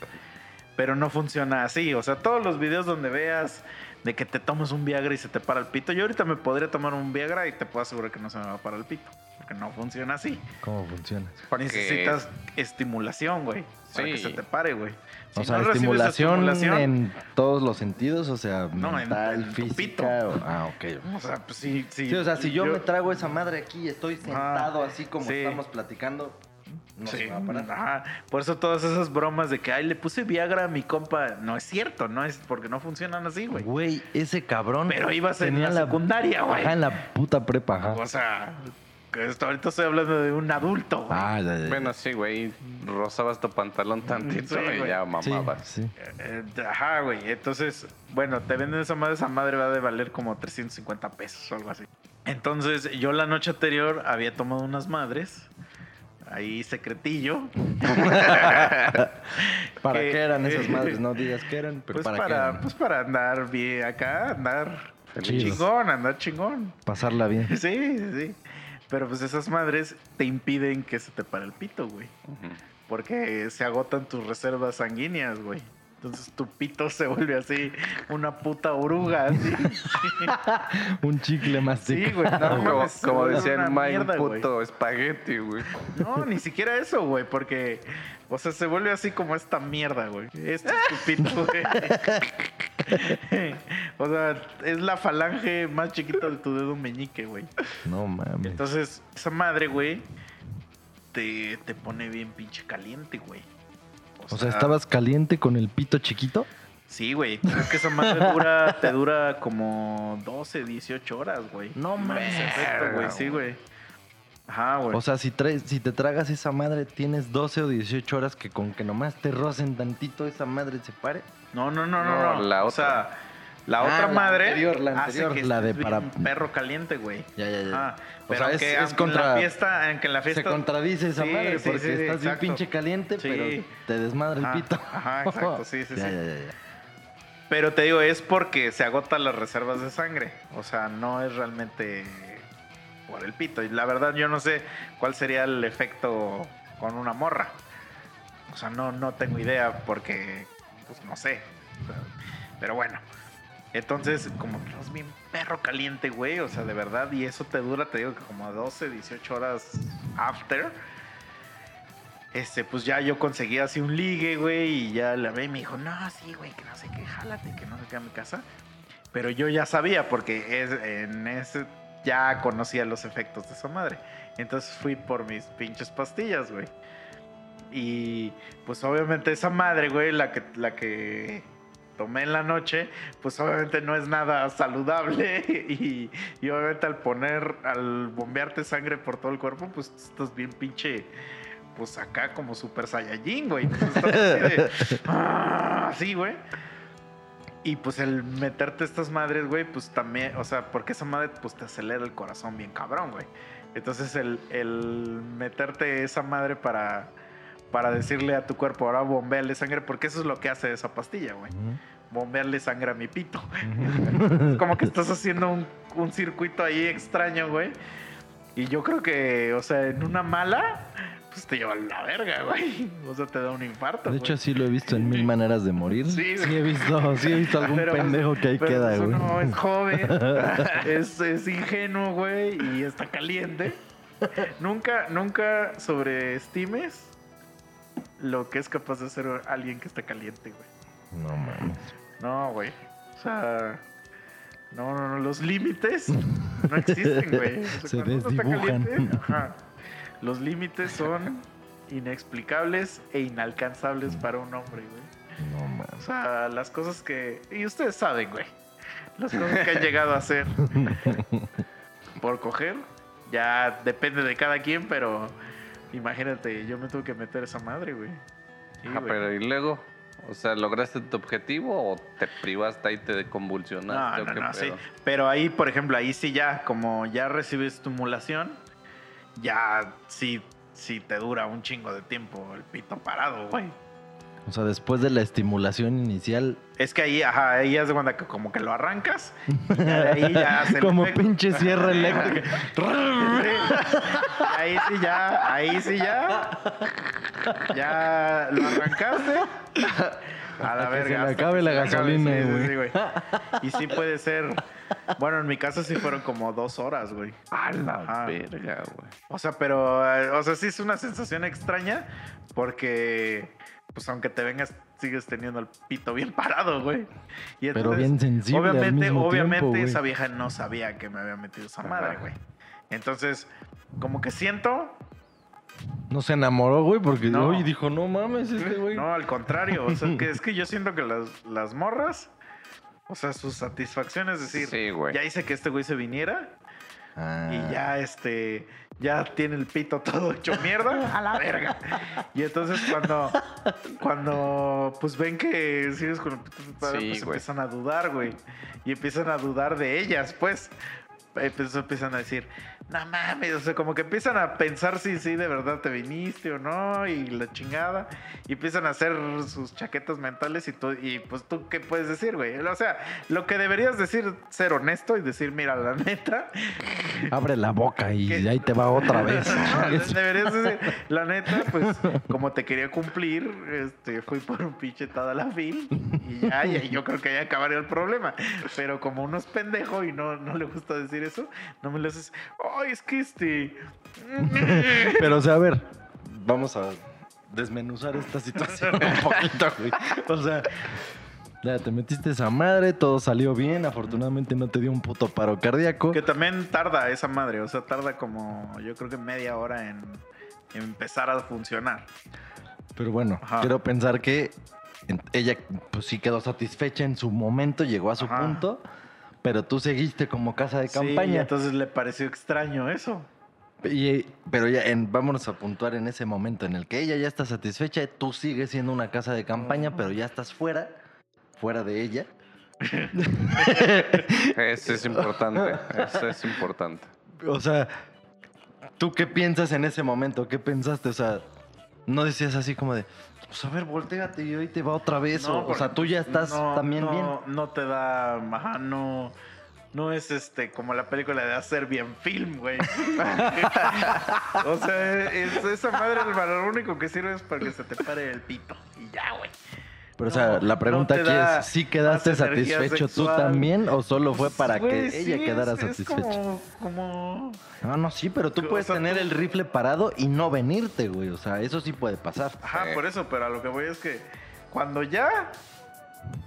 Pero no funciona así. O sea, todos los videos donde veas de que te tomas un Viagra y se te para el pito. Yo ahorita me podría tomar un Viagra y te puedo asegurar que no se me va a parar el pito. Porque no funciona así. ¿Cómo funciona? Porque- Necesitas estimulación, güey. Para que se te pare, güey. O sea, no estimulación, estimulación, en todos los sentidos, o sea, No, en- mental, en física. pito. o- ah, ok. O sea, pues sí, sí. Sí, o sea, si yo, me trago esa madre aquí, estoy sentado Ah, así como sí. estamos platicando, no Sí, se va a parar. ajá. Por eso todas esas bromas de que, ay, le puse Viagra a mi compa, no es cierto, no es porque no funcionan así, güey. Güey, ese cabrón. Pero ibas en tenía la secundaria, güey. Ajá, en la puta prepa, ajá. O sea, que esto, ahorita estoy hablando de un adulto, güey. Ah, ya, ya. Bueno, sí, güey. Rozabas tu pantalón tantito Sí, y güey. ya mamabas. sí. Eh, ajá, güey. Entonces, bueno, te venden esa madre, esa madre va de valer como 350 pesos o algo así. Entonces, yo la noche anterior había tomado unas madres. Ahí secretillo. ¿Para Que- qué eran esas madres? No digas qué eran, pero Pues ¿para, qué para, eran? pues para andar bien acá, andar chingón, andar chingón. Pasarla bien. Sí, sí, sí. Pero pues esas madres te impiden que se te pare el pito, güey. Porque se agotan tus reservas sanguíneas, güey. Entonces tu pito se vuelve así una puta oruga, así. Un chicle más Sí, güey. No, como como vuelve decía una en Mike, güey. puto espagueti, güey. No, ni siquiera eso, güey, porque, o sea, se vuelve así como esta mierda, güey. Este es tu pito, güey. o sea, es la falange más chiquita de tu dedo meñique, güey. No mames. Entonces, esa madre, güey, te, te pone bien pinche caliente, güey. O sea, ¿estabas caliente con el pito chiquito? Sí, güey. pero Es que esa madre dura, te dura como 12, 18 horas, güey. No mames. Ese efecto, güey. Sí, güey. Ajá, güey. O sea, si, traes, si te tragas esa madre, tienes 12 o 18 horas que con que nomás te rocen tantito esa madre se pare. No, no, no, no, No, no. la o otra. sea, la Ah, otra la madre anterior, la hace anterior, que la de para- bien perro caliente, güey. Ya, ya, ya. O sea, es- que es aunque en contra- la fiesta, aunque en la fiesta Se contradice esa Sí, madre porque sí, sí, estás bien exacto. pinche caliente, pero te desmadra el Ajá, pito. ajá, exacto, sí, sí, Ya, sí. ya, ya, ya. Pero te digo, es porque se agotan las reservas de sangre. O sea, no es realmente por el pito. Y la verdad, yo no sé cuál sería el efecto con una morra. O sea, no, no tengo idea porque, pues no sé. Pero bueno. Entonces, como que es bien perro caliente, güey. O sea, de verdad. Y eso te dura, te digo, que como 12, 18 horas after. Este, pues ya yo conseguí así un ligue, güey, y ya la ve y me dijo, no, sí, güey, que no sé qué, jálate, que no sé qué a mi casa. Pero yo ya sabía, porque es, en ese ya conocía los efectos de esa madre. Entonces fui por mis pinches pastillas, güey. Y pues obviamente esa madre, güey, la que, la que tomé en la noche, pues obviamente no es nada saludable. Y, y obviamente al poner, al bombearte sangre por todo el cuerpo, pues estás bien pinche pues acá como super saiyajin, güey. Estás así "Ah", güey. Y pues el meterte estas madres, güey, pues también, o sea, porque esa madre pues te acelera el corazón bien cabrón, güey. Entonces el, el meterte esa madre para, para decirle a tu cuerpo, ahora bombearle sangre, porque eso es lo que hace esa pastilla, güey. Bombearle sangre a mi pito. Es como que estás haciendo un, un circuito ahí extraño, güey. Y yo creo que, o sea, en una mala, pues te lleva a la verga, güey. O sea, te da un infarto. De güey. hecho, sí lo he visto en mil maneras de morir. Sí, Sí, he visto, sí he visto algún Pero, pendejo que ahí pero, queda, güey. Uno es joven, es, es ingenuo, güey, y está caliente. nunca, nunca sobreestimes lo que es capaz de hacer alguien que está caliente, güey. No mames. No, güey. O sea, no, no, no, los límites no existen, güey. O sea, Se desdibujan. caliente, ajá, los límites son inexplicables e inalcanzables para un hombre, güey. No O mames. sea, las cosas que. Y ustedes saben, güey. Las cosas que han llegado a hacer por coger. Ya depende de cada quien, pero imagínate, yo me tuve que meter esa madre, güey. Sí, Ah, pero ¿y luego? O sea, ¿lograste tu objetivo o te privaste ahí te convulsionaste? No, o no, qué no, sí. Pero ahí, por ejemplo, ahí sí ya, como ya recibes estimulación, ya sí, sí te dura un chingo de tiempo el pito parado, güey. O sea, después de la estimulación inicial, Es que ahí, ajá, ahí es cuando que como que lo arrancas. Y ya de ahí ya hace el como pinche sierra eléctrica. Ahí sí ya, ahí sí ya. Ya lo arrancaste. A la que verga. se le acabe la se gasolina, sí, sí, güey. sí, güey. Y sí puede ser. Bueno, en mi caso sí fueron como dos horas, güey. A la Ajá. verga, güey. O sea, pero, eh, o sea, sí es una sensación extraña porque, pues aunque te vengas, sigues teniendo el pito bien parado, güey. Y Pero bien sensible al Obviamente, mismo obviamente tiempo, güey. esa vieja no sabía que me había metido esa madre, Ajá. güey. Entonces, como que siento, No se enamoró, güey, porque No. hoy dijo, no mames, este güey. no, al contrario, o sea, que es que yo siento que las, las morras, o sea, su satisfacción es decir, Sí, ya hice que este güey se viniera Ah. y ya este ya tiene el pito todo hecho mierda a la verga y entonces cuando cuando pues ven que sigues con el pito Sí, pues güey. empiezan a dudar güey y empiezan a dudar de ellas pues Eh, pues empiezan a decir no mames o sea como que empiezan a pensar si sí de verdad te viniste o no y la chingada y empiezan a hacer sus chaquetas mentales y tú y pues tú qué puedes decir güey o sea lo que deberías decir ser honesto y decir mira la neta Abre la boca y ahí te va otra vez. no, deberías decir, la neta, pues, como te quería cumplir, este, fui por un pinche Tadalafil y ya, y yo creo que ahí acabaría el problema. Pero como uno es pendejo y no, no le gusta decir eso, no me lo haces, ay, es que este... Pero, o sea, a ver, vamos a desmenuzar esta situación un poquito, güey. O sea, ya te metiste esa madre, todo salió bien, afortunadamente no te dio un puto paro cardíaco. Que también tarda esa madre, o sea, tarda como, yo creo que media hora en, en empezar a funcionar. Pero bueno, Ajá. quiero pensar que ella pues sí quedó satisfecha en su momento, llegó a su Ajá. punto, pero tú seguiste como casa de Sí, campaña. entonces le pareció extraño eso. Y- pero ya, en, vámonos a puntuar en ese momento en el que ella ya está satisfecha, tú sigues siendo una casa de campaña, pero ya estás fuera, fuera de ella. Eso es importante. Eso es importante. O sea, ¿tú qué piensas en ese momento? ¿Qué pensaste? O sea, no decías así como de, pues a ver, volteate y hoy te va otra vez. o, o sea, tú ya estás no, también no, bien. No te da, ajá, no, no es este como la película de hacer bien film, güey. o sea, es- esa madre para lo único que sirve es para que se te pare el pito y ya, güey. Pero, o sea, la pregunta no aquí da es, ¿sí quedaste satisfecho tú también o solo fue para Güey, que ella quedara es- satisfecha? Es como, como No, no, sí, pero tú O puedes sea, tener tú- el rifle parado y no venirte, güey. O sea, eso sí puede pasar. Ajá, Sí. por eso, pero a lo que voy es que cuando ya,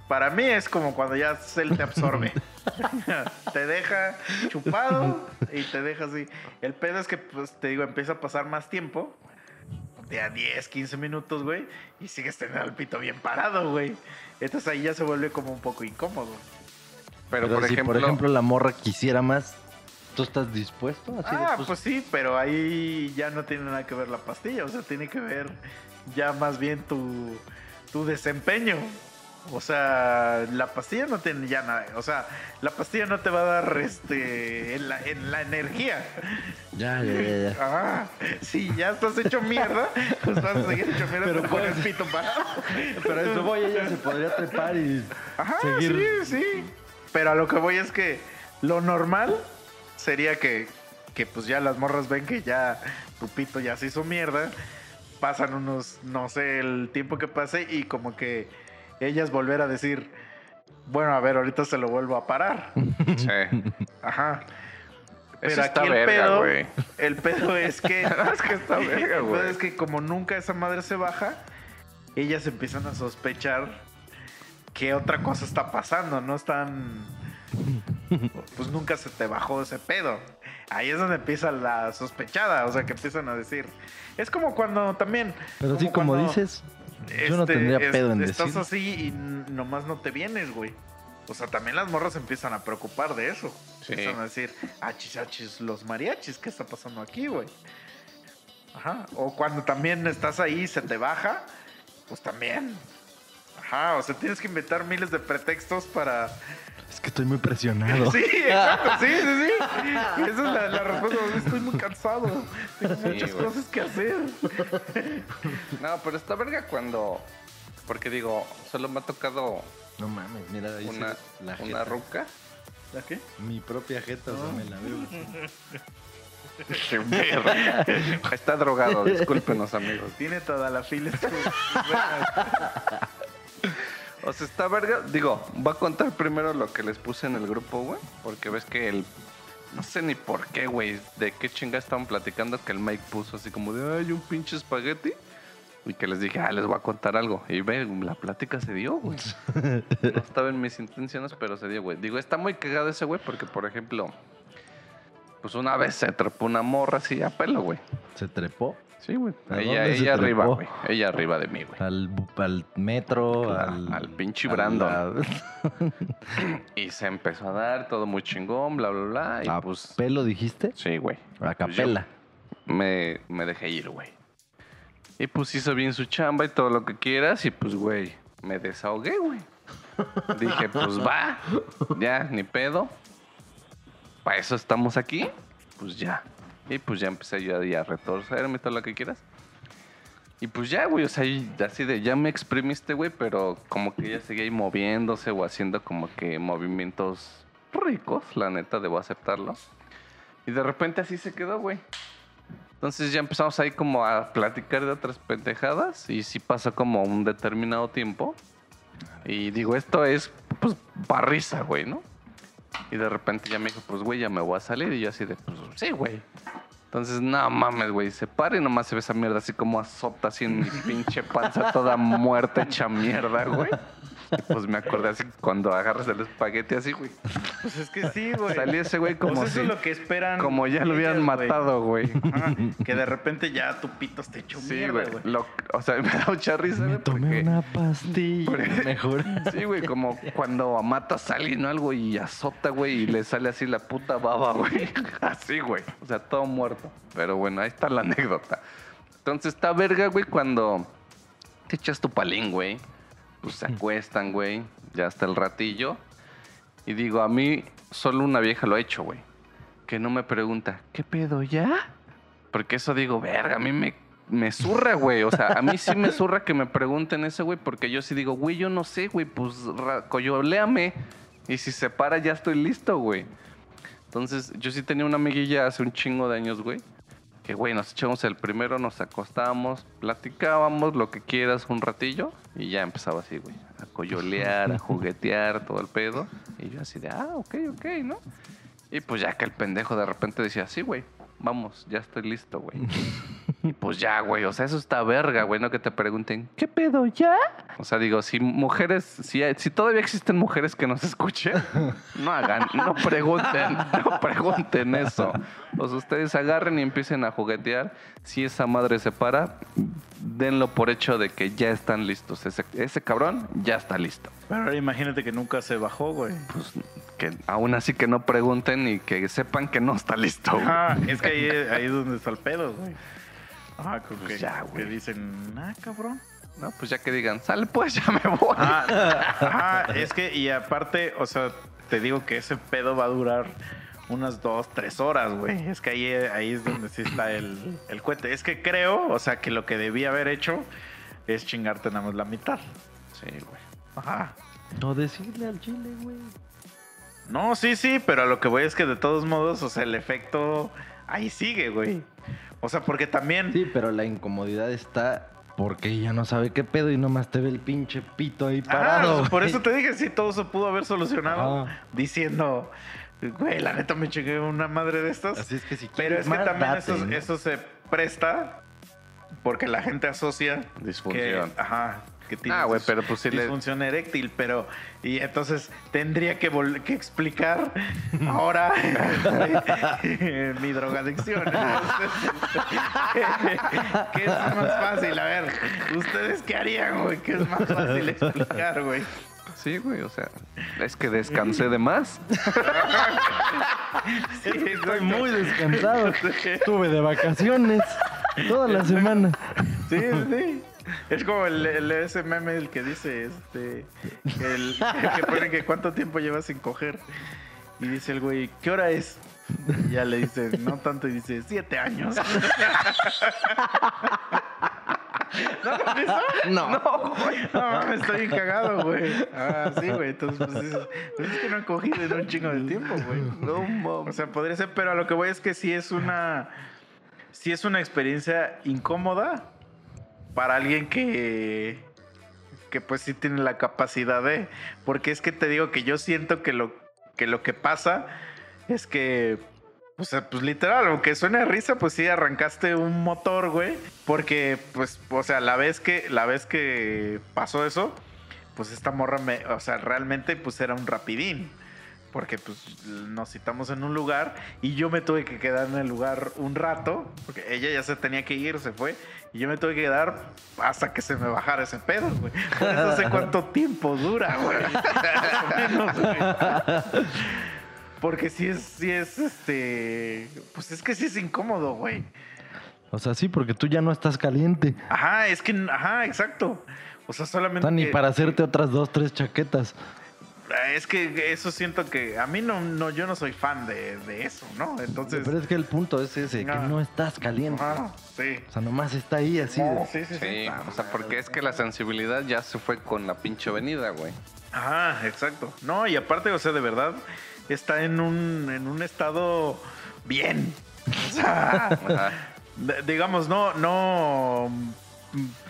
para mí es como cuando ya él te absorbe. te deja chupado y te deja así. El pedo es que, pues, te digo, empieza a pasar más tiempo. De a 10, 15 minutos, güey. Y sigues teniendo el pito bien parado, güey. Entonces ahí ya se vuelve como un poco incómodo. Pero, Pero, por, si, ejemplo, por ejemplo, la morra quisiera más, ¿tú estás dispuesto? Así de, ah, pues, pues sí, pero ahí ya no tiene nada que ver la pastilla. O sea, tiene que ver ya más bien tu, tu desempeño. O sea, la pastilla no tiene ya nada. O sea, la pastilla no te va a dar este en la, en la energía. Ya, ya, ya, ya. Ah, si ya estás hecho mierda, pues vas a seguir hecho mierda Pero el pues- pito parado. Pero eso voy, ella se podría trepar y Ajá, seguir. sí, sí. Pero a lo que voy es que lo normal sería que, que pues ya las morras ven que ya tu pito ya se hizo mierda. Pasan unos, no sé, el tiempo que pase y como que ellas volver a decir, bueno, a ver, ahorita se lo vuelvo a parar. sí. Ajá. Eso Pero está aquí el verga, pedo, güey. el pedo es que, Es que está verga, el pedo güey. es que como nunca esa madre se baja, ellas empiezan a sospechar que otra cosa está pasando, no están pues nunca se te bajó ese pedo. Ahí es donde empieza la sospechada, o sea, que empiezan a decir. Es como cuando también Pero sí, como cuando, yo no este, tendría es- pedo en Estás decir. así y nomás no te vienes, güey. O sea, también las morras empiezan a preocupar de eso. Sí. Empiezan a decir, achis, achis, los mariachis, ¿qué está pasando aquí, güey? Ajá. O cuando también estás ahí y se te baja, pues también. Ajá, o sea, tienes que inventar miles de pretextos para... Es que estoy muy presionado. Sí, exacto, sí, sí, sí. Esa es la, la respuesta. Estoy muy cansado. Tengo Sí, muchas güey. cosas que hacer. No, pero está verga cuando Porque digo, solo me ha tocado No mames, mira, ahí una, ve la una ruca. ¿La qué? Mi propia jeta, o sea, me la veo. Qué verga. Está drogado, discúlpenos, amigos. Tiene toda la fila. O sea, está verga. Digo, voy a contar primero lo que les puse en el grupo, güey. Porque ves que el. No sé ni por qué, güey. De qué chinga estaban platicando que el Mike puso así como de, ay, un pinche espagueti. Y que les dije, ah, les voy a contar algo. Y ve, la plática se dio, güey. No estaba en mis intenciones, pero se dio, güey. Digo, está muy cagado ese, güey, porque, por ejemplo, pues una vez se trepó una morra así a pelo, güey. ¿Se trepó? Sí, güey. ¿A Ella, ella arriba, güey. Ella arriba de mí, güey. Al, al metro, Claro, al... al pinche Brandon. Y se empezó a dar todo muy chingón, bla, bla, bla. Y ¿A pues. pelo dijiste? Sí, güey. A Pues capela. me, me dejé ir, güey. Y pues hizo bien su chamba y todo lo que quieras. Y pues, güey, me desahogué, güey. Dije, pues va. Ya, ni pedo. Para eso estamos aquí. Pues ya. Y pues ya empecé yo ahí a retorcerme todo lo que quieras. Y pues ya, güey, o sea, así de ya me exprimiste, güey, pero como que ella seguía ahí moviéndose o haciendo como que movimientos ricos, la neta, debo aceptarlo. Y de repente así se quedó, güey. Entonces ya empezamos ahí como a platicar de otras pendejadas y sí pasa como un determinado tiempo. Y digo, esto es pues barriza, güey, ¿no? Y de repente ya me dijo, pues güey, ya me voy a salir. Y yo así de, pues sí, güey. Entonces, no mames, güey, se para y nomás se ve esa mierda así como azota así en mi pinche panza toda muerta, hecha mierda, güey. Y pues me acordé así cuando agarras el espagueti así, güey. Pues es que sí, güey. Salí ese güey como Pues eso si- es lo que esperan. Como ya lo hubieran ellas, matado, güey. Ajá, que de repente ya tu pito esté hecho Sí, mierda, güey. Lo- O sea, me da mucha risa, Me tomé porque... una pastilla. Mejor. Sí, güey, como cuando matas a alguien o algo y azota, güey, y le sale así la puta baba, güey. Así, güey. O sea, todo muerto. Pero bueno, ahí está la anécdota. Entonces está verga, güey, cuando te echas tu palín, güey. Pues se acuestan, güey. Ya hasta el ratillo. Y digo, a mí solo una vieja lo ha hecho, güey. Que no me pregunta, ¿qué pedo ya? Porque eso digo, verga, a mí me, me zurra, güey. O sea, a mí sí me zurra que me pregunten eso, güey, porque yo sí digo, güey, yo no sé, güey, pues coyoléame. Y si se para, ya estoy listo, güey. Entonces, yo sí tenía una amiguilla hace un chingo de años, güey. Que, güey, nos echamos el primero, nos acostábamos, platicábamos lo que quieras un ratillo. Y ya empezaba así, güey. A coyolear, a juguetear, todo el pedo. Y yo así de, ah, ok, ok, ¿no? Y pues ya que el pendejo de repente decía, sí, güey, vamos, ya estoy listo, güey. y pues ya, güey, o sea, eso está verga, güey, no que te pregunten, ¿qué pedo ya? O sea, digo, si mujeres, si, hay- si todavía existen mujeres que nos escuchen, no hagan, no pregunten, no pregunten eso. O sea, ustedes agarren y empiecen a juguetear. Si esa madre se para, denlo por hecho de que ya están listos. Ese, ese cabrón ya está listo. Pero ahora imagínate que nunca se bajó, güey. Pues que aún así que no pregunten y que sepan que no está listo. güey. Ajá, es que ahí, ahí es donde está el pedo, güey. Ajá, como Pues que, ya, güey. que dicen, ah, cabrón. No, pues ya que digan, sale pues, ya me voy. Ah, ajá, es que, y aparte, o sea, te digo que ese pedo va a durar unas dos, tres horas, güey. Es que ahí, ahí es donde sí está el, el cohete. Es que creo, o sea, que lo que debía haber hecho es chingarte nada más la mitad. Sí, güey. Ajá. No decirle al chile, güey. No, sí, sí, pero a lo que voy es que de todos modos, o sea, el efecto ahí sigue, güey. O sea, porque también... Sí, pero la incomodidad está porque ella no sabe qué pedo y nomás te ve el pinche pito ahí parado. por güey. eso te dije, sí, todo se pudo haber solucionado diciendo, güey, la neta me chingué una madre de estas. Así es que si Pero es que más, también date, eso, ¿no? eso se presta porque la gente asocia Disfunción. que, ajá, que tiene Ah, güey, pero pues sí le- disfunción eréctil, pero y entonces tendría que vol- que explicar ahora mi drogadicción. ¿Qué es más fácil? A ver, ¿ustedes qué harían, güey? ¿Qué es más fácil explicar, güey? Sí, güey, o sea, es que descansé de más. Sí, Estoy muy descansado. Estuve de vacaciones toda la semana. Sí, sí. Es como el, el ese meme el que dice, este, el, el que pone que cuánto tiempo llevas sin coger. Y dice el güey, ¿qué hora es? Y ya le dice, no tanto, y dice, siete años. ¿No lo visto? No. No, güey. No, estoy cagado, güey. Ah, sí, güey. Entonces, pues, dices, pues es que no he cogido en un chingo de tiempo, güey. No. O sea, podría ser, pero a lo que voy es que sí es una. Sí es una experiencia incómoda para alguien que. que pues sí tiene la capacidad de. Porque es que te digo que yo siento que lo que, lo que pasa es que. Sea, pues literal, aunque suene a risa, pues sí arrancaste un motor, güey. Porque, pues, o sea, la vez que, la vez que pasó eso, pues esta morra me, o sea, realmente pues era un rapidín. Porque pues nos citamos en un lugar y yo me tuve que quedar en el lugar un rato, porque ella ya se tenía que ir, se fue, y yo me tuve que quedar hasta que se me bajara ese pedo, güey. Por eso sé cuánto tiempo dura, güey. Más o menos, güey. Porque si es, si es este, pues es que sí es incómodo, güey. O sea, sí, porque tú ya no estás caliente. Ajá, es que, ajá, exacto. O sea, O solamente... sea, ni para hacerte otras dos, tres chaquetas. Es que eso siento que a mí no, no yo no soy fan de, de eso, ¿no? Entonces, Pero es que el punto es ese, que Ah. no estás caliente. ah, sí. O sea, nomás está ahí así. de- Sí, sí, sí. Sí, o sea, porque es que la sensibilidad ya se fue con la pinche avenida, güey. Ajá, exacto. No, y aparte, o sea, de verdad está en un en un estado bien. O sea, digamos, no no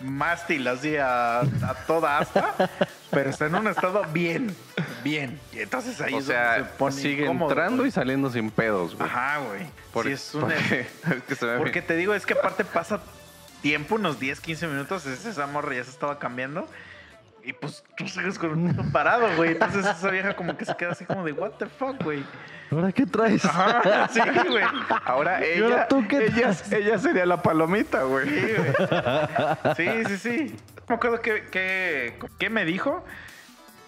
mástil así a, a toda asta, pero está en un estado bien, bien. Y entonces ahí O sea, se pone sigue incómodo, entrando güey. y saliendo sin pedos, güey. Ajá, güey. Por- Sí, es porque, es que se Porque te digo, es que aparte pasa tiempo, unos 10, 15 minutos, es- esa morra ya se estaba cambiando. Y pues tú sigues con el puto parado, güey. Entonces esa vieja como que se queda así como de, what the fuck, güey. ¿Ahora qué traes? Ajá, sí, güey. Ahora ¿Y ahora ella, tú qué ella, traes? ella sería la palomita, güey. Sí, güey. Sí, sí, sí. No me acuerdo qué, qué, qué me dijo,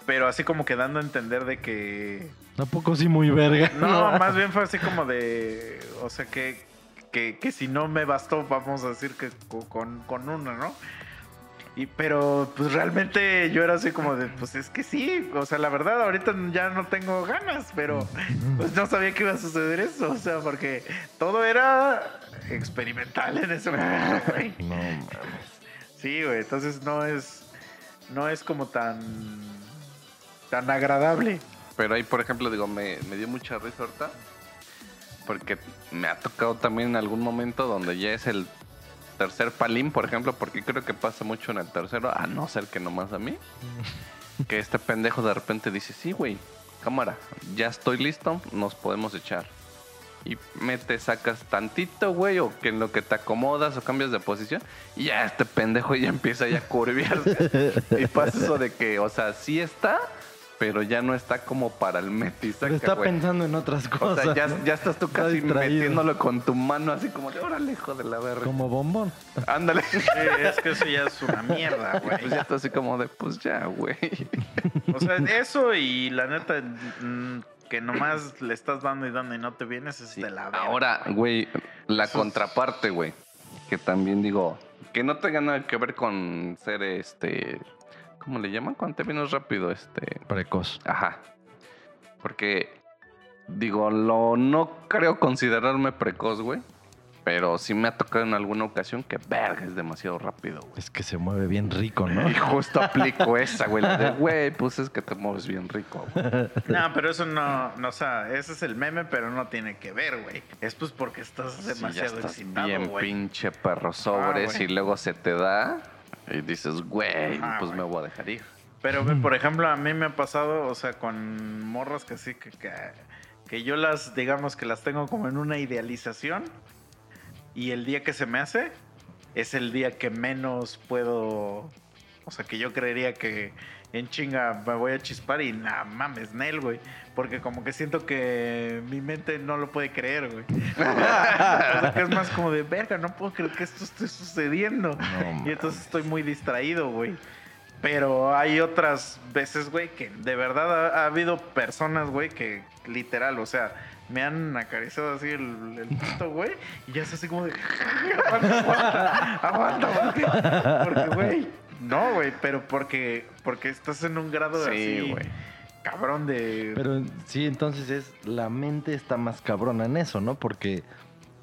pero así como que dando a entender de que... Tampoco sí muy verga. No, más bien fue así como de... O sea, que, que, que si no me bastó, vamos a decir que co- con, con uno, ¿no? Y, pero pues realmente yo era así como de, pues es que sí, o sea, la verdad ahorita ya no tengo ganas, pero pues no sabía que iba a suceder eso, o sea, porque todo era experimental en ese momento, güey. No, mames. Sí, güey, entonces no es, no es como tan, tan agradable. Pero ahí, por ejemplo, digo, me, me dio mucha risa ahorita. Porque me ha tocado también en algún momento donde ya es el tercer palín, por ejemplo, porque creo que pasa mucho en el tercero, a no ser que nomás a mí. Que este pendejo de repente dice, sí, güey, cámara, ya estoy listo, nos podemos echar. Y mete, sacas tantito, güey, o que en lo que te acomodas o cambias de posición, y ya este pendejo ya empieza ya a curviarse. y pasa eso de que, o sea, sí está, pero ya no está como para el meti, Pero está güey. pensando en otras O cosas. sea, ya, ¿no? ya estás tú Está casi distraído. metiéndolo con tu mano, así como de, órale, hijo de la verga. Como bombón. Ándale. Sí, es que eso ya es una mierda, güey. Pues ya está así como de, pues ya, güey. O sea, eso y la neta, mm, que nomás le estás dando y dando y no te vienes, es de la verga. Ahora, güey, la Eso contraparte, güey. Que también digo, que no tenga nada que ver con ser este. ¿Cómo le llaman? Cuando te vienes rápido, este. Precoz. Ajá. Porque, digo, lo no creo considerarme precoz, güey. Pero sí me ha tocado en alguna ocasión que, verga, es demasiado rápido, güey. Es que se mueve bien rico, ¿no? Y justo aplico esa, güey. La de, güey, pues es que te mueves bien rico, güey. No, pero eso no, no, o sea, ese es el meme, pero no tiene que ver, güey. Es pues porque estás Sí, ya demasiado estás excitado, bien güey. pinche perro sobres güey. y luego se te da y dices, güey, pues güey. me voy a dejar ir. Pero, ve, por ejemplo, a mí me ha pasado, o sea, con morras que sí, que, que, que yo las, digamos, que las tengo como en una idealización. Y el día que se me hace, es el día que menos puedo. O sea, que yo creería que en chinga me voy a chispar y nada mames, Nel, güey. Porque como que siento que mi mente no lo puede creer, güey. o sea, que es más como de verga, no puedo creer que esto esté sucediendo. No, y entonces estoy muy distraído, güey. Pero hay otras veces, güey, que de verdad ha, ha habido personas, güey, que literal, o sea, me han acariciado así el, el pito, güey, y ya es así como de. aguanta, aguanta, aguanta, porque, porque, güey, no, güey, pero porque, porque estás en un grado de Sí, así, güey. cabrón de. Pero sí, entonces es la mente está más cabrona en eso, ¿no? Porque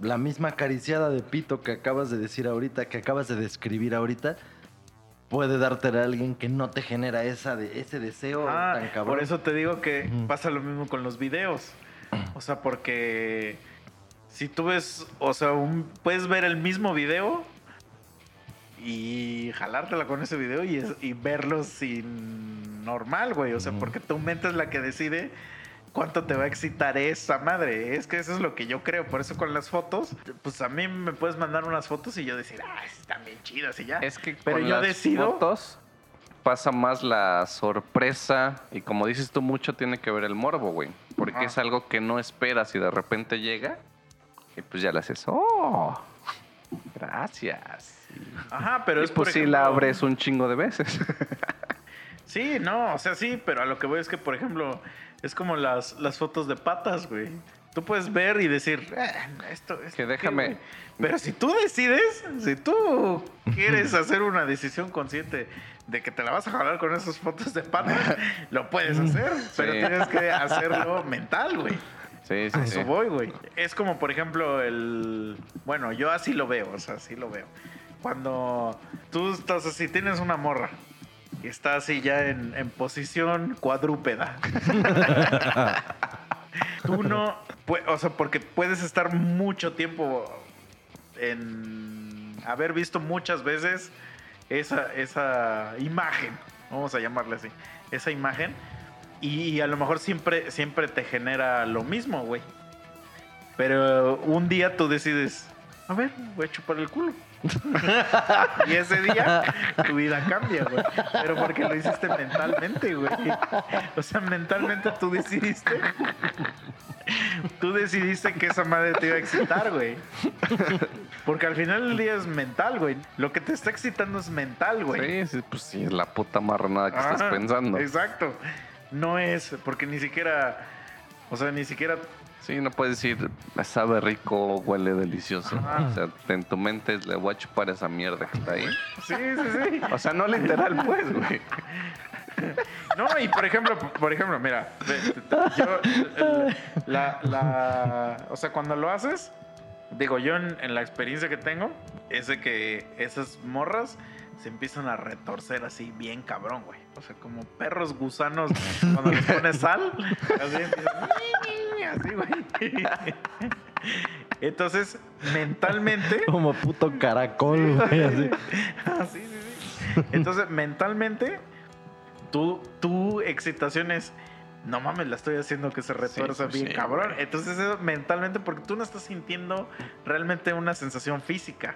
la misma acariciada de pito que acabas de decir ahorita, que acabas de describir ahorita, puede darte a alguien que no te genera esa de, ese deseo Ah, tan cabrón. por eso te digo que pasa lo mismo con los videos. O sea, porque si tú ves, o sea, un- puedes ver el mismo video y jalártela con ese video y, es- y verlo sin normal, güey. O sea, porque tu mente es la que decide cuánto te va a excitar esa madre. Es que eso es lo que yo creo. Por eso con las fotos, pues a mí me puedes mandar unas fotos y yo decir, ah, están bien chidas y ya. Es que Pero con yo las decido- fotos pasa más la sorpresa y como dices tú mucho tiene que ver el morbo, güey, porque es algo que no esperas y de repente llega y pues ya le haces, "Oh, gracias." Ajá, pero y es por pues sí la abres un chingo de veces. Sí, no, o sea, sí, pero a lo que voy es que, por ejemplo, es como las, las fotos de patas, güey. Tú puedes ver y decir, "Eh, esto, esto Que déjame- güey?". Pero si tú decides, si tú quieres hacer una decisión consciente de que te la vas a jalar con esas fotos de patas, lo puedes hacer, pero tienes que hacerlo mental, güey. sí, sí, A sí. eso voy, güey. Es como, por ejemplo, el. Bueno, yo así lo veo, o sea, así lo veo. Cuando tú estás así, tienes una morra y está así ya en, posición cuadrúpeda. tú no. O sea, porque puedes estar mucho tiempo en haber visto muchas veces esa, esa imagen, vamos a llamarle así, esa imagen, y a lo mejor siempre, siempre te genera lo mismo, güey. Pero un día tú decides, a ver, voy a chupar el culo. y ese día tu vida cambia, güey. Pero porque lo hiciste mentalmente, güey. O sea, mentalmente tú decidiste. Tú decidiste que esa madre te iba a excitar, güey. Porque al final del día es mental, güey. Lo que te está excitando es mental, güey. Sí, sí, pues sí, es la puta marranada que estás pensando. Exacto. No es, porque ni siquiera, o sea, ni siquiera, Sí, no puedes decir, sabe rico, huele delicioso. O sea, en tu mente es, le voy a chupar esa mierda que está ahí. sí, sí, sí. O sea, no literal, pues, güey. No, y por ejemplo, por ejemplo, mira, yo, la, la, o sea, cuando lo haces, digo, yo en, en la experiencia que tengo, es de que esas morras se empiezan a retorcer así bien cabrón, güey. O sea, como perros gusanos cuando les pones sal, así empiezan, así, güey. Entonces, mentalmente, Como puto caracol, güey, así. Ah, sí, sí, sí. Entonces, mentalmente, tu, tu excitación es. No mames, la estoy haciendo que se retuerza pues bien sí, cabrón. güey. Entonces, eso mentalmente, porque tú no estás sintiendo realmente una sensación física.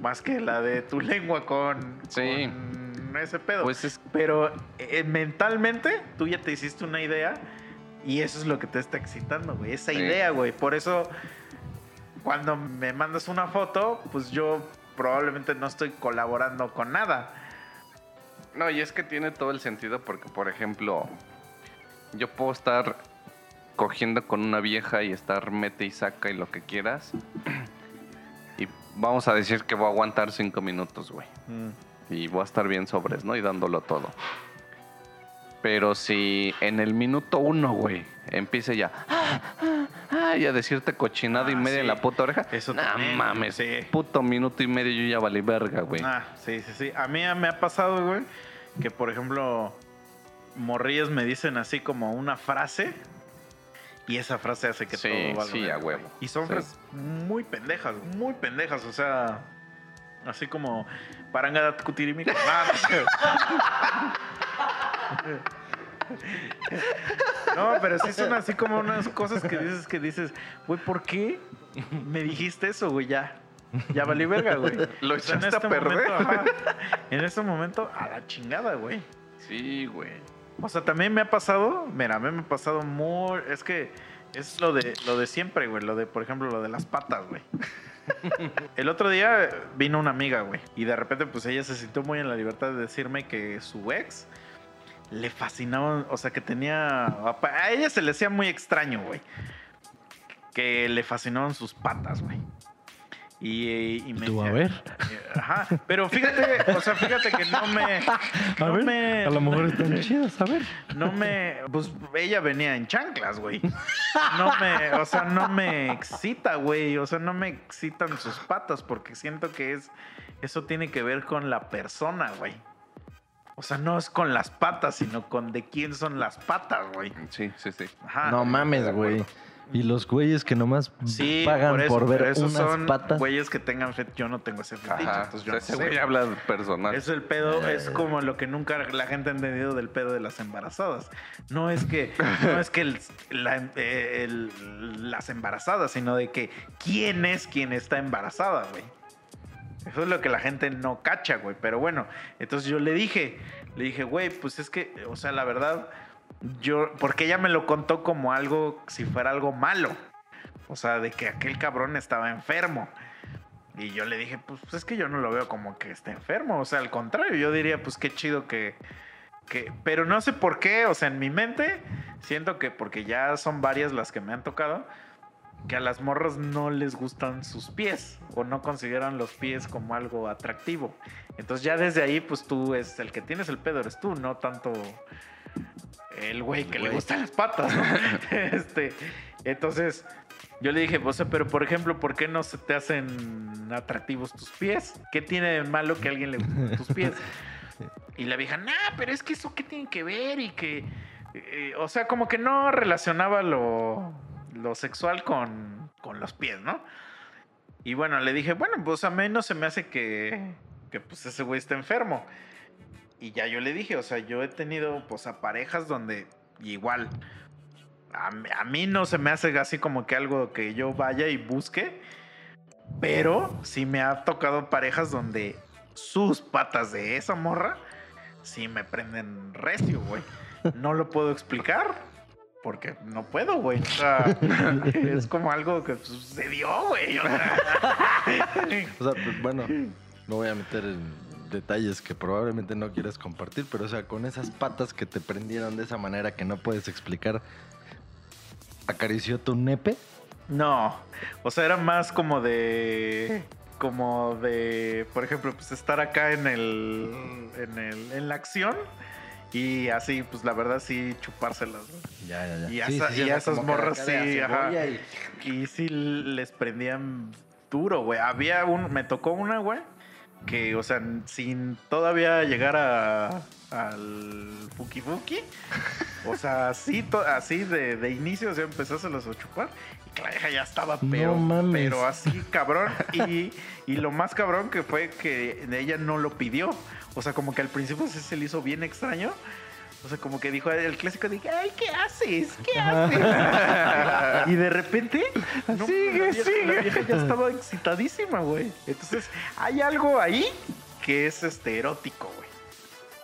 Más que la de tu lengua con, Sí. con ese pedo. Pues es Pero eh, mentalmente, tú ya te hiciste una idea. Y eso es lo que te está excitando, güey. Esa Sí. idea, güey. Por eso, cuando me mandas una foto, pues yo probablemente no estoy colaborando con nada. No, y es que tiene todo el sentido porque, por ejemplo, yo puedo estar cogiendo con una vieja y estar mete y saca y lo que quieras. Y vamos a decir que voy a aguantar cinco minutos, güey. Y voy a estar bien sobres, ¿no? Y dándolo todo. Pero si en el minuto uno, güey, empiece ya ah, ah, ah, y a decirte cochinada y Ah, media sí. en la puta oreja, Eso no mames, sí. puto minuto y medio yo ya valí verga, güey. Ah, sí, sí, sí. A mí me ha pasado, güey, que por ejemplo, morrillas me dicen así como una frase. Y esa frase hace que Sí, todo valga sí, verga, a huevo. Y son Sí. frases muy pendejas, muy pendejas. O sea, así como parangada cutirimica. No pero sí son así como unas cosas que dices que dices, güey, ¿por qué me dijiste eso, güey? Ya. Ya valí verga, güey. Lo O sea, echaste a perder. Momento, ajá, en este momento, a la chingada, güey. Sí, güey. O sea, también me ha pasado, mira, a mí me ha pasado muy, es que es lo de lo de siempre, güey, lo de, por ejemplo, lo de las patas, güey. El otro día vino una amiga, güey, y de repente pues ella se sintió muy en la libertad de decirme que su ex le fascinaba, o sea, que tenía a ella se le hacía muy extraño, güey. Que le fascinaban sus patas, güey. Y, y me Tú, a ver. eh, Ajá, pero fíjate, o sea, fíjate que no me... A ver, me- a lo mejor están chidas, a ver. no me. Pues ella venía en chanclas, güey. No me. O sea, no me excita, güey. O sea, no me excitan sus patas porque siento que es. Eso tiene que ver con la persona, güey. O sea, no es con las patas, sino con de quién son las patas, güey. Sí, sí, sí. Ajá. No mames, güey. Y los güeyes que nomás Sí, pagan por, por, eso, ver pero esos unas son patas. güeyes que tengan fe. Yo no tengo ese fetiche, Ajá. entonces yo no Ese sé. güey habla personal. Es el pedo, Eh. es como lo que nunca la gente ha entendido del pedo de las embarazadas. No es que, no es que el- la- eh, el- las embarazadas, sino de que quién es quien está embarazada, güey. Eso es lo que la gente no cacha, güey. Pero bueno, entonces yo le dije, le dije, güey, pues es que, o sea, la verdad, yo, porque ella me lo contó como algo, si fuera algo malo. O sea, de que aquel cabrón estaba enfermo. Y yo le dije, pues es que yo no lo veo como que esté enfermo. O sea, al contrario, yo diría, pues qué chido que, que... Pero no sé por qué, o sea, en mi mente, siento que porque ya son varias las que me han tocado, que a las morras no les gustan sus pies o no consideran los pies como algo atractivo. Entonces ya desde ahí, pues tú es el que tienes el pedo, eres tú, no tanto el güey que le gustan las patas. ¿no? este, entonces yo le dije, o sea, pero por ejemplo, ¿por qué no se te hacen atractivos tus pies? ¿Qué tiene de malo que a alguien le gusten tus pies? Y la vieja, nah, pero es que eso qué tiene que ver y que... eh, o sea, como que no relacionaba lo, lo sexual con, con los pies, ¿no? Y bueno, le dije, bueno, pues a mí no se me hace que, que pues ese güey está enfermo. Y ya yo le dije, o sea, yo he tenido pues a parejas donde igual, a, a mí no se me hace así como que algo que yo vaya y busque, pero sí me ha tocado parejas donde sus patas de esa morra sí me prenden recio, güey. No lo puedo explicar. Porque no puedo, güey. O sea, es como algo que sucedió, güey. O sea, O sea, pues, bueno, no voy a meter en detalles que probablemente no quieres compartir, pero o sea, con esas patas que te prendieron de esa manera que no puedes explicar, ¿acarició tu nepe? No, o sea, era más como de. Como de. Por ejemplo, pues estar acá en el. En, el, en la acción. Y así, pues la verdad, sí, chupárselas. ¿no? Ya, ya, ya. Y a esa- y a esas morras sí, ajá. y- Y sí les prendían duro, güey. Había un. Me tocó una, güey. Que, o sea, sin todavía llegar a. Al Fuki Fuki. O sea, así, to- así de, de inicio, o sea, empezárselos a chupar. Y que la vieja ya estaba, No pero, mames. pero así, cabrón. Y, y lo más cabrón que fue que ella no lo pidió. O sea, como que al principio sí se le hizo bien extraño. O sea, como que dijo el clásico de, ay, ¿qué haces? ¿Qué haces? y de repente, no, Sigue, la vieja, sigue. la vieja ya estaba excitadísima, güey. Entonces, hay algo ahí que es este erótico, güey.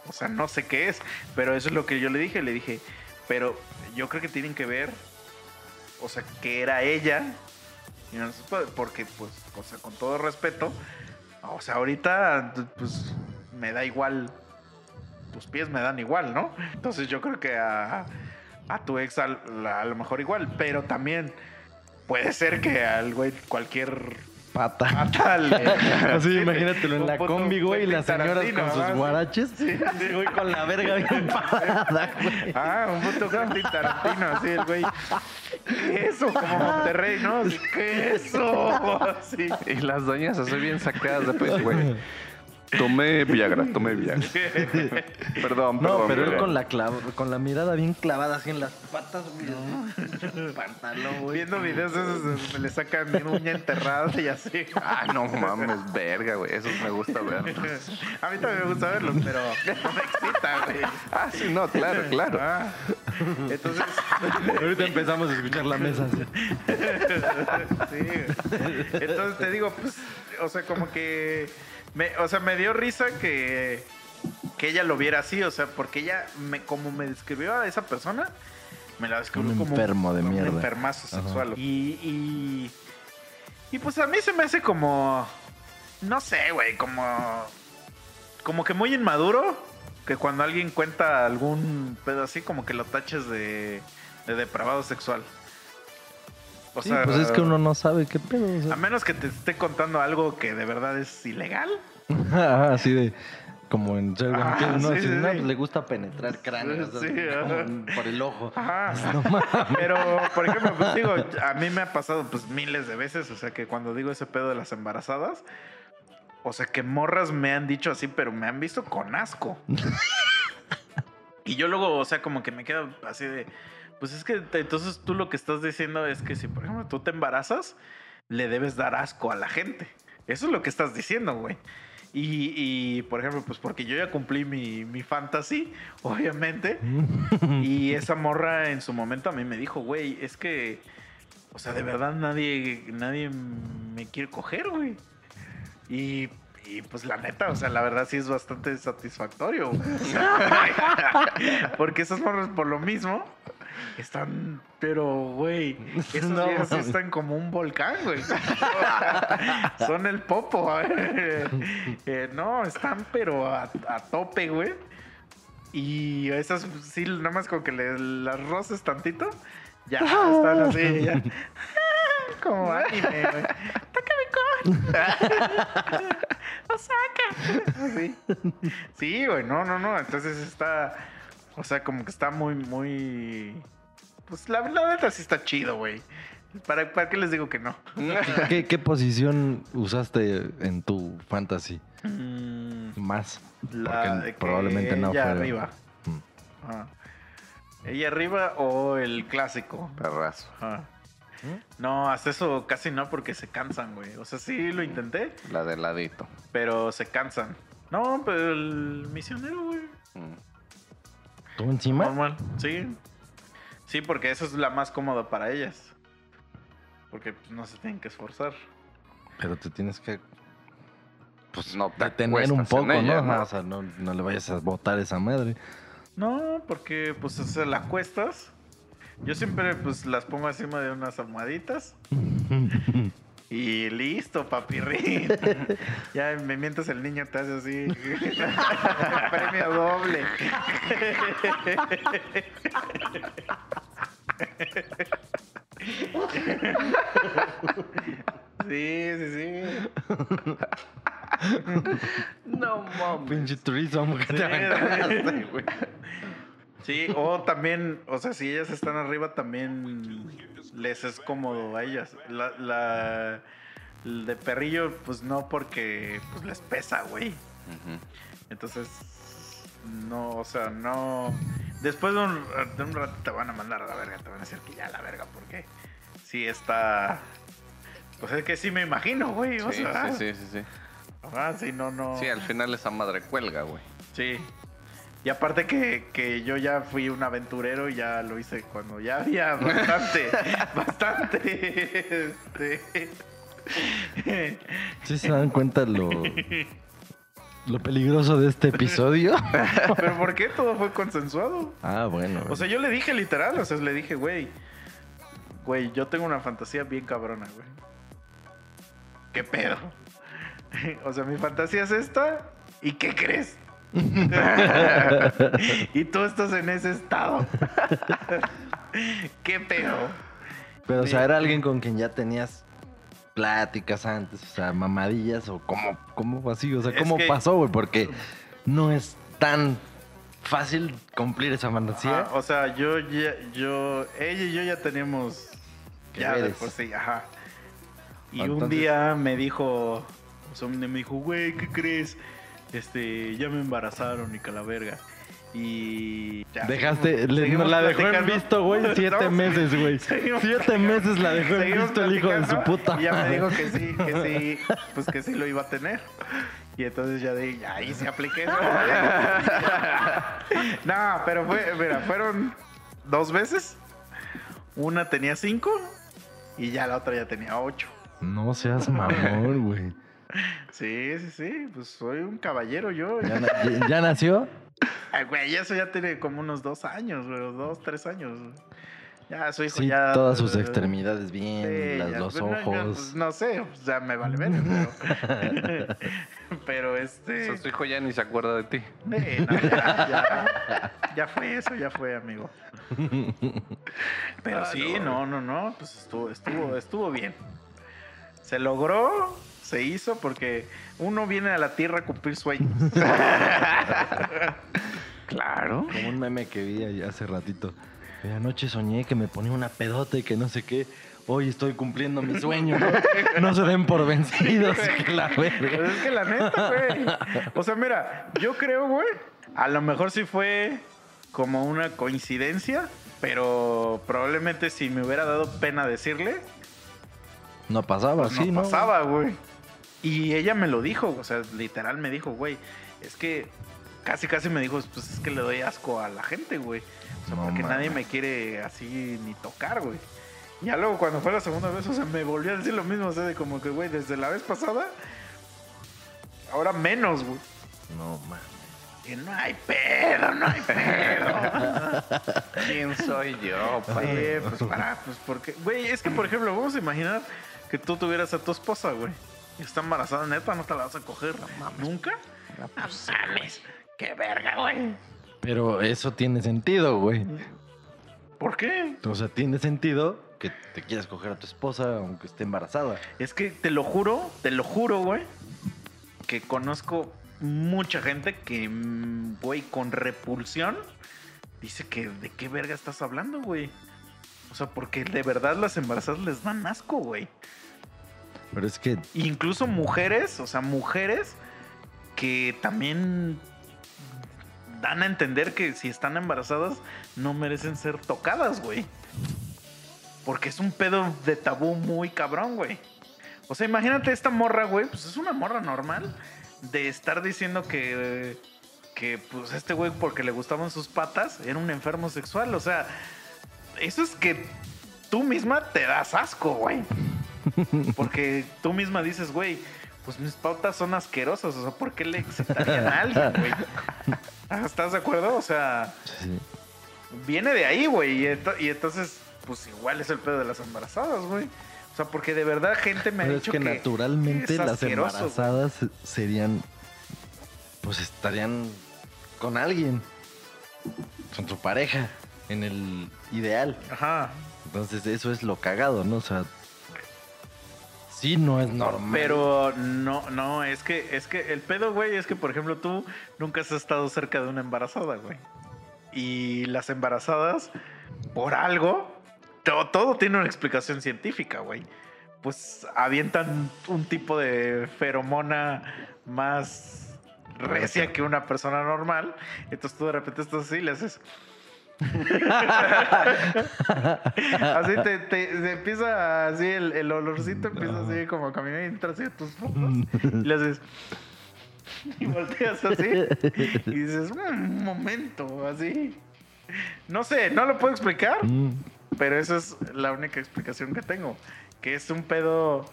O sea, no sé qué es, pero eso es lo que yo le dije. Le dije, pero yo creo que tienen que ver, o sea, que era ella. Y no porque, pues, o sea, con todo respeto, o sea, ahorita, pues, me da igual. Tus pies me dan igual, ¿no? Entonces yo creo que a, a tu ex al- a, lo mejor igual, pero también puede ser que al güey cualquier Pata. pata le- Así, Sí, imagínatelo en la puto combi, güey, y las señoras con sus guaraches. Sí, güey, con la verga bien parada, güey. Ah, un puto Quentin Tarantino, así el güey. ¿Qué eso? Como Monterrey, ¿no? ¿Qué eso? Así. Y las doñas así bien sacadas de pecho, güey. Tomé Viagra, tomé Viagra. Perdón, perdón. No, pero él con la, clav- con la mirada bien clavada así en las patas, güey. Pantalón, güey. Viendo videos de esos donde le sacan mi uña enterrada y así. Ay, no mames, verga, güey. Esos me gusta ver. A mí también me gusta verlos, pero no me excita, güey. Ah, sí, no, claro, claro. Ah, entonces, Ahorita empezamos a escuchar la mesa así. sí. güey. Entonces te digo, pues, o sea, como que, me, o sea, me dio risa que, que ella lo viera así, o sea, porque ella, me, como me describió a esa persona, me la describió Un como enfermo de como mierda. un enfermazo sexual. Y, y, y pues a mí se me hace como, no sé, güey, como, como que muy inmaduro, que cuando alguien cuenta algún pedo así, como que lo taches de, de depravado sexual. O Sí, pues es que uno no sabe qué pedo. o sea. A menos que te esté contando algo que de verdad es ilegal. Ajá, Así de. Como en Ah, ¿no? sí, sí, no, sí. le gusta penetrar cráneos. En- por el ojo. Ajá. Pero, por ejemplo, pues digo, a mí me ha pasado pues miles de veces, o sea, que cuando digo ese pedo de las embarazadas, o sea, que morras me han dicho así, pero me han visto con asco. y yo luego, o sea, como que me quedo así de, pues es que entonces tú lo que estás diciendo es que si, por ejemplo, tú te embarazas, le debes dar asco a la gente. Eso es lo que estás diciendo, güey. Y, y, por ejemplo, pues porque yo ya cumplí mi, mi fantasy, obviamente. Y esa morra en su momento a mí me dijo, güey, es que, o sea, de verdad nadie, nadie me quiere coger, güey. Y, y, pues la neta, o sea, la verdad sí es bastante satisfactorio. porque esas morras por lo mismo están, pero, güey, esas No, sí mames. están como un volcán, güey. Son el popo, a ver. Eh, no, están pero a, a tope, güey. Y esas sí, nada más con que le las roces tantito, ya están así, ya. Como anime, güey. ¡Tácame con! ¡Lo saca! Sí. Sí, güey, no, no, no. Entonces está. O sea, como que está muy, muy. Pues la, la neta sí está chido, güey. ¿Para, ¿Para qué les digo que no? ¿Qué, qué posición usaste en tu fantasy? Mm, Más. la Porque de que probablemente no ella fuera. arriba. Mm. ¿Ella arriba o el clásico? Perrazo. Ajá. No, hasta eso casi no porque se cansan, güey. O sea, sí lo intenté, La de ladito. pero se cansan. No, pero el misionero, güey. ¿Tú encima? Normal, sí. Sí, porque eso es la más cómoda para ellas. Porque pues, no se tienen que esforzar. Pero te tienes que. Pues No te detener un poco, ella, ¿no? ¿no? O sea, no, no le vayas a botar esa madre. No, porque pues o sea, la acuestas. Yo siempre pues las pongo encima de unas almohaditas. Y listo, papirrín. ya me mientas el niño, te hace así. Premio doble. sí, sí, sí. No mames. Pinche turismo que te aventaste, güey. Sí, o también, o sea, si ellas están arriba, también les es cómodo a ellas. La, la el de perrillo, pues no, porque pues les pesa, güey. Entonces, no, o sea, no. Después de un, de un rato te van a mandar a la verga, te van a decir que ya a la verga, porque sí está. Pues es que sí me imagino, güey. O Sí, sea, sí, sí, sí, sí. ajá, sí, no, no. Sí, al final esa madre cuelga, güey. Sí. Y aparte que, que yo ya fui un aventurero y ya lo hice cuando ya había bastante, bastante. Este, ¿Sí se dan cuenta lo, lo peligroso de este episodio? Pero ¿por qué todo fue consensuado? ah, bueno. O sea, yo le dije literal, o sea, le dije, güey, güey, yo tengo una fantasía bien cabrona, güey. ¿Qué pedo? O sea, mi fantasía es esta, ¿y qué crees? Y tú estás en ese estado. ¿Qué pedo? Pero, o sea, era alguien con quien ya tenías pláticas antes, o sea, mamadillas, o cómo, cómo así, o sea, cómo que- pasó, güey, porque no es tan fácil cumplir esa fantasía. Ajá, o sea, yo ya, yo, ella y yo ya teníamos ya sí, ajá. Y un día me dijo, o sea, me dijo, güey, ¿qué crees? Este, ya me embarazaron y que la verga. Y ya, Dejaste, le- la dejó en visto, güey, siete No, meses, güey. Siete meses la dejó en visto el hijo de su puta. Y ya me dijo que sí, que sí, pues que sí lo iba a tener. Y entonces ya dije, ahí se apliqué eso. no, pero fue, mira, fueron dos veces. Una tenía cinco y ya la otra ya tenía ocho. No seas mamón, güey. Sí, sí, sí, pues soy un caballero yo. ¿Ya, na- ya- ya nació? Ay, güey, eso ya tiene como unos dos años, güey, dos, tres años. güey. Ya su hijo Sí, ya. todas sus extremidades bien, Sí, las- ya, los pues, no, yo, ojos. pues, no sé, o sea, me vale ver, pero. pero O este. sea, su hijo ya ni se acuerda de ti. Sí, no, ya, ya, ya fue eso, ya fue, amigo. Pero Ah, sí, no. no, no, no, pues estuvo, estuvo, estuvo bien. Se logró, se hizo, porque uno viene a la tierra a cumplir sueños. Claro. Como un meme que vi hace ratito. Anoche soñé que me ponía una pedota y que no sé qué. Hoy estoy cumpliendo mi sueño. No, No se den por vencidos. que la verga. Pues es que la neta, güey. O sea, mira, yo creo, güey, a lo mejor sí fue como una coincidencia, pero probablemente si me hubiera dado pena decirle, No pasaba, pues sí, no ¿no? pasaba, güey. Y ella me lo dijo, o sea, literal me dijo, güey, es que casi casi me dijo, pues es que le doy asco a la gente, güey. O sea, No porque nadie me quiere así ni tocar, güey. Ya luego cuando fue la segunda vez, o sea, me volvió a decir lo mismo, o sea, de como que, güey, desde la vez pasada, ahora menos, güey. No, mames. Que no hay pedo, no hay pedo. ¿Quién soy yo, Sí, padre? pues para, pues porque, güey, es que por ejemplo, vamos a imaginar que tú tuvieras a tu esposa, güey. Está embarazada, neta, no te la vas a coger. ¿Nunca? No mames. Qué verga, güey. Pero eso tiene sentido, güey. ¿Por qué? O sea, tiene sentido que te quieras coger a tu esposa aunque esté embarazada. Es que te lo juro, te lo juro, güey, que conozco mucha gente que, mm, güey, con repulsión dice que de qué verga estás hablando, güey. O sea, porque de verdad las embarazadas les dan asco, güey. Pero es que Incluso mujeres, o sea, mujeres que también dan a entender que si están embarazadas no merecen ser tocadas, güey. Porque es un pedo de tabú muy cabrón, güey. O sea, imagínate esta morra, güey, pues es una morra normal de estar diciendo que que pues este güey porque le gustaban sus patas era un enfermo sexual, o sea, eso es que tú misma te das asco, güey. Porque tú misma dices, güey, pues mis pautas son asquerosas. O sea, ¿por qué le excitarían a alguien, güey? ¿Estás de acuerdo? O sea, sí, viene de ahí, güey. Y, ento- y entonces, pues igual es el pedo de las embarazadas, güey. O sea, porque de verdad gente me ha pero es dicho que, que, naturalmente es las embarazadas serían, pues estarían con alguien, con su pareja, en el ideal. Ajá. Entonces eso es lo cagado, ¿no? O sea, sí no es normal. Pero no, no, es que, es que el pedo, güey, es que, por ejemplo, tú nunca has estado cerca de una embarazada, güey. Y las embarazadas, por algo, to- todo, tiene una explicación científica, güey. Pues avientan un tipo de feromona más recia que una persona normal. Entonces tú de repente estás así y le haces. así te, te- empieza así el, el olorcito empieza así como a caminar y entra así a tus focos y le haces y volteas así y dices "Mm, un momento así no sé no lo puedo explicar Mm, pero esa es la única explicación que tengo que es un pedo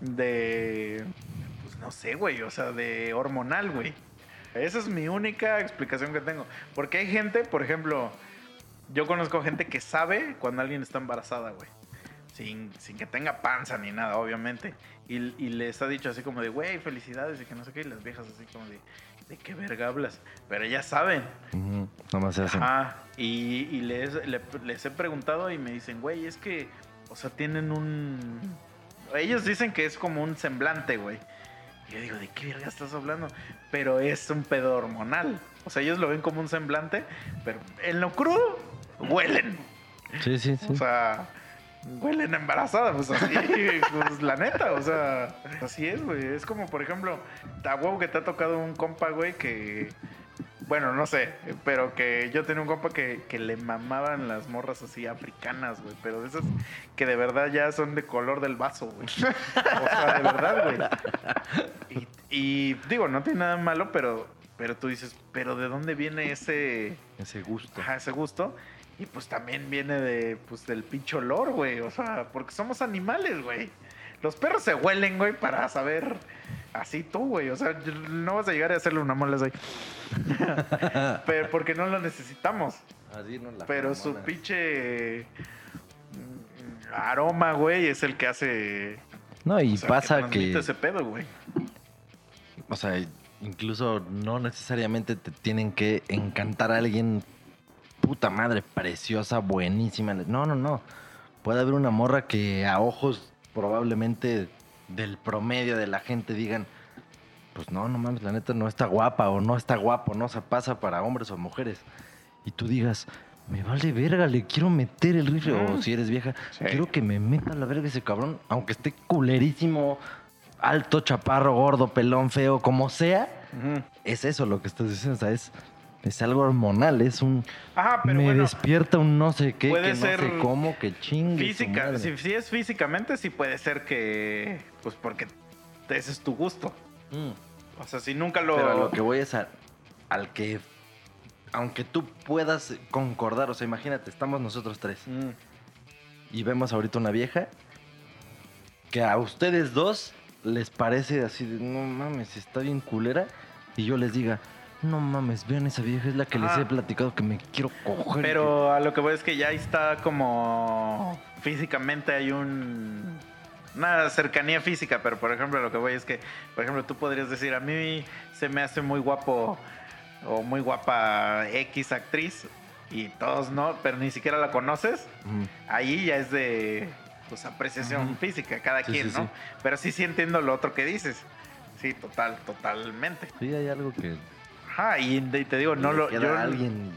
de pues no sé güey o sea de hormonal güey. Esa es mi única explicación que tengo porque hay gente por ejemplo yo conozco gente que sabe cuando alguien está embarazada, güey. Sin, sin que tenga panza ni nada, obviamente. Y, y les ha dicho así como de, güey, felicidades y que no sé qué. Y las viejas así como de, ¿de qué verga hablas? Pero ellas saben. ujú, Nomás se hacen. Ajá. Y, y les, le- les he preguntado y me dicen, güey, es que, o sea, tienen un... Ellos dicen que es como un semblante, güey. Y yo digo, ¿de qué verga estás hablando? Pero es un pedo hormonal. O sea, ellos lo ven como un semblante, pero en lo crudo huelen. Sí, sí, sí. O sea, huelen embarazada, pues así, pues la neta, o sea, así es, güey. Es como, por ejemplo, a huevo que te ha tocado un compa, güey, que, bueno, no sé, pero que yo tenía un compa que, que le mamaban las morras así africanas, güey, pero de esas que de verdad ya son de color del vaso, güey. O sea, de verdad, güey. Y, y digo, no tiene nada malo, pero, pero tú dices, pero ¿de dónde viene ese... Ese gusto. Ajá, ese gusto. Y pues también viene de, pues, del pinche olor, güey. O sea, porque somos animales, güey. Los perros se huelen, güey, para saber así tú, güey. O sea, no vas a llegar a hacerle una mola así. Pero porque no lo necesitamos. Así no la Pero su pinche aroma, güey, es el que hace. No, y o sea, pasa transmite que, ese pedo, güey. o sea, incluso no necesariamente te tienen que encantar a alguien puta madre, preciosa, buenísima. No, no, no. Puede haber una morra que a ojos probablemente del promedio de la gente digan, pues no, no mames, la neta no está guapa o no está guapo, no se pasa para hombres o mujeres. Y tú digas, me vale verga, le quiero meter el rifle. O si eres vieja, Sí. quiero que me meta la verga ese cabrón, aunque esté culerísimo, alto, chaparro, gordo, pelón, feo, como sea. Es eso lo que estás diciendo, o sea, es, es algo hormonal, es un... Ajá, pero me bueno, despierta un no sé qué, puede que no ser sé cómo, que chingue. física, si, si es físicamente, sí puede ser que. Pues porque ese es tu gusto. Mm. O sea, si nunca lo. Pero a lo que voy es a- al que, aunque tú puedas concordar, o sea, imagínate, estamos nosotros tres Mm. y vemos ahorita una vieja que a ustedes dos les parece así de, no mames, está bien culera, y yo les diga, no mames, vean esa vieja, es la que les Ah. he platicado que me quiero coger. Pero a lo que voy es que ya está como físicamente hay un una cercanía física, pero por ejemplo lo que voy es que, por ejemplo, tú podrías decir, a mí se me hace muy guapo o muy guapa X actriz y todos no, pero ni siquiera la conoces, ahí ya es de pues apreciación física cada Sí, quien, sí, ¿no? sí. Pero sí sí entiendo lo otro que dices. Sí, total, totalmente. Sí, hay algo que Ajá, y, y te digo, no lo yo- alguien.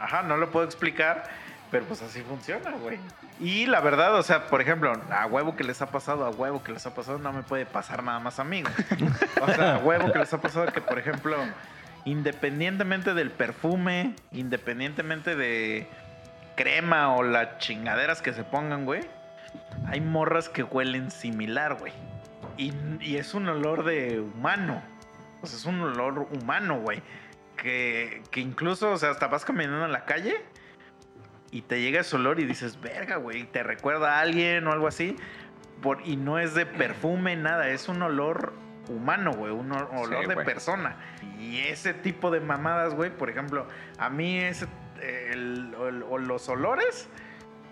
Ajá, no lo puedo explicar, pero pues así funciona, güey. Y la verdad, o sea, por ejemplo, a huevo que les ha pasado, a huevo que les ha pasado, no me puede pasar nada más a mí. güey. O sea, a huevo que les ha pasado que, por ejemplo, independientemente del perfume, independientemente de crema o las chingaderas que se pongan, güey, hay morras que huelen similar, güey. Y, y es un olor de humano. O sea, es un olor humano, güey. Que, que incluso, o sea, hasta vas caminando en la calle y te llega ese olor y dices, verga, güey, te recuerda a alguien o algo así. Por, y no es de perfume, nada, es un olor humano, güey, un olor de persona. Y ese tipo de mamadas, güey, por ejemplo, a mí ese, el- el- o los olores,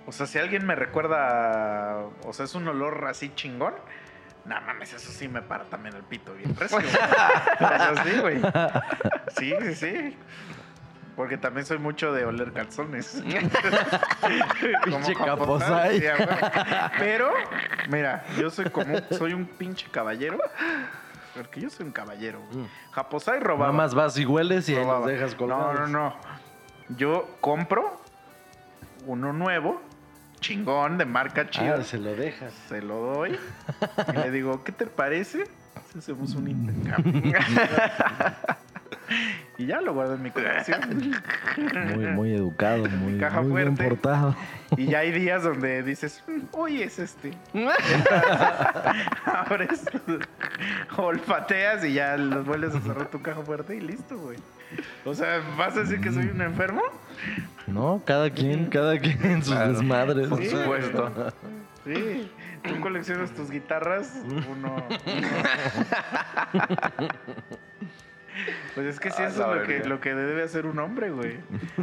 o sea, si alguien me recuerda, o sea, es un olor así chingón. No mames, eso sí me para también el pito bien recio. sí, güey. Sí, sí, sí. Porque también soy mucho de oler calzones. Como Pinche huevo. Pero, mira, yo soy como, soy un pinche caballero. Porque yo soy un caballero. Mm. Japosai robaba. Nada más vas y hueles y ahí los dejas No, colgados. no, no. Yo compro uno nuevo, chingón, de marca chida. Ah, se lo dejas. Se lo doy y le digo, ¿qué te parece si hacemos un intercambio? y ya lo guardo en mi colección. Muy, muy educado, muy, caja muy bien portado. Y ya hay días donde dices, "Mm, hoy es este. Abres, olfateas y ya los vuelves a cerrar tu caja fuerte y listo, güey. O sea, ¿vas a decir que soy un enfermo? No, cada quien, cada quien en sus Claro. desmadres. Por Sí. supuesto. Sí. Tú coleccionas tus guitarras, uno. Pues es que sí, A eso es lo que, verga. lo que debe hacer un hombre, güey.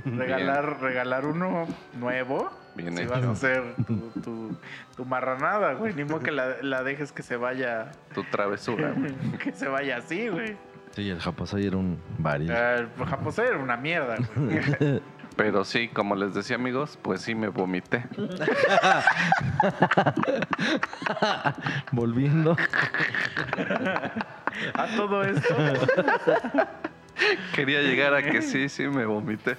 Regalar, regalar uno nuevo. Bien si hecho. vas a hacer tu, tu, tu marranada, güey. Ni modo que la, la dejes que se vaya. Tu travesura. güey. que se vaya así, güey. Sí, el Japosai era un varillo. Ah, El japosé era una mierda, güey. Pero sí, como les decía amigos, pues sí me vomité. Volviendo. A todo esto. Quería llegar a que sí, sí me vomité.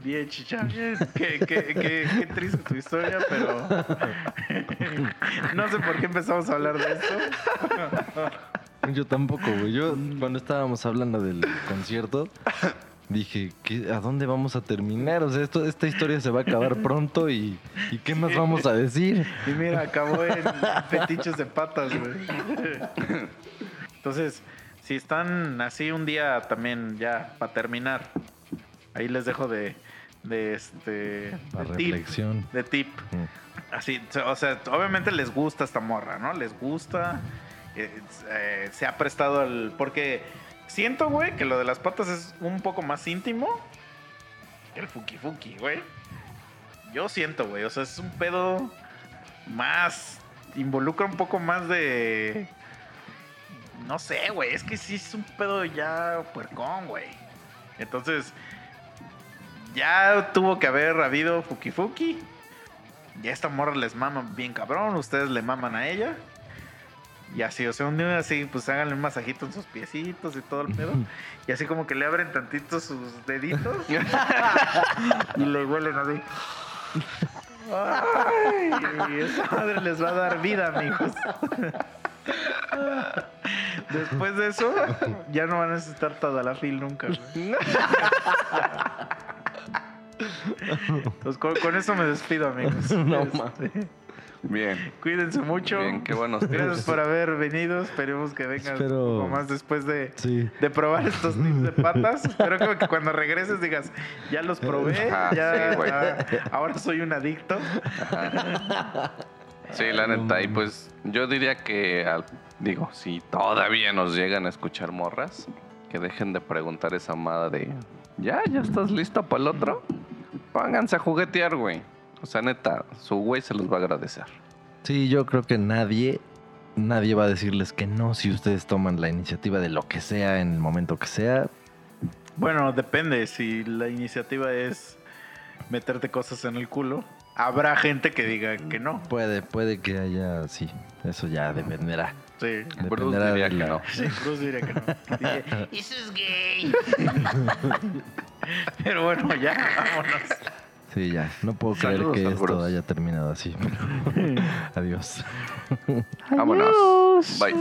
Bien, chicha, bien. Qué, qué, qué, qué triste tu historia, pero. no sé por qué empezamos a hablar de esto. Yo tampoco, güey. Yo, cuando estábamos hablando del concierto, dije, ¿qué- ¿a dónde vamos a terminar? O sea, esto, esta historia se va a acabar pronto y, ¿y qué más vamos a decir? Y mira, acabó en fetiches de patas, güey. Entonces, si están así un día también, ya, para terminar, ahí les dejo de, de este. La de tip, reflexión. de tip. Mm. Así, o sea, obviamente les gusta esta morra, ¿no? Les gusta. Eh, se ha prestado al. Porque siento, güey, que lo de las patas es un poco más íntimo que el fuki fuki, güey. Yo siento, güey. O sea, es un pedo más. Involucra un poco más de. No sé, güey. Es que sí es un pedo ya puercón, güey. Entonces. Ya tuvo que haber habido Fuki Fuki. Ya esta morra les mama bien cabrón. Ustedes le maman a ella. Y así, o sea, un día así, pues háganle un masajito en sus piecitos y todo el pedo. Y así como que le abren tantito sus deditos. y le huelen así. Ay, esa madre les va a dar vida, amigos. Después de eso, ya no van a necesitar Tadalafil nunca. güey. Entonces, con, con eso me despido, amigos. No Este, mames. Bien. Cuídense mucho. Bien, qué buenos Gracias tips. por haber venido. Esperemos que vengas Espero- un poco más después de, Sí. de probar estos tips de patas. Espero que, cuando regreses digas, ya los probé, Ajá, ya sí, güey. ah, ahora soy un adicto. Sí, la neta. Y pues yo diría que, al- digo, si todavía nos llegan a escuchar morras, que dejen de preguntar esa amada de, ¿ya? ¿Ya estás listo para el otro? Pónganse a juguetear, güey. O sea, neta, su güey se los va a agradecer. Sí, yo creo que nadie, nadie va a decirles que no si ustedes toman la iniciativa de lo que sea en el momento que sea. Bueno, depende. Si la iniciativa es meterte cosas en el culo, habrá gente que diga que no. Puede, puede que haya, sí, eso ya dependerá. Sí. Bruce Dependerá diría de que no. Sí, Bruce diría que no. Eso es gay. Pero bueno, ya, vámonos. Sí, ya. No puedo creer Saludos que esto haya terminado así. pero- Adiós. Vámonos. Bye.